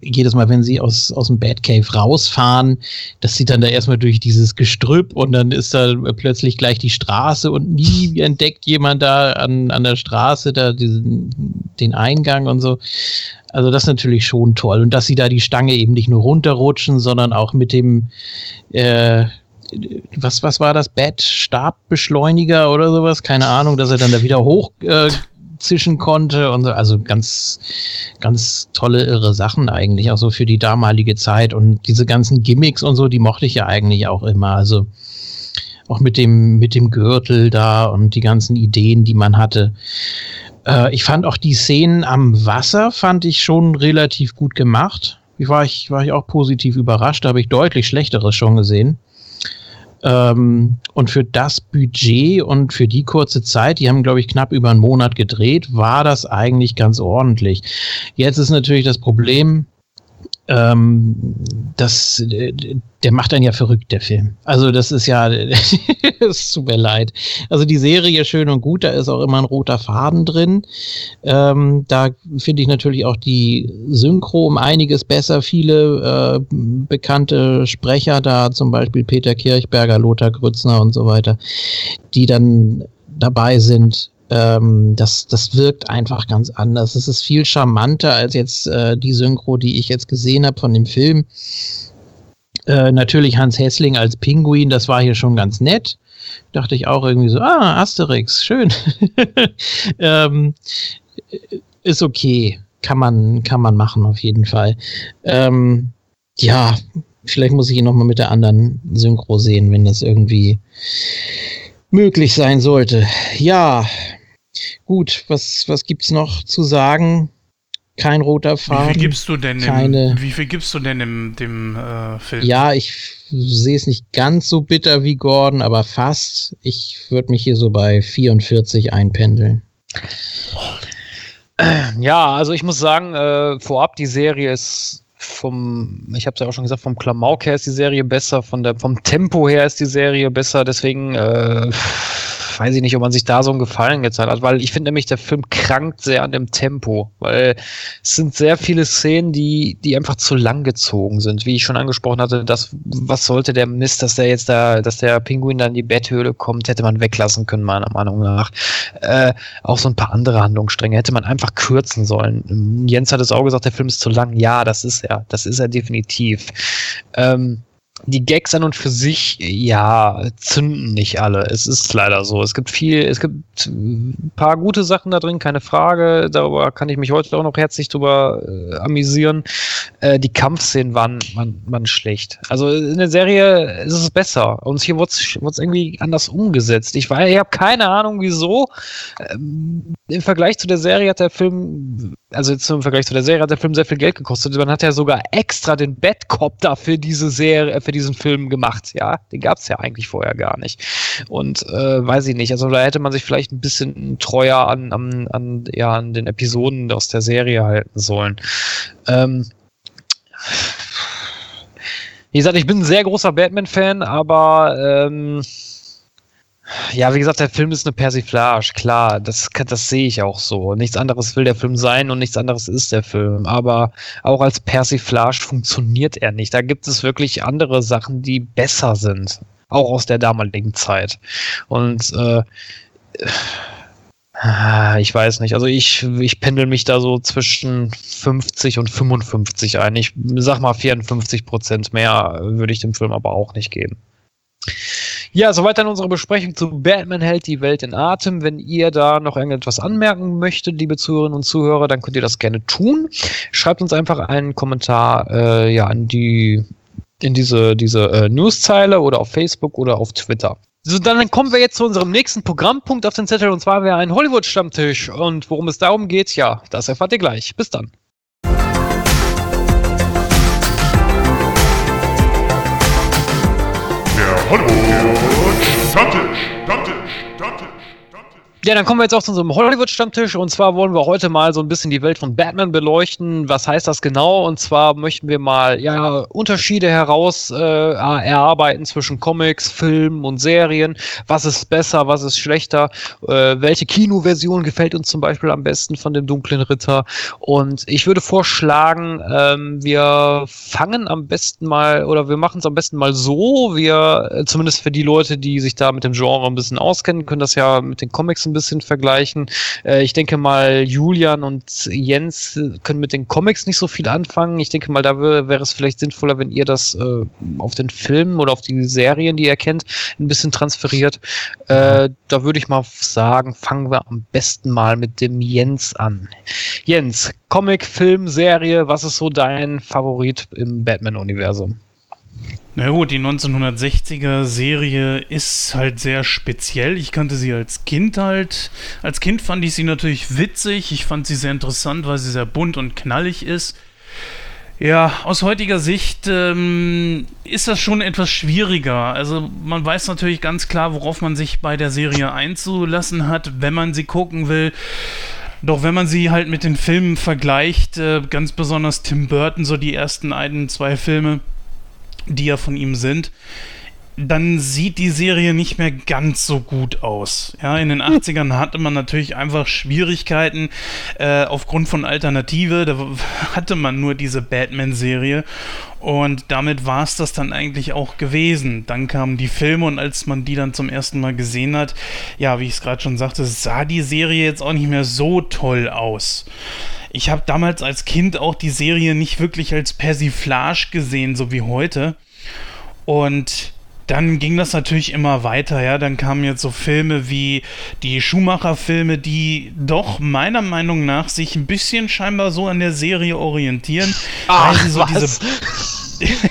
jedes Mal, wenn sie aus, aus dem Batcave rausfahren, dass sie dann da erstmal durch dieses Gestrüpp und dann ist da plötzlich gleich die Straße und nie entdeckt jemand da an, an der Straße da diesen, den Eingang und so. Also das ist natürlich schon toll. Und dass sie da die Stange eben nicht nur runterrutschen, sondern auch mit dem, äh, was, was war das? Bat-Stabbeschleuniger oder sowas? Keine Ahnung, dass er dann da wieder hoch äh, zischen konnte und so. Also ganz, ganz tolle, irre Sachen eigentlich, auch so für die damalige Zeit. Und diese ganzen Gimmicks und so, die mochte ich ja eigentlich auch immer. Also auch mit dem, mit dem Gürtel da und die ganzen Ideen, die man hatte. Äh, ich fand auch die Szenen am Wasser, fand ich schon relativ gut gemacht. Ich war ich, war ich auch positiv überrascht, da habe ich deutlich Schlechteres schon gesehen. Ähm, und für das Budget und für die kurze Zeit, die haben, glaube ich, knapp über einen Monat gedreht, war das eigentlich ganz ordentlich. Jetzt ist natürlich das Problem, ähm, das, der macht dann ja verrückt, der Film. Also das ist ja, es tut mir leid. Also die Serie schön und gut, da ist auch immer ein roter Faden drin. Ähm, da finde ich natürlich auch die Synchro um einiges besser. Viele äh, bekannte Sprecher da, zum Beispiel Peter Kirchberger, Lothar Grützner und so weiter, die dann dabei sind. Ähm, das, das wirkt einfach ganz anders. Es ist viel charmanter als jetzt äh, die Synchro, die ich jetzt gesehen habe von dem Film. Äh, natürlich Hans Hessling als Pinguin, das war hier schon ganz nett. Dachte ich auch irgendwie so, ah, Asterix, schön. ähm, ist okay. Kann man, kann man machen, auf jeden Fall. Ähm, ja, vielleicht muss ich ihn nochmal mit der anderen Synchro sehen, wenn das irgendwie möglich sein sollte. Ja, gut, was, was gibt's noch zu sagen? Kein roter Wie Faden. viel gibst du denn keine- im, wie viel gibst du denn im, dem äh, Film? Ja, ich sehe es nicht ganz so bitter wie Gordon, aber fast. Ich würde mich hier so bei 44 einpendeln. Ja, also ich muss sagen, äh, vorab, die Serie ist vom, ich habe es ja auch schon gesagt, vom Klamauk her ist die Serie besser, von der, vom Tempo her ist die Serie besser, deswegen äh, weiß ich nicht, ob man sich da so einen Gefallen gezeigt hat, weil ich finde nämlich, der Film krankt sehr an dem Tempo, weil es sind sehr viele Szenen, die, die einfach zu lang gezogen sind, wie ich schon angesprochen hatte, das, was sollte der Mist, dass der jetzt da, dass der Pinguin dann in die Betthöhle kommt, hätte man weglassen können, meiner Meinung nach. Äh, auch so ein paar andere Handlungsstränge hätte man einfach kürzen sollen. Jens hat es auch gesagt, der Film ist zu lang. Ja, das ist er. Das ist er definitiv. Ähm, die Gags an und für sich, ja, zünden nicht alle. Es ist leider so. Es gibt viel, es gibt ein paar gute Sachen da drin, keine Frage. Darüber kann ich mich heute auch noch herzlich drüber äh, amüsieren. Äh, die Kampfszenen waren, waren, waren schlecht. Also in der Serie ist es besser. Und hier wurde es irgendwie anders umgesetzt. Ich, ich habe keine Ahnung, wieso. Ähm, Im Vergleich zu der Serie hat der Film, also jetzt im Vergleich zu der Serie hat der Film sehr viel Geld gekostet. Man hat ja sogar extra den Batcop da für diese Serie, für diesen Film gemacht, ja. Den gab es ja eigentlich vorher gar nicht. Und äh, weiß ich nicht, also da hätte man sich vielleicht ein bisschen treuer an, an, an, ja, an den Episoden aus der Serie halten sollen. Ähm, wie gesagt, ich bin ein sehr großer Batman-Fan, aber ähm, ja, wie gesagt, der Film ist eine Persiflage, klar, das, das sehe ich auch so. Nichts anderes will der Film sein und nichts anderes ist der Film. Aber auch als Persiflage funktioniert er nicht. Da gibt es wirklich andere Sachen, die besser sind. Auch aus der damaligen Zeit. Und äh, äh, ich weiß nicht. Also ich, ich pendel mich da so zwischen 50 und 55 ein. Ich sag mal 54 Prozent mehr würde ich dem Film aber auch nicht geben. Ja, soweit dann unsere Besprechung zu Batman hält die Welt in Atem. Wenn ihr da noch irgendetwas anmerken möchtet, liebe Zuhörerinnen und Zuhörer, dann könnt ihr das gerne tun. Schreibt uns einfach einen Kommentar äh, ja, an die, in diese, diese äh, Newszeile oder auf Facebook oder auf Twitter. So, dann kommen wir jetzt zu unserem nächsten Programmpunkt auf den Zettel und zwar wäre ein Hollywood-Stammtisch. Und worum es darum geht, ja, das erfahrt ihr gleich. Bis dann. Honeywell Judges. Ja, dann kommen wir jetzt auch zu unserem Hollywood-Stammtisch und zwar wollen wir heute mal so ein bisschen die Welt von Batman beleuchten. Was heißt das genau? Und zwar möchten wir mal ja Unterschiede heraus äh, erarbeiten zwischen Comics, Filmen und Serien. Was ist besser, was ist schlechter? Äh, welche Kinoversion gefällt uns zum Beispiel am besten von dem Dunklen Ritter? Und ich würde vorschlagen, ähm, wir fangen am besten mal oder wir machen es am besten mal so. Wir, äh, zumindest für die Leute, die sich da mit dem Genre ein bisschen auskennen, können das ja mit den Comics ein bisschen vergleichen. Äh, ich denke mal, Julian und Jens können mit den Comics nicht so viel anfangen. Ich denke mal, da wäre es vielleicht sinnvoller, wenn ihr das äh, auf den Filmen oder auf die Serien, die ihr kennt, ein bisschen transferiert. Äh, da würde ich mal sagen, fangen wir am besten mal mit dem Jens an. Jens, Comic, Film, Serie, was ist so dein Favorit im Batman-Universum? Na gut, die 1960er Serie ist halt sehr speziell. Ich kannte sie als Kind halt. Als Kind fand ich sie natürlich witzig. Ich fand sie sehr interessant, weil sie sehr bunt und knallig ist. Ja, aus heutiger Sicht ähm, ist das schon etwas schwieriger. Also man weiß natürlich ganz klar, worauf man sich bei der Serie einzulassen hat, wenn man sie gucken will. Doch wenn man sie halt mit den Filmen vergleicht, äh, ganz besonders Tim Burton, so die ersten ein, zwei Filme, die ja von ihm sind, dann sieht die Serie nicht mehr ganz so gut aus. Ja, in den 80ern hatte man natürlich einfach Schwierigkeiten äh, aufgrund von Alternative. Da hatte man nur diese Batman-Serie und damit war es das dann eigentlich auch gewesen. Dann kamen die Filme und als man die dann zum ersten Mal gesehen hat, ja, wie ich es gerade schon sagte, sah die Serie jetzt auch nicht mehr so toll aus. Ich habe damals als Kind auch die Serie nicht wirklich als Persiflage gesehen, so wie heute. Und dann ging das natürlich immer weiter, ja. Dann kamen jetzt so Filme wie die Schumacher-Filme, die doch meiner Meinung nach sich ein bisschen scheinbar so an der Serie orientieren. Ach, weil sie so was? diese.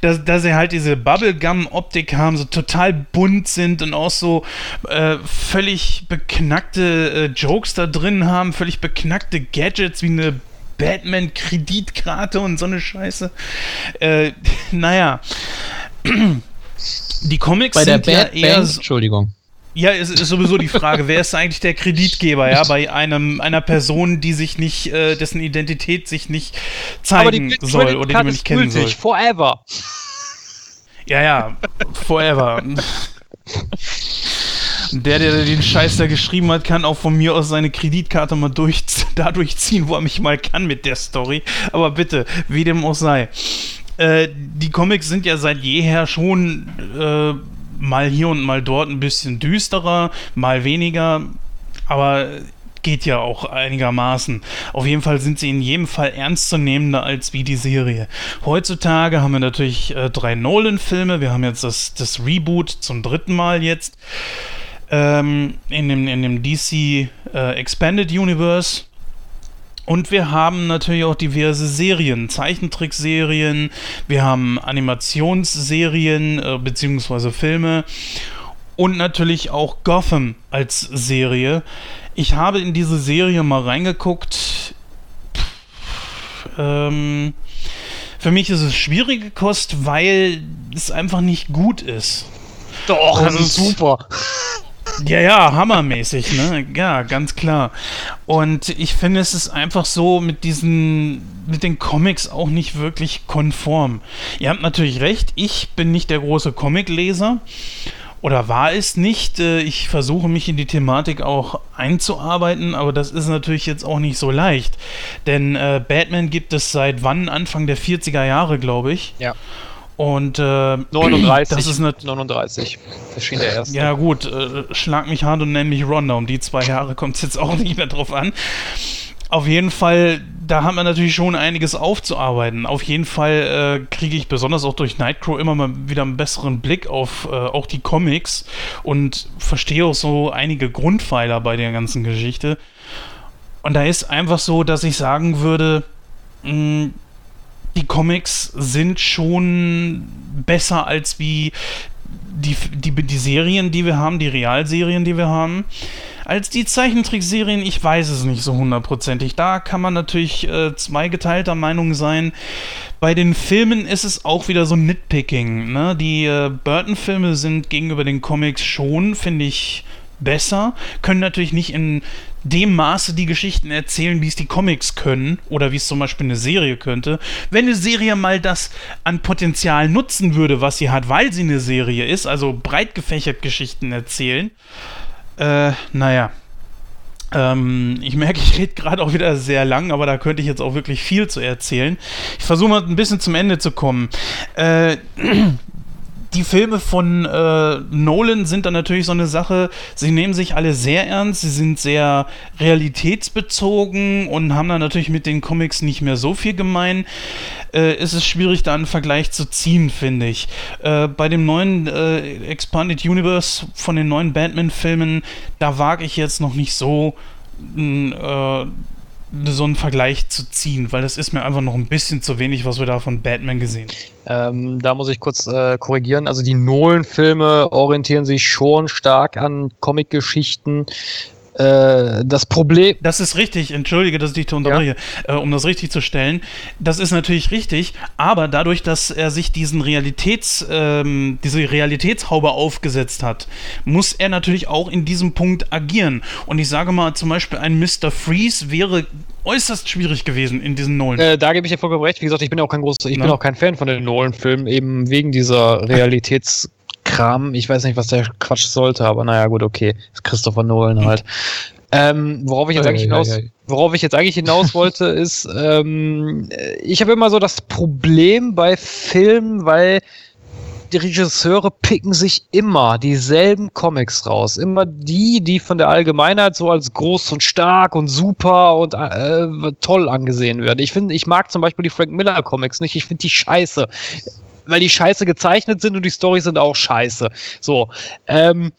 dass, dass sie halt diese Bubblegum-Optik haben, so total bunt sind und auch so äh, völlig beknackte äh, Jokes da drin haben, völlig beknackte Gadgets wie eine Batman-Kreditkarte und so eine Scheiße. Äh, naja. Die Comics Bei der sind ja Bad eher Bank, so, Entschuldigung. Ja, es ist sowieso die Frage, wer ist eigentlich der Kreditgeber, ja, bei einem, einer Person, die sich nicht, äh, dessen Identität sich nicht zeigen soll oder die man nicht kennen soll. Forever. Ja, ja, forever. Der, der den Scheiß da geschrieben hat, kann auch von mir aus seine Kreditkarte mal durch, da durchziehen, wo er mich mal kann mit der Story. Aber bitte, wie dem auch sei. Äh, die Comics sind ja seit jeher schon äh, mal hier und mal dort ein bisschen düsterer, mal weniger, aber geht ja auch einigermaßen. Auf jeden Fall sind sie in jedem Fall ernstzunehmender als wie die Serie. Heutzutage haben wir natürlich äh, drei Nolan-Filme. Wir haben jetzt das, das Reboot zum dritten Mal jetzt ähm, in, dem, in dem DC äh, Expanded Universe. Und wir haben natürlich auch diverse Serien, Zeichentrickserien, wir haben Animationsserien äh, beziehungsweise Filme und natürlich auch Gotham als Serie. Ich habe in diese Serie mal reingeguckt. Ähm, Für mich ist es schwierige Kost, weil es einfach nicht gut ist. Doch, das ist super. Ja, ja, hammermäßig, ne? Ja, ganz klar. Und ich finde, es ist einfach so mit diesen, mit den Comics auch nicht wirklich konform. Ihr habt natürlich recht, ich bin nicht der große Comicleser. Oder war es nicht? Äh, Ich versuche mich in die Thematik auch einzuarbeiten, aber das ist natürlich jetzt auch nicht so leicht. Denn äh, Batman gibt es seit wann? Anfang der 40er Jahre, glaube ich. Ja. Und äh, 39. das ist eine 39. Erschien der erste. ja, gut, äh, schlag mich hart und nenn mich Ronda. Um die zwei Jahre kommt es jetzt auch nicht mehr drauf an. Auf jeden Fall, da hat man natürlich schon einiges aufzuarbeiten. Auf jeden Fall äh, kriege ich besonders auch durch Nightcrow immer mal wieder einen besseren Blick auf äh, auch die Comics und verstehe auch so einige Grundpfeiler bei der ganzen Geschichte. Und da ist einfach so, dass ich sagen würde, mh, die Comics sind schon besser als wie die, die, die Serien, die wir haben, die Realserien, die wir haben. Als die Zeichentrickserien, ich weiß es nicht so hundertprozentig. Da kann man natürlich äh, zweigeteilter Meinung sein. Bei den Filmen ist es auch wieder so Nitpicking. Ne? Die äh, Burton-Filme sind gegenüber den Comics schon, finde ich, besser. Können natürlich nicht in dem Maße die Geschichten erzählen, wie es die Comics können oder wie es zum Beispiel eine Serie könnte. Wenn eine Serie mal das an Potenzial nutzen würde, was sie hat, weil sie eine Serie ist, also breit gefächert Geschichten erzählen, äh, naja. Ähm, ich merke, ich rede gerade auch wieder sehr lang, aber da könnte ich jetzt auch wirklich viel zu erzählen. Ich versuche mal ein bisschen zum Ende zu kommen. Äh, die Filme von äh, Nolan sind dann natürlich so eine Sache, sie nehmen sich alle sehr ernst, sie sind sehr realitätsbezogen und haben dann natürlich mit den Comics nicht mehr so viel gemein. Äh, ist es schwierig, da einen Vergleich zu ziehen, finde ich. Äh, bei dem neuen äh, Expanded Universe von den neuen Batman-Filmen, da wage ich jetzt noch nicht so äh, so einen Vergleich zu ziehen, weil das ist mir einfach noch ein bisschen zu wenig, was wir da von Batman gesehen haben. Ähm, da muss ich kurz äh, korrigieren. Also die Nolan-Filme orientieren sich schon stark an Comic-Geschichten. Äh, das Problem. Das ist richtig, entschuldige, dass ich dich unterbreche, äh, um das richtig zu stellen. Das ist natürlich richtig, aber dadurch, dass er sich diesen Realitäts, ähm, diese Realitätshaube aufgesetzt hat, muss er natürlich auch in diesem Punkt agieren. Und ich sage mal, zum Beispiel ein Mr. Freeze wäre äußerst schwierig gewesen in diesen Nolan. Äh, da gebe ich dir vollkommen recht. Wie gesagt, ich bin auch kein großer, ich Na? bin auch kein Fan von den Nolan-Filmen, eben wegen dieser Realitätskram. Ich weiß nicht, was der Quatsch sollte, aber naja, gut, okay. Ist Christopher Nolan halt. Ähm, worauf ich jetzt Ei, eigentlich ei, hinaus, worauf ich jetzt eigentlich hinaus wollte, ist, ähm, ich habe immer so das Problem bei Filmen, weil die Regisseure picken sich immer dieselben Comics raus. Immer die, die von der Allgemeinheit so als groß und stark und super und äh, toll angesehen werden. Ich finde, ich mag zum Beispiel die Frank Miller Comics nicht. Ich finde die scheiße. Weil die scheiße gezeichnet sind und die Storys sind auch scheiße. So. Ähm,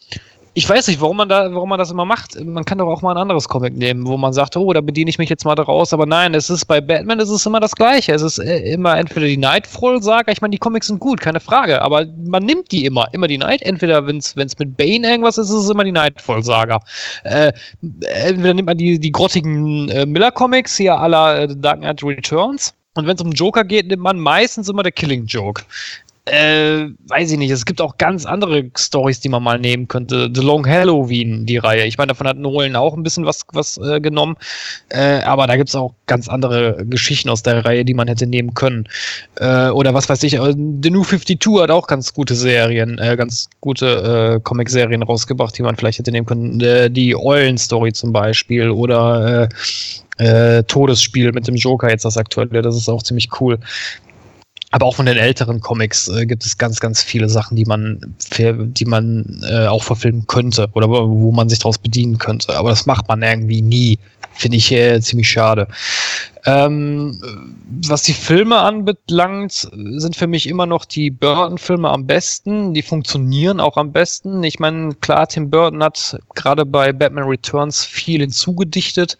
ich weiß nicht, warum man da, warum man das immer macht. Man kann doch auch mal ein anderes Comic nehmen, wo man sagt, oh, da bediene ich mich jetzt mal daraus. Aber nein, es ist bei Batman ist es immer das Gleiche. Es ist äh, immer entweder die Nightfall-Saga. Ich meine, die Comics sind gut, keine Frage. Aber man nimmt die immer, immer die Night. Entweder wenn es mit Bane irgendwas ist, ist es immer die Nightfall-Saga. Äh, entweder nimmt man die, die grottigen äh, Miller-Comics hier aller äh, Dark Knight Returns. Und wenn es um Joker geht, nimmt man meistens immer der Killing Joke. Äh, weiß ich nicht. Es gibt auch ganz andere Stories, die man mal nehmen könnte. The Long Halloween, die Reihe. Ich meine, davon hat Nolan auch ein bisschen was, was äh, genommen. Äh, aber da gibt es auch ganz andere Geschichten aus der Reihe, die man hätte nehmen können. Äh, oder was weiß ich. äh, The New 52 hat auch ganz gute Serien, äh, ganz gute äh, Comic-Serien rausgebracht, die man vielleicht hätte nehmen können. Die Eulen-Story zum Beispiel. Oder Todesspiel mit dem Joker, jetzt das aktuelle. Das ist auch ziemlich cool. Aber auch von den älteren Comics äh, gibt es ganz, ganz viele Sachen, die man, die man äh, auch verfilmen könnte oder wo man sich daraus bedienen könnte. Aber das macht man irgendwie nie. Finde ich äh, ziemlich schade. Ähm, was die Filme anbelangt, sind für mich immer noch die Burton-Filme am besten. Die funktionieren auch am besten. Ich meine, klar, Tim Burton hat gerade bei Batman Returns viel hinzugedichtet,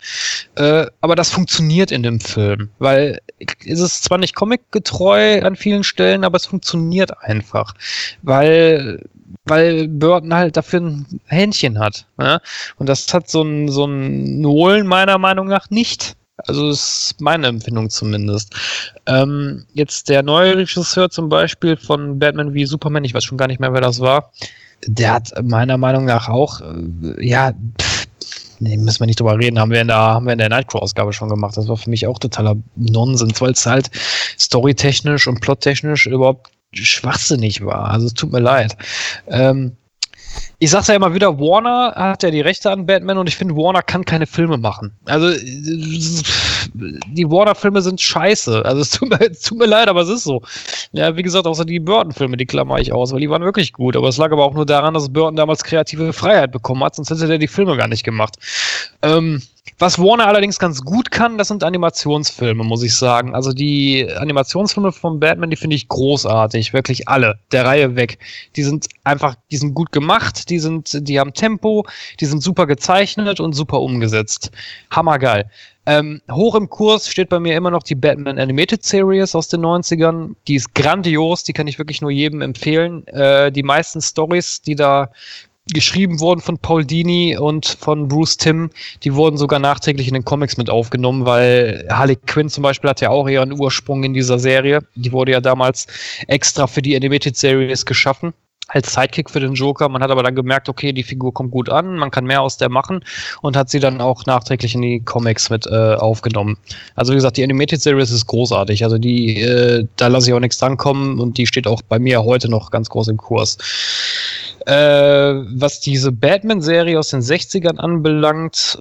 äh, aber das funktioniert in dem Film, weil es ist zwar nicht comicgetreu an vielen Stellen, aber es funktioniert einfach, weil weil Burton halt dafür ein Händchen hat. Ne? Und das hat so ein, so ein Nolan meiner Meinung nach nicht. Also ist meine Empfindung zumindest. Ähm, jetzt der neue Regisseur zum Beispiel von Batman wie Superman, ich weiß schon gar nicht mehr, wer das war, der hat meiner Meinung nach auch, äh, ja, pff, nee, müssen wir nicht drüber reden, haben wir in der, haben wir in der Nightcrow-Ausgabe schon gemacht. Das war für mich auch totaler Nonsens, weil es halt storytechnisch und plottechnisch überhaupt schwachsinnig war. Also es tut mir leid. Ähm, ich sag's ja immer wieder, Warner hat ja die Rechte an Batman und ich finde, Warner kann keine Filme machen. Also, die Warner-Filme sind scheiße. Also, es tut, mir, es tut mir leid, aber es ist so. Ja, wie gesagt, außer die Burton-Filme, die klammer ich aus, weil die waren wirklich gut. Aber es lag aber auch nur daran, dass Burton damals kreative Freiheit bekommen hat, sonst hätte der die Filme gar nicht gemacht. Ähm, was Warner allerdings ganz gut kann, das sind Animationsfilme, muss ich sagen. Also die Animationsfilme von Batman, die finde ich großartig, wirklich alle, der Reihe weg. Die sind einfach, die sind gut gemacht, die sind, die haben Tempo, die sind super gezeichnet und super umgesetzt. Hammergeil. Ähm, hoch im Kurs steht bei mir immer noch die Batman Animated Series aus den 90ern. Die ist grandios, die kann ich wirklich nur jedem empfehlen. Äh, die meisten Stories, die da geschrieben wurden von Paul Dini und von Bruce Timm, die wurden sogar nachträglich in den Comics mit aufgenommen, weil Harley Quinn zum Beispiel hat ja auch ihren Ursprung in dieser Serie. Die wurde ja damals extra für die Animated Series geschaffen als Sidekick für den Joker. Man hat aber dann gemerkt, okay, die Figur kommt gut an, man kann mehr aus der machen und hat sie dann auch nachträglich in die Comics mit äh, aufgenommen. Also wie gesagt, die Animated Series ist großartig. Also die, äh, da lasse ich auch nichts drankommen und die steht auch bei mir heute noch ganz groß im Kurs. Äh, was diese Batman-Serie aus den 60ern anbelangt,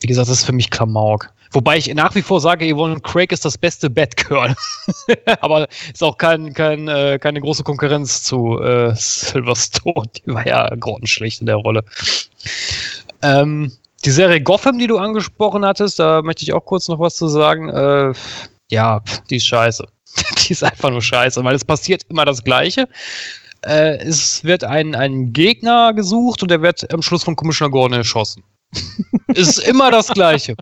wie gesagt, das ist für mich Klamauk. Wobei ich nach wie vor sage, Yvonne Craig ist das beste Batgirl. Aber ist auch kein, kein, äh, keine große Konkurrenz zu äh, Silverstone. Die war ja grottenschlecht in der Rolle. Ähm, die Serie Gotham, die du angesprochen hattest, da möchte ich auch kurz noch was zu sagen. Äh, ja, die ist scheiße. die ist einfach nur scheiße, weil es passiert immer das Gleiche. Äh, es wird ein, ein Gegner gesucht und der wird am Schluss von Commissioner Gordon erschossen. Es ist immer das Gleiche.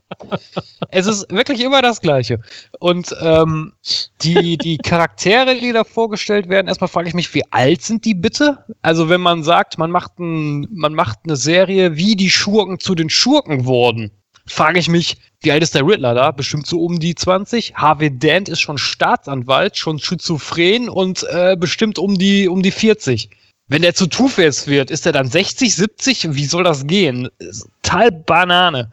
Es ist wirklich immer das Gleiche. Und ähm, die, die Charaktere, die da vorgestellt werden, erstmal frage ich mich, wie alt sind die bitte? Also wenn man sagt, man macht, ein, man macht eine Serie, wie die Schurken zu den Schurken wurden, frage ich mich, wie alt ist der Riddler da? Bestimmt so um die 20. Harvey Dent ist schon Staatsanwalt, schon schizophren und äh, bestimmt um die, um die 40. Wenn der zu Two-Face wird, ist er dann 60, 70? Wie soll das gehen? Total Banane.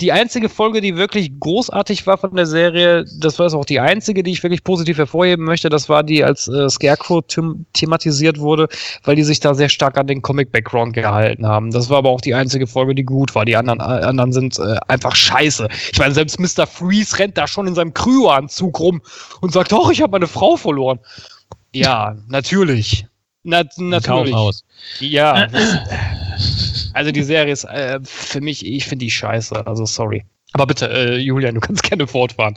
Die einzige Folge, die wirklich großartig war von der Serie, das war auch die einzige, die ich wirklich positiv hervorheben möchte, das war die, als äh, Scarecrow them thematisiert wurde, weil die sich da sehr stark an den Comic-Background gehalten haben. Das war aber auch die einzige Folge, die gut war. Die anderen, äh, anderen sind äh, einfach scheiße. Ich meine, selbst Mr. Freeze rennt da schon in seinem Kryoanzug rum und sagt, doch, ich habe meine Frau verloren. Ja, natürlich. Na, natürlich. Kaufhaus. Ja. also die Serie ist äh, für mich, ich finde die scheiße. Also sorry. Aber bitte, äh, Julian, du kannst gerne fortfahren.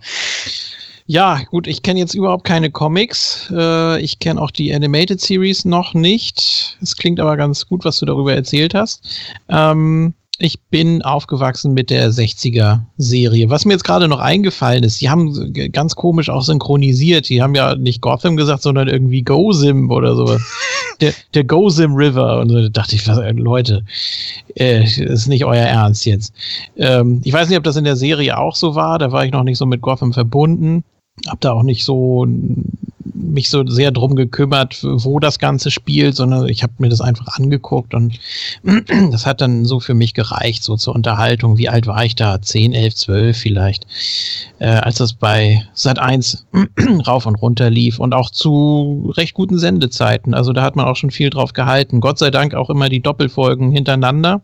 Ja, gut, ich kenne jetzt überhaupt keine Comics. Äh, ich kenne auch die Animated Series noch nicht. Es klingt aber ganz gut, was du darüber erzählt hast. Ähm, ich bin aufgewachsen mit der 60er-Serie. Was mir jetzt gerade noch eingefallen ist, die haben ganz komisch auch synchronisiert. Die haben ja nicht Gotham gesagt, sondern irgendwie GoSim oder so. der, der GoSim River. Und so da dachte ich, Leute, äh, ist nicht euer Ernst jetzt. Ähm, ich weiß nicht, ob das in der Serie auch so war. Da war ich noch nicht so mit Gotham verbunden. Hab da auch nicht so mich so sehr drum gekümmert, wo das Ganze spielt, sondern ich habe mir das einfach angeguckt und das hat dann so für mich gereicht, so zur Unterhaltung. Wie alt war ich da? 10, 11, 12 vielleicht, äh, als das bei Sat 1 rauf und runter lief und auch zu recht guten Sendezeiten. Also da hat man auch schon viel drauf gehalten. Gott sei Dank auch immer die Doppelfolgen hintereinander,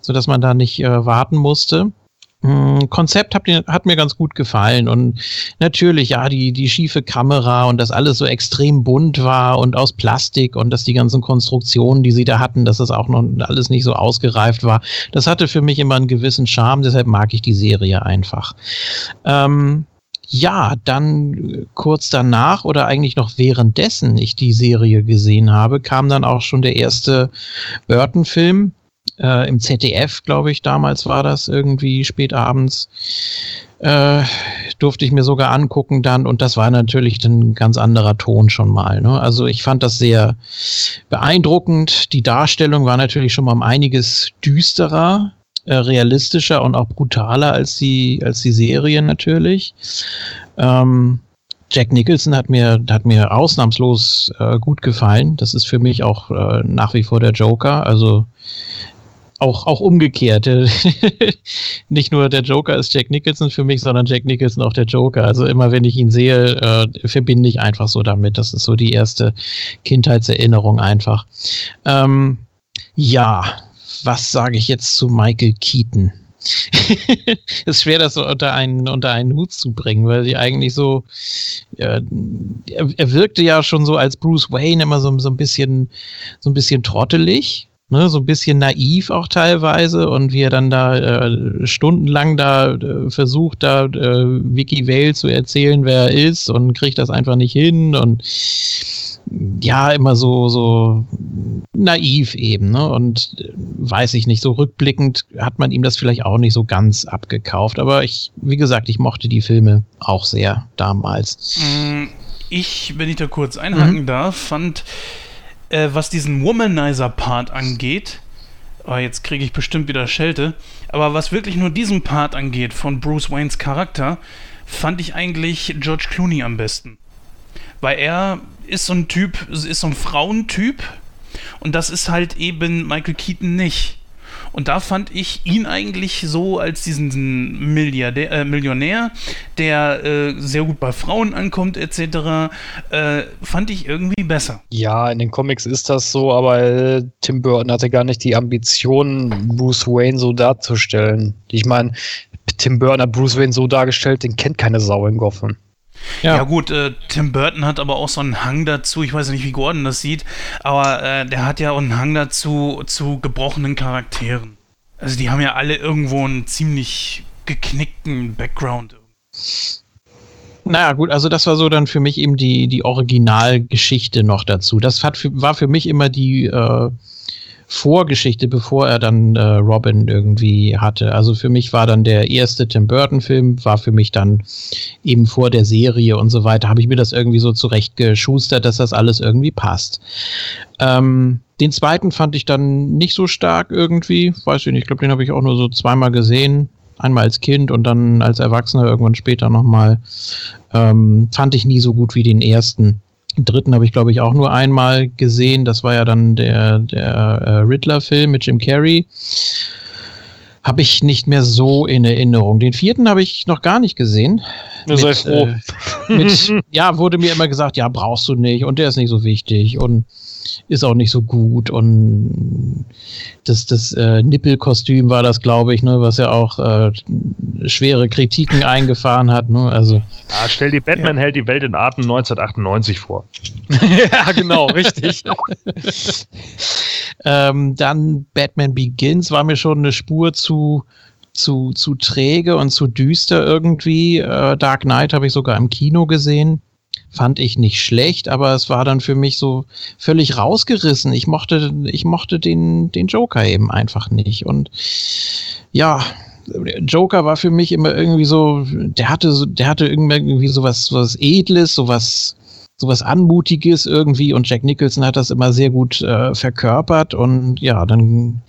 sodass man da nicht äh, warten musste. Hm, Konzept hat mir, hat mir ganz gut gefallen und natürlich, ja, die, die schiefe Kamera und dass alles so extrem bunt war und aus Plastik und dass die ganzen Konstruktionen, die sie da hatten, dass das auch noch alles nicht so ausgereift war, das hatte für mich immer einen gewissen Charme, deshalb mag ich die Serie einfach. Ähm, ja, dann kurz danach oder eigentlich noch währenddessen ich die Serie gesehen habe, kam dann auch schon der erste Burton-Film, äh, im ZDF, glaube ich, damals war das irgendwie spät abends. Äh, durfte ich mir sogar angucken dann und das war natürlich ein ganz anderer Ton schon mal. Ne? Also ich fand das sehr beeindruckend. Die Darstellung war natürlich schon mal um einiges düsterer äh, realistischer und auch brutaler als die, als die Serie natürlich. Ähm, Jack Nicholson hat mir, hat mir ausnahmslos äh, gut gefallen. Das ist für mich auch äh, nach wie vor der Joker. Also auch, auch umgekehrt. Nicht nur der Joker ist Jack Nicholson für mich, sondern Jack Nicholson auch der Joker. Also immer wenn ich ihn sehe, äh, verbinde ich einfach so damit. Das ist so die erste Kindheitserinnerung einfach. Ähm, ja, was sage ich jetzt zu Michael Keaton? ist schwer, das so unter einen, unter einen Hut zu bringen, weil sie eigentlich so, äh, er, er, wirkte ja schon so als Bruce Wayne immer so, so ein bisschen, so ein bisschen trottelig. Ne, so ein bisschen naiv auch teilweise und wie er dann da äh, stundenlang da äh, versucht, da äh, Vicky Vale zu erzählen, wer er ist und kriegt das einfach nicht hin und ja, immer so, so naiv eben, ne? Und äh, weiß ich nicht, so rückblickend hat man ihm das vielleicht auch nicht so ganz abgekauft. Aber ich, wie gesagt, ich mochte die Filme auch sehr damals. Mm, ich, wenn ich da kurz einhaken mhm. darf, fand, äh, was diesen Womanizer-Part angeht, oh, jetzt kriege ich bestimmt wieder Schelte, aber was wirklich nur diesen Part angeht von Bruce Waynes Charakter, fand ich eigentlich George Clooney am besten. Weil er ist so ein Typ, ist so ein Frauentyp und das ist halt eben Michael Keaton nicht. Und da fand ich ihn eigentlich so als diesen Milliardär, äh, Millionär, der äh, sehr gut bei Frauen ankommt, etc., äh, fand ich irgendwie besser. Ja, in den Comics ist das so, aber äh, Tim Burton hatte gar nicht die Ambition, Bruce Wayne so darzustellen. Ich meine, Tim Burton hat Bruce Wayne so dargestellt, den kennt keine Sau in Gotham. Ja, ja gut, äh, Tim Burton hat aber auch so einen Hang dazu, ich weiß nicht, wie Gordon das sieht, aber äh, der hat ja auch einen Hang dazu zu gebrochenen Charakteren. Also die haben ja alle irgendwo einen ziemlich geknickten Background. Naja, gut, also das war so dann für mich eben die, die Originalgeschichte noch dazu. Das hat für, war für mich immer die, äh, Vorgeschichte, bevor er dann äh, Robin irgendwie hatte. Also für mich war dann der erste Tim Burton-Film, war für mich dann eben vor der Serie und so weiter, habe ich mir das irgendwie so zurechtgeschustert, dass das alles irgendwie passt. Ähm, den zweiten fand ich dann nicht so stark irgendwie, weiß ich nicht, ich glaube, den habe ich auch nur so zweimal gesehen. Einmal als Kind und dann als Erwachsener irgendwann später nochmal. Ähm, fand ich nie so gut wie den ersten. Den dritten habe ich, glaube ich, auch nur einmal gesehen. Das war ja dann der, der äh, Riddler-Film mit Jim Carrey. Habe ich nicht mehr so in Erinnerung. Den vierten habe ich noch gar nicht gesehen. Ja, sei froh. Äh, mit, ja, wurde mir immer gesagt, ja, brauchst du nicht und der ist nicht so wichtig. Und ist auch nicht so gut und das, das äh, Nippelkostüm war das, glaube ich, ne, was ja auch äh, schwere Kritiken eingefahren hat. Ne? Also, ja, stell dir Batman ja. hält die Welt in Atem 1998 vor. ja, genau, richtig. ähm, dann Batman Begins war mir schon eine Spur zu zu, zu träge und zu düster irgendwie. Äh, Dark Knight habe ich sogar im Kino gesehen fand ich nicht schlecht, aber es war dann für mich so völlig rausgerissen. Ich mochte, ich mochte den, den Joker eben einfach nicht. Und ja, Joker war für mich immer irgendwie so, der hatte der hatte irgendwie so was, was Edles, so was, sowas Anmutiges irgendwie und Jack Nicholson hat das immer sehr gut äh, verkörpert und ja, dann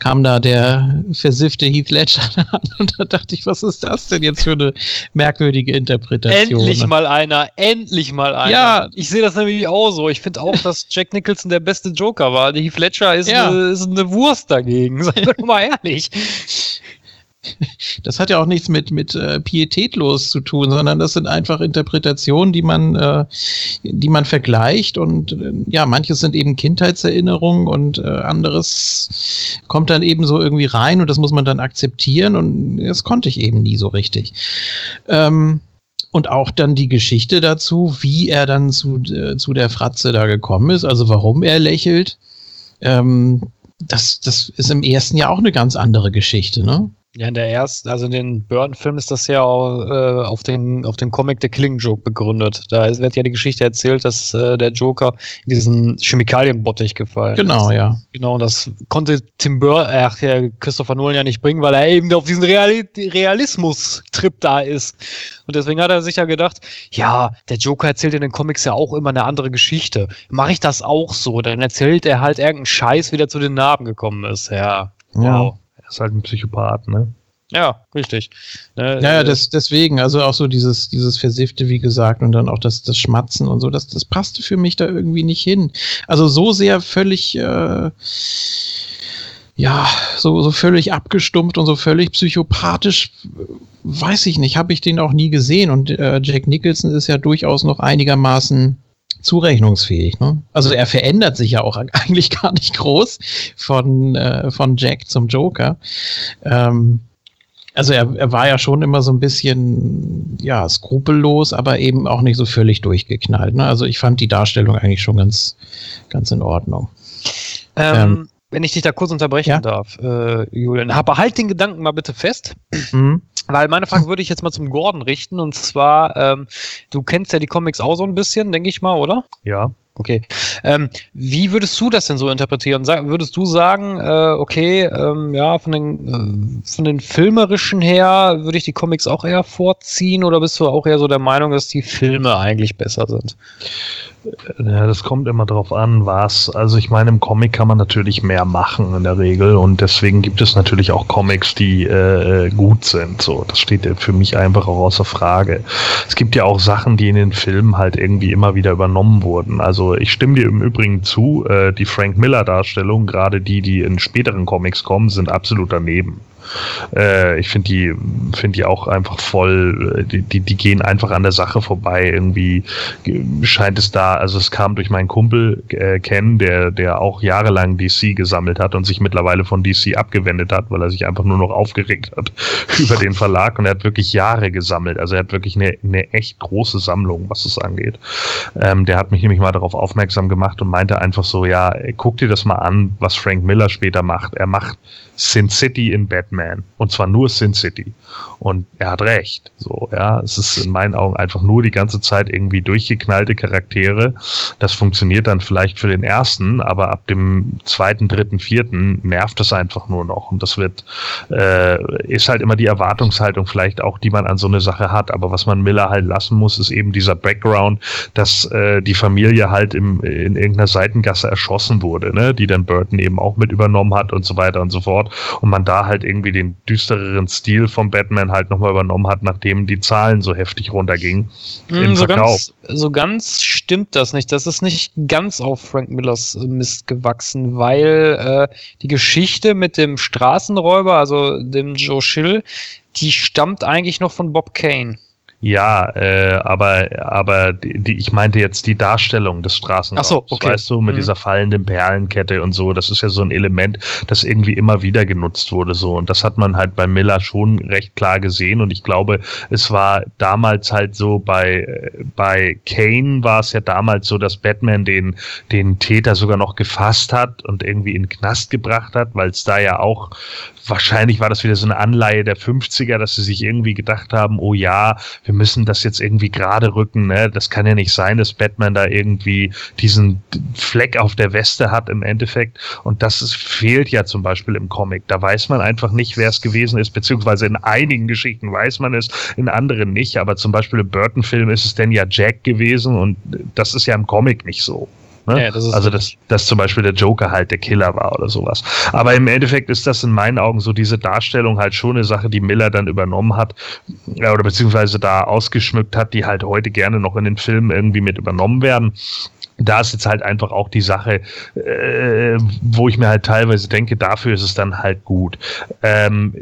kam da der versiffte Heath Ledger an und da dachte ich, was ist das denn jetzt für eine merkwürdige Interpretation? Endlich mal einer, endlich mal einer. Ja. Ich sehe das nämlich auch so. Ich finde auch, dass Jack Nicholson der beste Joker war. Heath Ledger ist, ja. eine, ist eine Wurst dagegen, seien wir mal ehrlich. Das hat ja auch nichts mit, mit äh, pietätlos zu tun, sondern das sind einfach Interpretationen, die man, äh, die man vergleicht und äh, ja, manches sind eben Kindheitserinnerungen und äh, anderes kommt dann eben so irgendwie rein und das muss man dann akzeptieren und das konnte ich eben nie so richtig. Ähm, und auch dann die Geschichte dazu, wie er dann zu, äh, zu der Fratze da gekommen ist, also warum er lächelt. Ähm, das, das ist im ersten Jahr auch eine ganz andere Geschichte, ne? Ja, in der ersten, also in den Burton-Film ist das ja auch, äh, auf, den, auf den Comic The Killing Joke begründet. Da wird ja die Geschichte erzählt, dass äh, der Joker in diesen Chemikalienbottich gefallen Genau, ist. ja. Genau, und das konnte Tim Burton, ach ja, Christopher Nolan ja nicht bringen, weil er eben auf diesen Real Realismus-Trip da ist. Und deswegen hat er sich ja gedacht, ja, der Joker erzählt in den Comics ja auch immer eine andere Geschichte. Mache ich das auch so? Dann erzählt er halt irgendeinen Scheiß, wie der zu den Narben gekommen ist. Ja, wow. Ja. Er ist halt ein Psychopath, ne? Ja, richtig. Äh, Ja, ja, das, deswegen, also auch so dieses, dieses Versiffte, wie gesagt, und dann auch das, das Schmatzen und so, das, das passte für mich da irgendwie nicht hin. Also so sehr völlig, äh, ja, so, so völlig abgestumpft und so völlig psychopathisch, äh, weiß ich nicht, habe ich den auch nie gesehen. Und äh, Jack Nicholson ist ja durchaus noch einigermaßen zurechnungsfähig. Ne? Also er verändert sich ja auch eigentlich gar nicht groß von, äh, von Jack zum Joker. Ähm, also er, er war ja schon immer so ein bisschen, ja, skrupellos, aber eben auch nicht so völlig durchgeknallt. Ne? Also ich fand die Darstellung eigentlich schon ganz, ganz in Ordnung. ähm, ähm, wenn ich dich da kurz unterbrechen Ja? darf, äh, Julian, aber halt den Gedanken mal bitte fest. Mhm. Weil meine Frage würde ich jetzt mal zum Gordon richten. Und zwar, ähm, du kennst ja die Comics auch so ein bisschen, denke ich mal, oder? Ja. Okay. Ähm, wie würdest du das denn so interpretieren? Sag, würdest du sagen, äh, okay, ähm, ja, von den, äh, von den filmerischen her würde ich die Comics auch eher vorziehen oder bist du auch eher so der Meinung, dass die Filme eigentlich besser sind? Ja, das kommt immer drauf an, was. Also ich meine, im Comic kann man natürlich mehr machen in der Regel und deswegen gibt es natürlich auch Comics, die äh, gut sind. So, das steht für mich einfach auch außer Frage. Es gibt ja auch Sachen, die in den Filmen halt irgendwie immer wieder übernommen wurden. Also ich stimme dir im Übrigen zu, äh, die Frank Miller Darstellung, gerade die, die in späteren Comics kommen, sind absolut daneben. Äh, ich finde die, finde die auch einfach voll, äh, die, die, die gehen einfach an der Sache vorbei. Irgendwie ge- scheint es da, also es kam durch meinen Kumpel äh, Ken, der, der auch jahrelang DC gesammelt hat und sich mittlerweile von DC abgewendet hat, weil er sich einfach nur noch aufgeregt hat über den Verlag und er hat wirklich Jahre gesammelt. Also er hat wirklich eine, eine echt große Sammlung, was es angeht. Ähm, der hat mich nämlich mal darauf aufmerksam gemacht und meinte einfach so, ja, guck dir das mal an, was Frank Miller später macht. Er macht Sin City in Batman. Und zwar nur Sin City. Und er hat recht. So, ja. Es ist in meinen Augen einfach nur die ganze Zeit irgendwie durchgeknallte Charaktere. Das funktioniert dann vielleicht für den ersten, aber ab dem zweiten, dritten, vierten nervt es einfach nur noch. Und das wird, äh, ist halt immer die Erwartungshaltung vielleicht auch, die man an so eine Sache hat. Aber was man Miller halt lassen muss, ist eben dieser Background, dass äh, die Familie halt im, in irgendeiner Seitengasse erschossen wurde, ne? die dann Burton eben auch mit übernommen hat und so weiter und so fort. Und man da halt irgendwie den düstereren Stil vom Batman halt nochmal übernommen hat, nachdem die Zahlen so heftig runtergingen im Hm, so, Verkauf. ganz, so ganz stimmt das nicht. Das ist nicht ganz auf Frank Millers äh, Mist gewachsen, weil äh, die Geschichte mit dem Straßenräuber, also dem Joe Schill, die stammt eigentlich noch von Bob Kane. Ja, äh, aber, aber die, die, ich meinte jetzt die Darstellung des Straßenraums. Ach so, okay. Weißt du, mit Mhm. dieser fallenden Perlenkette und so. Das ist ja so ein Element, das irgendwie immer wieder genutzt wurde. so Und das hat man halt bei Miller schon recht klar gesehen. Und ich glaube, es war damals halt so bei, bei Kane war es ja damals so, dass Batman den, den Täter sogar noch gefasst hat und irgendwie in den Knast gebracht hat, weil es da ja auch wahrscheinlich war das wieder so eine Anleihe der 50er, dass sie sich irgendwie gedacht haben, oh ja, wir müssen das jetzt irgendwie gerade rücken, ne? Das kann ja nicht sein, dass Batman da irgendwie diesen Fleck auf der Weste hat im Endeffekt. Und das ist, fehlt ja zum Beispiel im Comic. Da weiß man einfach nicht, wer es gewesen ist, beziehungsweise in einigen Geschichten weiß man es, in anderen nicht. Aber zum Beispiel im Burton-Film ist es denn ja Jack gewesen und das ist ja im Comic nicht so. Ne? Ja, das also, dass, dass zum Beispiel der Joker halt der Killer war oder sowas. Aber im Endeffekt ist das in meinen Augen so diese Darstellung halt schon eine Sache, die Miller dann übernommen hat ja, oder beziehungsweise da ausgeschmückt hat, die halt heute gerne noch in den Filmen irgendwie mit übernommen werden. Da ist jetzt halt einfach auch die Sache, äh, wo ich mir halt teilweise denke, dafür ist es dann halt gut. Ähm,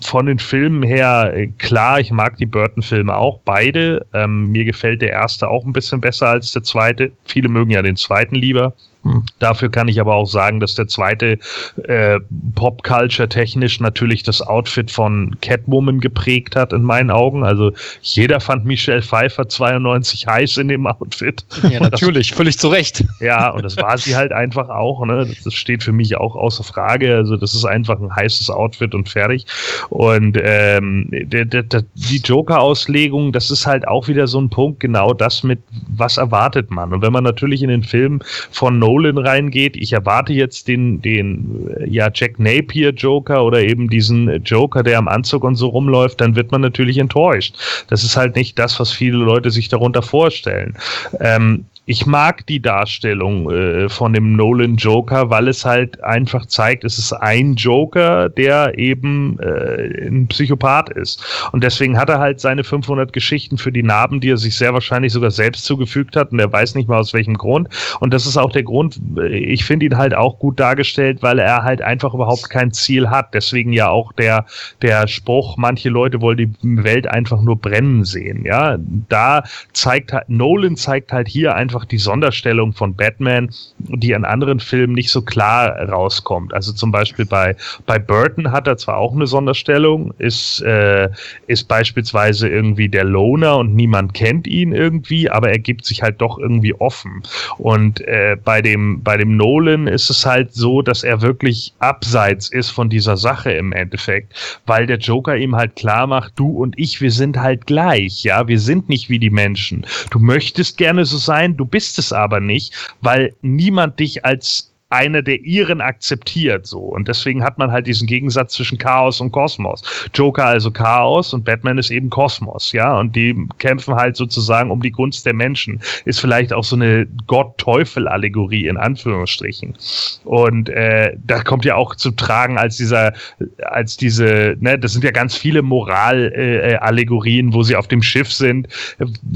von den Filmen her, klar, ich mag die Burton-Filme auch, beide. Ähm, mir gefällt der erste auch ein bisschen besser als der zweite. Viele mögen ja den zweiten lieber. Hm. Dafür kann ich aber auch sagen, dass der zweite äh, Pop-Culture-technisch natürlich das Outfit von Catwoman geprägt hat, in meinen Augen. Also jeder fand Michelle Pfeiffer 92 heiß in dem Outfit. Ja, natürlich, völlig zu Recht. Ja, und das war sie halt einfach auch. Ne? Das, das steht für mich auch außer Frage. Also das ist einfach ein heißes Outfit und fertig. Und ähm, der, der, der, die Joker-Auslegung, das ist halt auch wieder so ein Punkt, genau das mit, was erwartet man. Und wenn man natürlich in den Film von Nolan reingeht, ich erwarte jetzt den, den äh, ja, Jack Napier Joker oder eben diesen Joker, der am Anzug und so rumläuft, dann wird man natürlich enttäuscht. Das ist halt nicht das, was viele Leute sich darunter vorstellen. Ähm, ich mag die Darstellung äh, von dem Nolan Joker, weil es halt einfach zeigt, es ist ein Joker, der eben äh, ein Psychopath ist. Und deswegen hat er halt seine 500 Geschichten für die Narben, die er sich sehr wahrscheinlich sogar selbst zugefügt hat und er weiß nicht mal aus welchem Grund. Und das ist auch der Grund, äh, ich finde ihn halt auch gut dargestellt, weil er halt einfach überhaupt kein Ziel hat. Deswegen ja auch der, der Spruch, manche Leute wollen die Welt einfach nur brennen sehen. Ja, da zeigt halt, Nolan zeigt halt hier einfach die Sonderstellung von Batman, die an anderen Filmen nicht so klar rauskommt. Also zum Beispiel bei, bei Burton hat er zwar auch eine Sonderstellung, ist, äh, ist beispielsweise irgendwie der Loner und niemand kennt ihn irgendwie, aber er gibt sich halt doch irgendwie offen. Und äh, bei, dem, bei dem Nolan ist es halt so, dass er wirklich abseits ist von dieser Sache im Endeffekt, weil der Joker ihm halt klar macht, du und ich, wir sind halt gleich, ja, wir sind nicht wie die Menschen. Du möchtest gerne so sein, du bist es aber nicht, weil niemand dich als einer der ihren akzeptiert so und deswegen hat man halt diesen Gegensatz zwischen Chaos und Kosmos. Joker also Chaos und Batman ist eben Kosmos, ja und die kämpfen halt sozusagen um die Gunst der Menschen. Ist vielleicht auch so eine Gott-Teufel-Allegorie in Anführungsstrichen und äh, da kommt ja auch zu tragen als dieser als diese ne das sind ja ganz viele Moral-Allegorien, wo sie auf dem Schiff sind.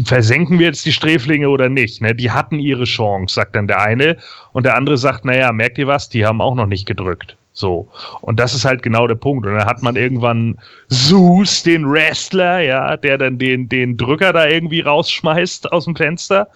Versenken wir jetzt die Sträflinge oder nicht? Ne? Die hatten ihre Chance, sagt dann der eine und der andere sagt, naja, merkt ihr was, die haben auch noch nicht gedrückt. So. Und das ist halt genau der Punkt. Und dann hat man irgendwann Zeus, den Wrestler, ja, der dann den, den Drücker da irgendwie rausschmeißt aus dem Fenster.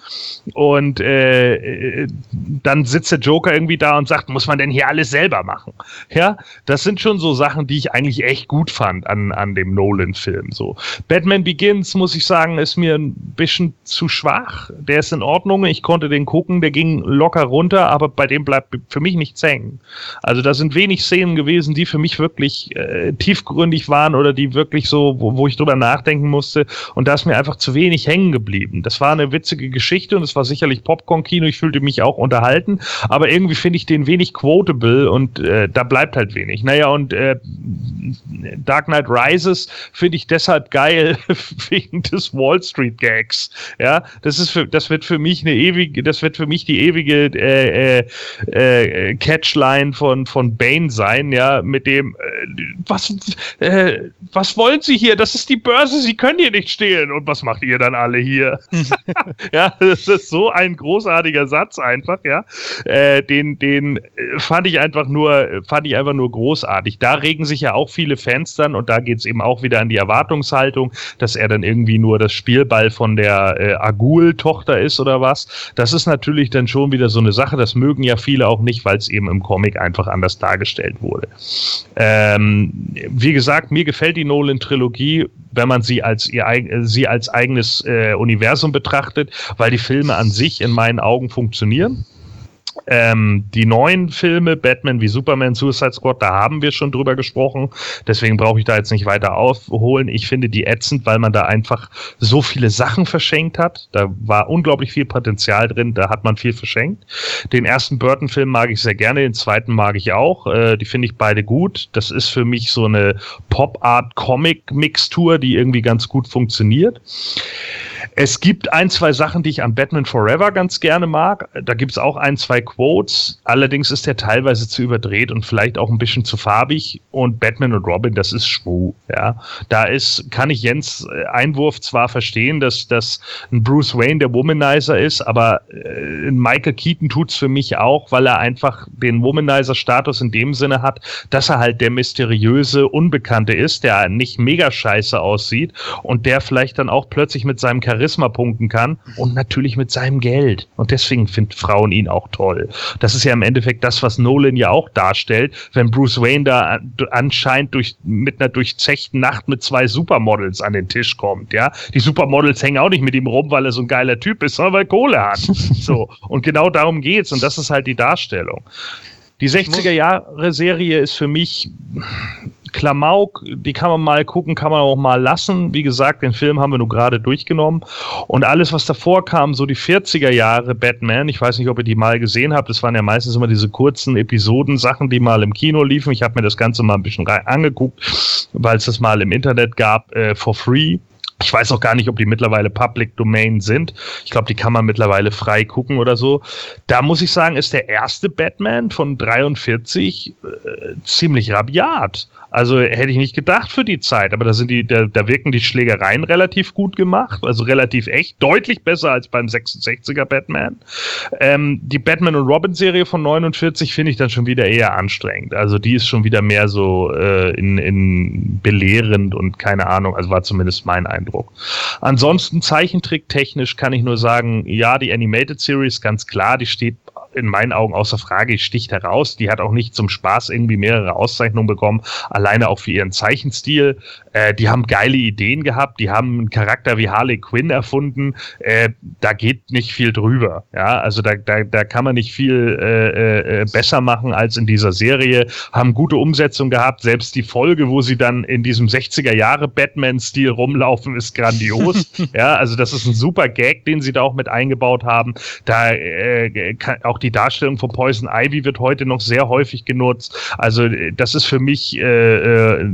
Und äh, dann sitzt der Joker irgendwie da und sagt, muss man denn hier alles selber machen? Ja, das sind schon so Sachen, die ich eigentlich echt gut fand an, an dem Nolan-Film. So. Batman Begins, muss ich sagen, ist mir ein bisschen zu schwach. Der ist in Ordnung. Ich konnte den gucken, der ging locker runter, aber bei dem bleibt für mich nichts hängen. Also da sind wenig wenig Szenen gewesen, die für mich wirklich äh, tiefgründig waren oder die wirklich so, wo, wo ich drüber nachdenken musste. Und da ist mir einfach zu wenig hängen geblieben. Das war eine witzige Geschichte und es war sicherlich Popcorn-Kino. Ich fühlte mich auch unterhalten, aber irgendwie finde ich den wenig quotable und äh, da bleibt halt wenig. Naja, und äh, Dark Knight Rises finde ich deshalb geil wegen des Wall Street Gags. Ja, das ist für, das wird für mich eine ewige, das wird für mich die ewige äh, äh, äh, Catchline von von Bane Kane sein, ja, mit dem, äh, was, äh, was wollen Sie hier? Das ist die Börse, Sie können hier nicht stehlen. Und was macht ihr dann alle hier? ja, das ist so ein großartiger Satz einfach, ja. Äh, den, den fand ich einfach nur, fand ich einfach nur großartig. Da regen sich ja auch viele Fans dann und da geht es eben auch wieder an die Erwartungshaltung, dass er dann irgendwie nur das Spielball von der äh, Agul-Tochter ist oder was. Das ist natürlich dann schon wieder so eine Sache, das mögen ja viele auch nicht, weil es eben im Comic einfach anders dargestellt dargestellt wurde. Ähm, wie gesagt, mir gefällt die Nolan-Trilogie, wenn man sie als, ihr, sie als eigenes äh, Universum betrachtet, weil die Filme an sich in meinen Augen funktionieren. Ähm, die neuen Filme, Batman wie Superman, Suicide Squad, da haben wir schon drüber gesprochen. Deswegen brauche ich da jetzt nicht weiter aufholen. Ich finde die ätzend, weil man da einfach so viele Sachen verschenkt hat. Da war unglaublich viel Potenzial drin, da hat man viel verschenkt. Den ersten Burton-Film mag ich sehr gerne, den zweiten mag ich auch. Äh, die finde ich beide gut. Das ist für mich so eine Pop-Art-Comic-Mixtur, die irgendwie ganz gut funktioniert. Es gibt ein, zwei Sachen, die ich an Batman Forever ganz gerne mag. Da gibt es auch ein, zwei Quotes. Allerdings ist der teilweise zu überdreht und vielleicht auch ein bisschen zu farbig. Und Batman und Robin, das ist schwu. Ja, da ist, kann ich Jens äh, Einwurf zwar verstehen, dass, dass ein Bruce Wayne der Womanizer ist, aber äh, Michael Keaton tut es für mich auch, weil er einfach den Womanizer-Status in dem Sinne hat, dass er halt der mysteriöse Unbekannte ist, der nicht mega scheiße aussieht und der vielleicht dann auch plötzlich mit seinem Charisma punkten kann und natürlich mit seinem Geld. Und deswegen finden Frauen ihn auch toll. Das ist ja im Endeffekt das, was Nolan ja auch darstellt, wenn Bruce Wayne da anscheinend durch, mit einer durchzechten Nacht mit zwei Supermodels an den Tisch kommt, ja. Die Supermodels hängen auch nicht mit ihm rum, weil er so ein geiler Typ ist, sondern weil Kohle hat. so. Und genau darum geht's. Und das ist halt die Darstellung. Die 60er Jahre Serie ist für mich Klamauk, die kann man mal gucken, kann man auch mal lassen. Wie gesagt, den Film haben wir nur gerade durchgenommen. Und alles, was davor kam, so die 40er Jahre Batman, ich weiß nicht, ob ihr die mal gesehen habt, das waren ja meistens immer diese kurzen Episoden-Sachen, die mal im Kino liefen. Ich habe mir das Ganze mal ein bisschen angeguckt, weil es das mal im Internet gab, äh, for free Ich weiß auch gar nicht, ob die mittlerweile Public Domain sind. Ich glaube, die kann man mittlerweile frei gucken oder so. Da muss ich sagen, ist der erste Batman von 43 äh, ziemlich rabiat. Also hätte ich nicht gedacht für die Zeit, aber da sind die, da, da wirken die Schlägereien relativ gut gemacht, also relativ echt, deutlich besser als beim 66er Batman. Ähm, die Batman und Robin Serie von 49 finde ich dann schon wieder eher anstrengend. Also die ist schon wieder mehr so äh, in, in belehrend und keine Ahnung, also war zumindest mein Eindruck. Ansonsten zeichentricktechnisch kann ich nur sagen, ja, die Animated Series ganz klar, die steht in meinen Augen außer Frage, sticht heraus. Die hat auch nicht zum Spaß irgendwie mehrere Auszeichnungen bekommen, alleine auch für ihren Zeichenstil. Äh, die haben geile Ideen gehabt, die haben einen Charakter wie Harley Quinn erfunden. Äh, da geht nicht viel drüber. Ja, also da, da, da kann man nicht viel äh, äh, besser machen als in dieser Serie. Haben gute Umsetzung gehabt. Selbst die Folge, wo sie dann in diesem 60er Jahre Batman-Stil rumlaufen, ist grandios. ja, also das ist ein super Gag, den sie da auch mit eingebaut haben. Da äh, kann, auch die Darstellung von Poison Ivy wird heute noch sehr häufig genutzt. Also äh, das ist für mich äh, äh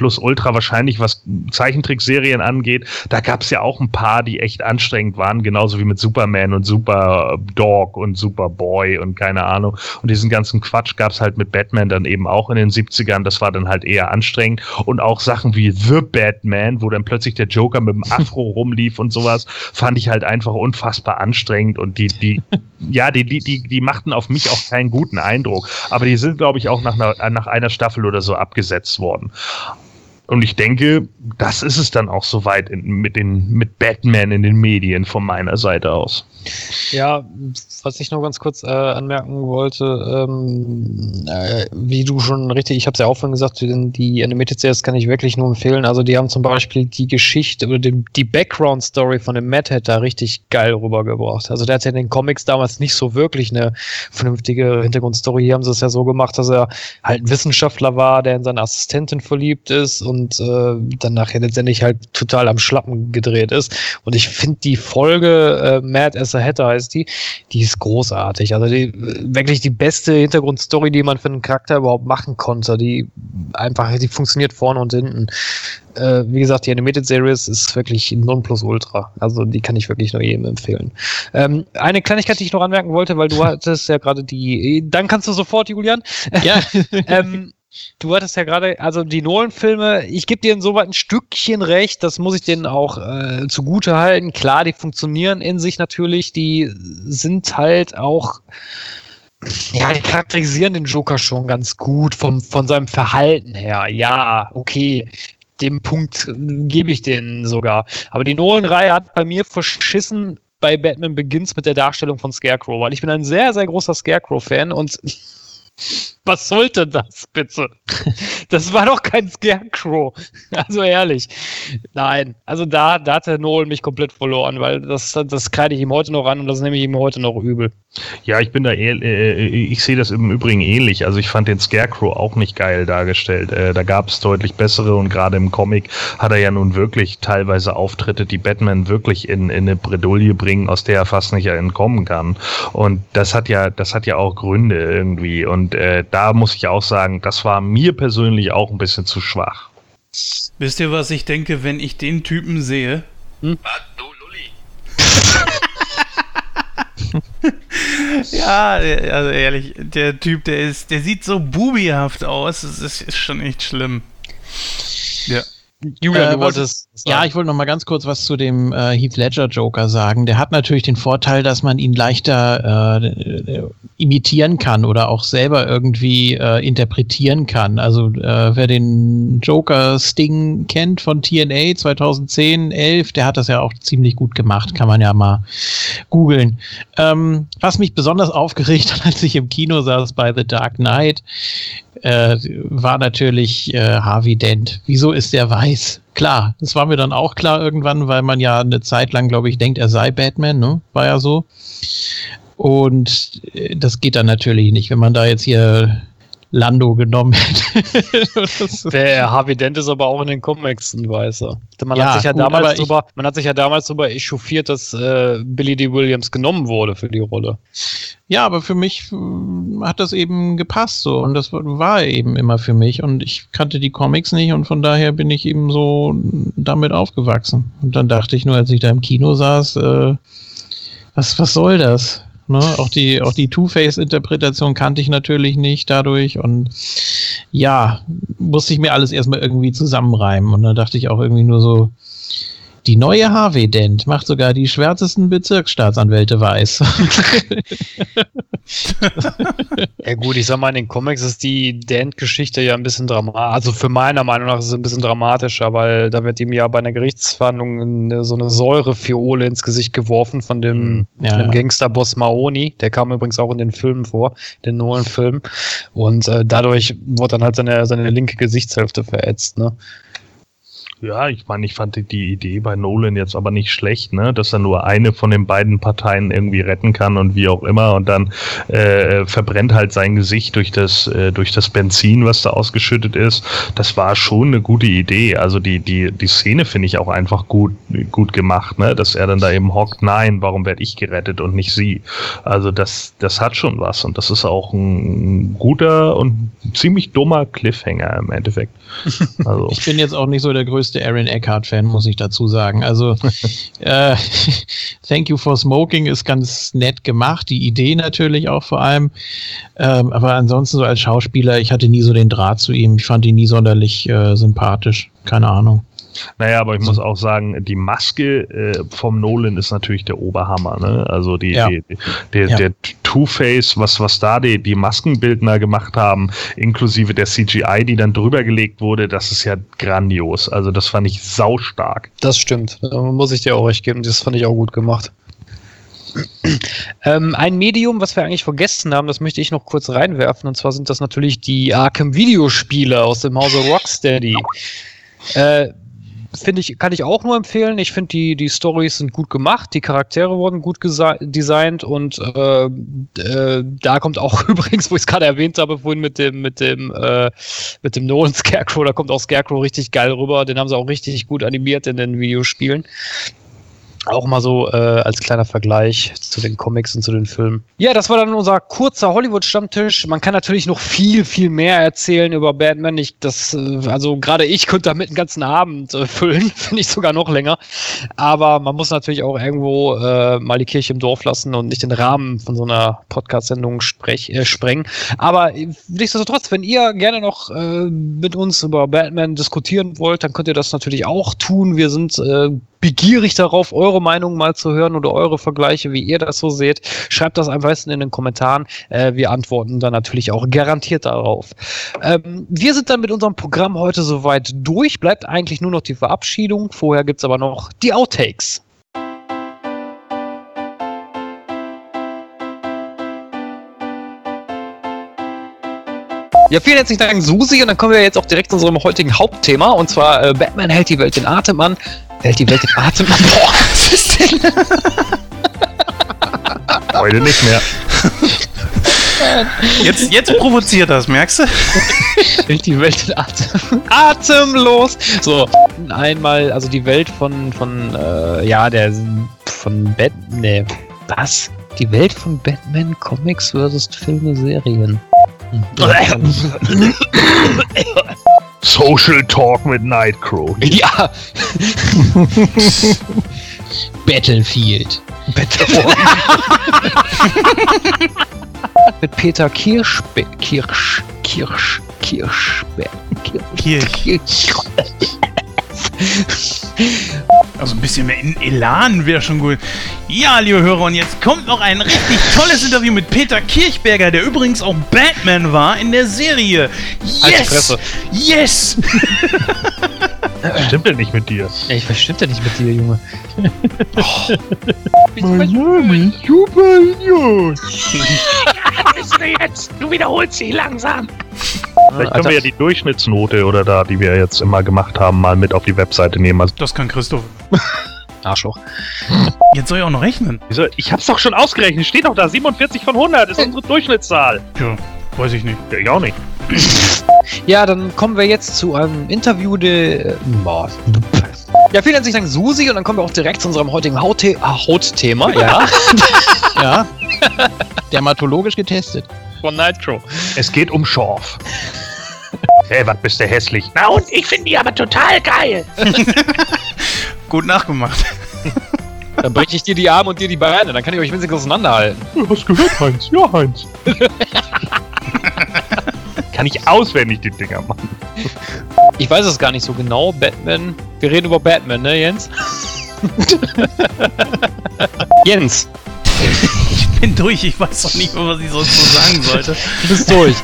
das Nonplusultra wahrscheinlich, was Zeichentrickserien angeht. Da gab es ja auch ein paar, die echt anstrengend waren, genauso wie mit Superman und Super Dog und Superboy und keine Ahnung. Und diesen ganzen Quatsch gab es halt mit Batman dann eben auch in den 70ern. Das war dann halt eher anstrengend. Und auch Sachen wie The Batman, wo dann plötzlich der Joker mit dem Afro rumlief und sowas, fand ich halt einfach unfassbar anstrengend. Und die, die, ja, die, die, die, die machten auf mich auch keinen guten Eindruck. Aber die sind, glaube ich, auch nach einer, nach einer Staffel oder so abgesetzt worden. Und ich denke, das ist es dann auch soweit in, mit, den, mit Batman in den Medien von meiner Seite aus. Ja, was ich noch ganz kurz äh, anmerken wollte, ähm, äh, wie du schon richtig, ich habe es ja auch vorhin gesagt, die Animated Series kann ich wirklich nur empfehlen. Also die haben zum Beispiel die Geschichte oder die, die Background-Story von dem Mad Hat da richtig geil rübergebracht. Also der hat ja in den Comics damals nicht so wirklich eine vernünftige Hintergrundstory. Hier haben sie es ja so gemacht, dass er halt ein Wissenschaftler war, der in seine Assistentin verliebt ist und äh, dann nachher letztendlich halt total am Schlappen gedreht ist. Und ich finde die Folge äh, Mad as a Hatter heißt die, die ist großartig. Also die, wirklich die beste Hintergrundstory, die man für einen Charakter überhaupt machen konnte. Die einfach, die funktioniert vorne und hinten. Äh, wie gesagt, die Animated Series ist wirklich Nonplusultra. Also die kann ich wirklich nur jedem empfehlen. Ähm, eine Kleinigkeit, die ich noch anmerken wollte, weil du hattest ja gerade die, dann kannst du sofort, Julian. Ja. ähm, Du hattest ja gerade, also die Nolan-Filme, ich gebe dir insoweit ein Stückchen recht, das muss ich denen auch äh, zugute halten. Klar, die funktionieren in sich natürlich, die sind halt auch, ja, die charakterisieren den Joker schon ganz gut vom, von seinem Verhalten her. Ja, okay, dem Punkt gebe ich denen sogar. Aber die Nolan-Reihe hat bei mir verschissen bei Batman Begins mit der Darstellung von Scarecrow, weil ich bin ein sehr, sehr großer Scarecrow-Fan und was sollte das bitte? Das war doch kein Scarecrow. Also ehrlich. Nein. Also da, da hat der Nolan mich komplett verloren, weil das, das kreide ich ihm heute noch an und das nehme ich ihm heute noch übel. Ja, ich bin da, äh, ich sehe das im Übrigen ähnlich. Also ich fand den Scarecrow auch nicht geil dargestellt. Äh, da gab es deutlich bessere und gerade im Comic hat er ja nun wirklich teilweise Auftritte, die Batman wirklich in, in eine Bredouille bringen, aus der er fast nicht entkommen kann. Und das hat ja, das hat ja auch Gründe irgendwie. Und äh, da muss ich auch sagen, das war mir persönlich auch ein bisschen zu schwach. Wisst ihr, was ich denke, wenn ich den Typen sehe? Hm? Was, du Lulli? ja, also ehrlich, der Typ, der ist, der sieht so bubihaft aus. Das ist, ist schon echt schlimm. Ja. Julian, äh, du wolltest. Ja, ich wollte noch mal ganz kurz was zu dem äh, Heath Ledger Joker sagen. Der hat natürlich den Vorteil, dass man ihn leichter äh, imitieren kann oder auch selber irgendwie äh, interpretieren kann. Also äh, wer den Joker Sting kennt von TNA 2010, 11, der hat das ja auch ziemlich gut gemacht. Kann man ja mal googeln. Ähm, was mich besonders aufgeregt hat, als ich im Kino saß bei The Dark Knight, äh, war natürlich äh, Harvey Dent. Wieso ist der weiß? Klar, das war mir dann auch klar irgendwann, weil man ja eine Zeit lang, glaube ich, denkt, er sei Batman, ne? War ja so. Und äh, das geht dann natürlich nicht, wenn man da jetzt hier Lando genommen hätte. Der Harvey Dent ist aber auch in den Comics ein Weißer. Man, ja, hat sich ja gut, damals drüber, man hat sich ja damals darüber echauffiert, dass äh, Billy D. Williams genommen wurde für die Rolle. Ja, aber für mich äh, hat das eben gepasst so und das war eben immer für mich und ich kannte die Comics nicht und von daher bin ich eben so damit aufgewachsen. Und dann dachte ich nur, als ich da im Kino saß, äh, was, was soll das? Ne? Auch die, auch die Two-Face-Interpretation kannte ich natürlich nicht dadurch und ja, musste ich mir alles erstmal irgendwie zusammenreimen und dann dachte ich auch irgendwie nur so, die neue Harvey Dent macht sogar die schwärzesten Bezirksstaatsanwälte weiß. Ja gut, ich sag mal, in den Comics ist die Dent-Geschichte ja ein bisschen dramatisch. Also für meiner Meinung nach ist es ein bisschen dramatischer, weil da wird ihm ja bei einer Gerichtsverhandlung so eine Säurefiole ins Gesicht geworfen von dem, Ja, von dem ja. Gangsterboss Maoni. Der kam übrigens auch in den Filmen vor, den Nolan-Filmen. Und äh, dadurch wurde dann halt seine, seine linke Gesichtshälfte verätzt, ne? Ja, ich meine, ich fand die- die Idee bei Nolan jetzt aber nicht schlecht, ne? dass er nur eine von den beiden Parteien irgendwie retten kann und wie auch immer und dann äh, verbrennt halt sein Gesicht durch das äh, durch das Benzin, was da ausgeschüttet ist. Das war schon eine gute Idee. Also die die die Szene finde ich auch einfach gut gut gemacht, ne? dass er dann da eben hockt. Nein, warum werde ich gerettet und nicht sie? Also das das hat schon was und das ist auch ein guter und ziemlich dummer Cliffhanger im Endeffekt. Also Ich bin jetzt auch nicht so der größte Aaron Eckhart-Fan, muss ich dazu sagen. Also, äh, Thank You for Smoking ist ganz nett gemacht, die Idee natürlich auch vor allem. Ähm, aber ansonsten so als Schauspieler, ich hatte nie so den Draht zu ihm. Ich fand ihn nie sonderlich äh, sympathisch. Keine Ahnung. Naja, aber ich muss auch sagen, die Maske äh, vom Nolan ist natürlich der Oberhammer. Ne? Also die, Ja. die, der, Ja. der Two-Face, was, was da die, die Maskenbildner gemacht haben, inklusive der CGI, die dann drüber gelegt wurde, das ist ja grandios. Also das fand ich saustark. Das stimmt. Da muss ich dir auch recht geben. Das fand ich auch gut gemacht. Ähm, ein Medium, was wir eigentlich vergessen haben, das möchte ich noch kurz reinwerfen. Und zwar sind das natürlich die Arkham-Videospiele aus dem Hause Rocksteady. Äh, Finde ich, kann ich auch nur empfehlen. Ich finde, die, die Stories sind gut gemacht, die Charaktere wurden gut designt und äh, äh, da kommt auch übrigens, wo ich es gerade erwähnt habe, vorhin mit dem, mit dem, äh, mit dem Nolan Scarecrow, da kommt auch Scarecrow richtig geil rüber. Den haben sie auch richtig gut animiert in den Videospielen. Auch mal so äh, als kleiner Vergleich zu den Comics und zu den Filmen. Ja, das war dann unser kurzer Hollywood-Stammtisch. Man kann natürlich noch viel, viel mehr erzählen über Batman. Ich, das, äh, also gerade ich könnte damit einen ganzen Abend äh, füllen, finde ich sogar noch länger. Aber man muss natürlich auch irgendwo äh, mal die Kirche im Dorf lassen und nicht den Rahmen von so einer Podcast-Sendung äh, sprengen. Aber äh, nichtsdestotrotz, wenn ihr gerne noch äh, mit uns über Batman diskutieren wollt, dann könnt ihr das natürlich auch tun. Wir sind äh, begierig darauf, eure Meinung mal zu hören oder eure Vergleiche, wie ihr das so seht. Schreibt das am besten in den Kommentaren. Äh, wir antworten dann natürlich auch garantiert darauf. Ähm, wir sind dann mit unserem Programm heute soweit durch. Bleibt eigentlich nur noch die Verabschiedung. Vorher gibt's aber noch die Outtakes. Ja, vielen herzlichen Dank, Susi. Und dann kommen wir jetzt auch direkt zu unserem heutigen Hauptthema. Und zwar äh, Batman hält die Welt in Atem an. Hält die Welt in Atem an. Boah, was ist denn? Heute nicht mehr. Jetzt, jetzt provoziert das, merkst du? Hält die Welt in Atem. Atemlos. So, einmal, also die Welt von, von, äh, ja, der, von Batman, nee, was? Die Welt von Batman, Comics versus Filme, Serien. Social Talk mit Nightcrow. Ja, Battlefield. mit Peter Kirschbe Kirsch, Kirsch, Kirschberg. Kirch. Kirsch. Also ein bisschen mehr in Elan wäre schon gut. Ja, liebe Hörer, und jetzt kommt noch ein richtig tolles Interview mit Peter Kirchberger, der übrigens auch Batman war in der Serie. Alte Yes! Yes! Stimmt denn nicht mit dir? Ey, was stimmt denn nicht mit dir, Junge? Vielleicht können wir ja die Durchschnittsnote oder da, die wir jetzt immer gemacht haben, mal mit auf die Webseite nehmen. Also, Das kann Christoph. Arschloch. Jetzt soll ich auch noch rechnen. wieso- ich hab's doch schon ausgerechnet, steht doch da, 47 von 100 ist unsere Durchschnittszahl. Ja, weiß ich nicht. Ja, ich auch nicht. Ja, dann kommen wir jetzt zu einem Interview de. Boah. Ja, vielen herzlichen Dank, Susi. Und dann kommen wir auch direkt zu unserem heutigen ah, Hautthema. Ja. Ja. dermatologisch getestet. Von Nitro. Es geht um Schorf. Hey, was bist du hässlich? Na und ich finde die aber total geil. Gut nachgemacht. Dann breche ich dir die Arme und dir die Beine, dann kann ich euch wenigstens auseinanderhalten. Du hast gehört, Heinz. Ja, Heinz. Kann ich auswendig die Dinger machen. Ich weiß es gar nicht so genau. Batman. Wir reden über Batman, ne, Jens? Jens, bin durch, ich weiß doch nicht mehr, was ich sonst so sagen sollte. du bist durch.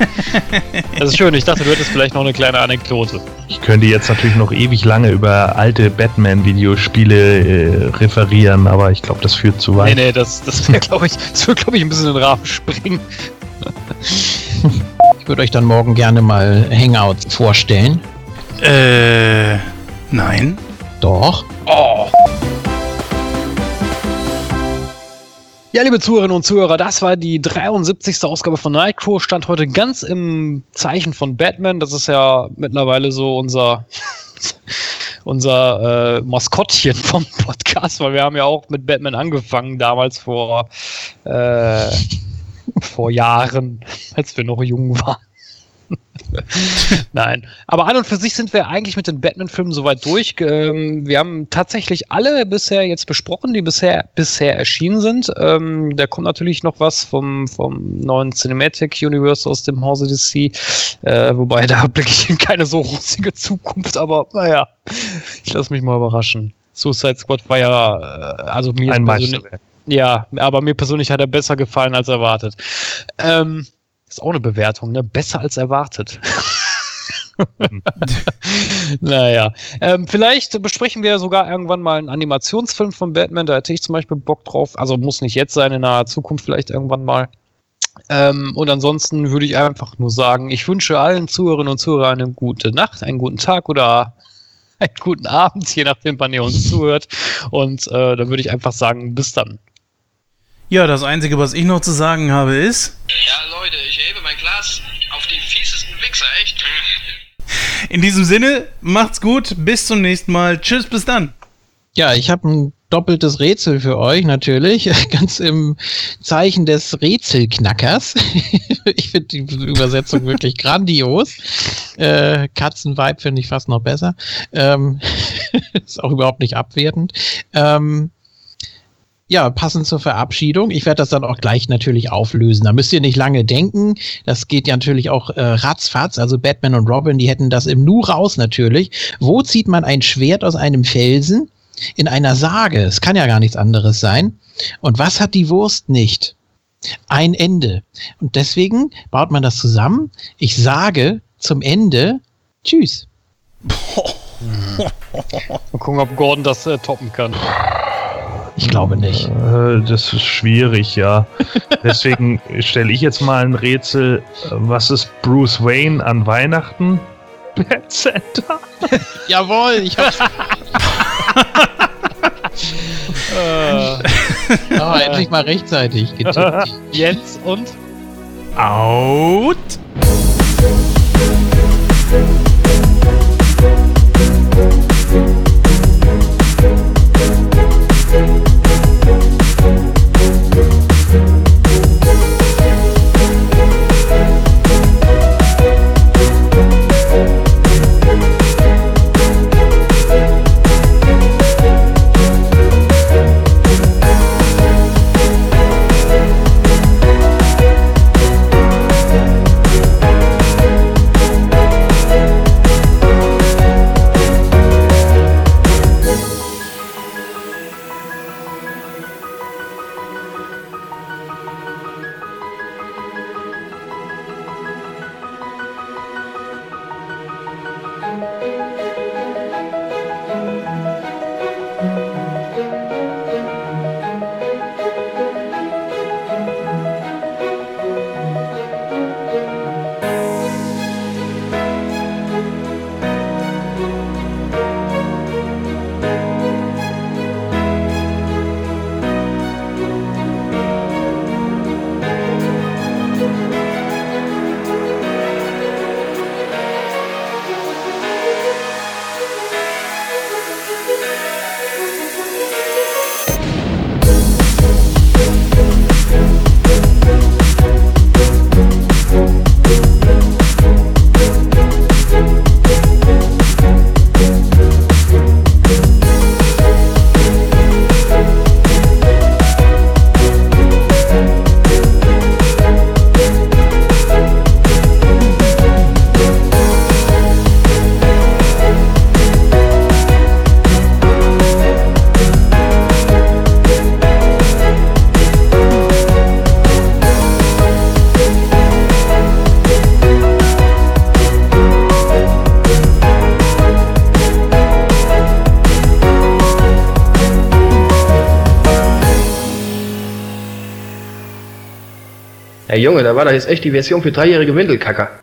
Das ist schön. Ich dachte, du hättest vielleicht noch eine kleine Anekdote. Ich könnte jetzt natürlich noch ewig lange über alte Batman-Videospiele äh, referieren, aber ich glaube, das führt zu Nee, weit. nee, das, das wäre, glaube ich, das würde, glaube ich, ein bisschen in den Rahmen springen. Ich würde euch dann morgen gerne mal Hangouts vorstellen. Äh, nein. Doch. Oh. Ja, liebe Zuhörerinnen und Zuhörer, das war die 73. Ausgabe von Nightcrow. Stand heute ganz im Zeichen von Batman. Das ist ja mittlerweile so unser, unser äh, Maskottchen vom Podcast, weil wir haben ja auch mit Batman angefangen, damals vor, äh, vor Jahren, als wir noch jung waren. Nein, aber an und für sich sind wir eigentlich mit den Batman-Filmen soweit durch. Ähm, wir haben tatsächlich alle bisher jetzt besprochen, die bisher, bisher erschienen sind. Ähm, da kommt natürlich noch was vom, vom neuen Cinematic Universe aus dem Hause DC, äh, wobei da blicke ich in keine so rosige Zukunft, aber naja, ich lasse mich mal überraschen. Suicide Squad war ja, äh, also mir Ein persönlich- ja, aber mir persönlich hat er besser gefallen als erwartet. Ähm, ist auch eine Bewertung, ne? Besser als erwartet. naja. Ähm, vielleicht besprechen wir sogar irgendwann mal einen Animationsfilm von Batman. Da hätte ich zum Beispiel Bock drauf. Also muss nicht jetzt sein, in naher Zukunft vielleicht irgendwann mal. Ähm, und ansonsten würde ich einfach nur sagen, ich wünsche allen Zuhörerinnen und Zuhörern eine gute Nacht, einen guten Tag oder einen guten Abend, je nachdem, wann ihr uns zuhört. Und äh, dann würde ich einfach sagen, bis dann. Ja, das Einzige, was ich noch zu sagen habe, ist, Ja, Leute, ich hebe mein Glas auf die fiesesten Wichser, echt. in diesem Sinne, macht's gut, bis zum nächsten Mal. Tschüss, bis dann. Ja, ich habe ein doppeltes Rätsel für euch natürlich, ganz im Zeichen des Rätselknackers. ich finde die Übersetzung wirklich grandios. Äh, Katzenvibe finde ich fast noch besser. Ähm, ist auch überhaupt nicht abwertend. Ähm, ja, passend zur Verabschiedung. Ich werde das dann auch gleich natürlich auflösen. Da müsst ihr nicht lange denken. Das geht ja natürlich auch äh, ratzfatz. Also Batman und Robin, die hätten das im Nu raus natürlich. Wo zieht man ein Schwert aus einem Felsen? In einer Sage. Es kann ja gar nichts anderes sein. Und was hat die Wurst nicht? Ein Ende. Und deswegen baut man das zusammen. Ich sage zum Ende Tschüss. Mal gucken, ob Gordon das äh, toppen kann. Ich glaube nicht. Äh, Das ist schwierig, ja. Deswegen stelle ich jetzt mal ein Rätsel. Äh, Was ist Bruce Wayne an Weihnachten? Pet Center. Jawohl, ich hab's. oh, endlich mal rechtzeitig getippt. Jens und Out. Da war doch jetzt echt die Version für dreijährige Windelkacker.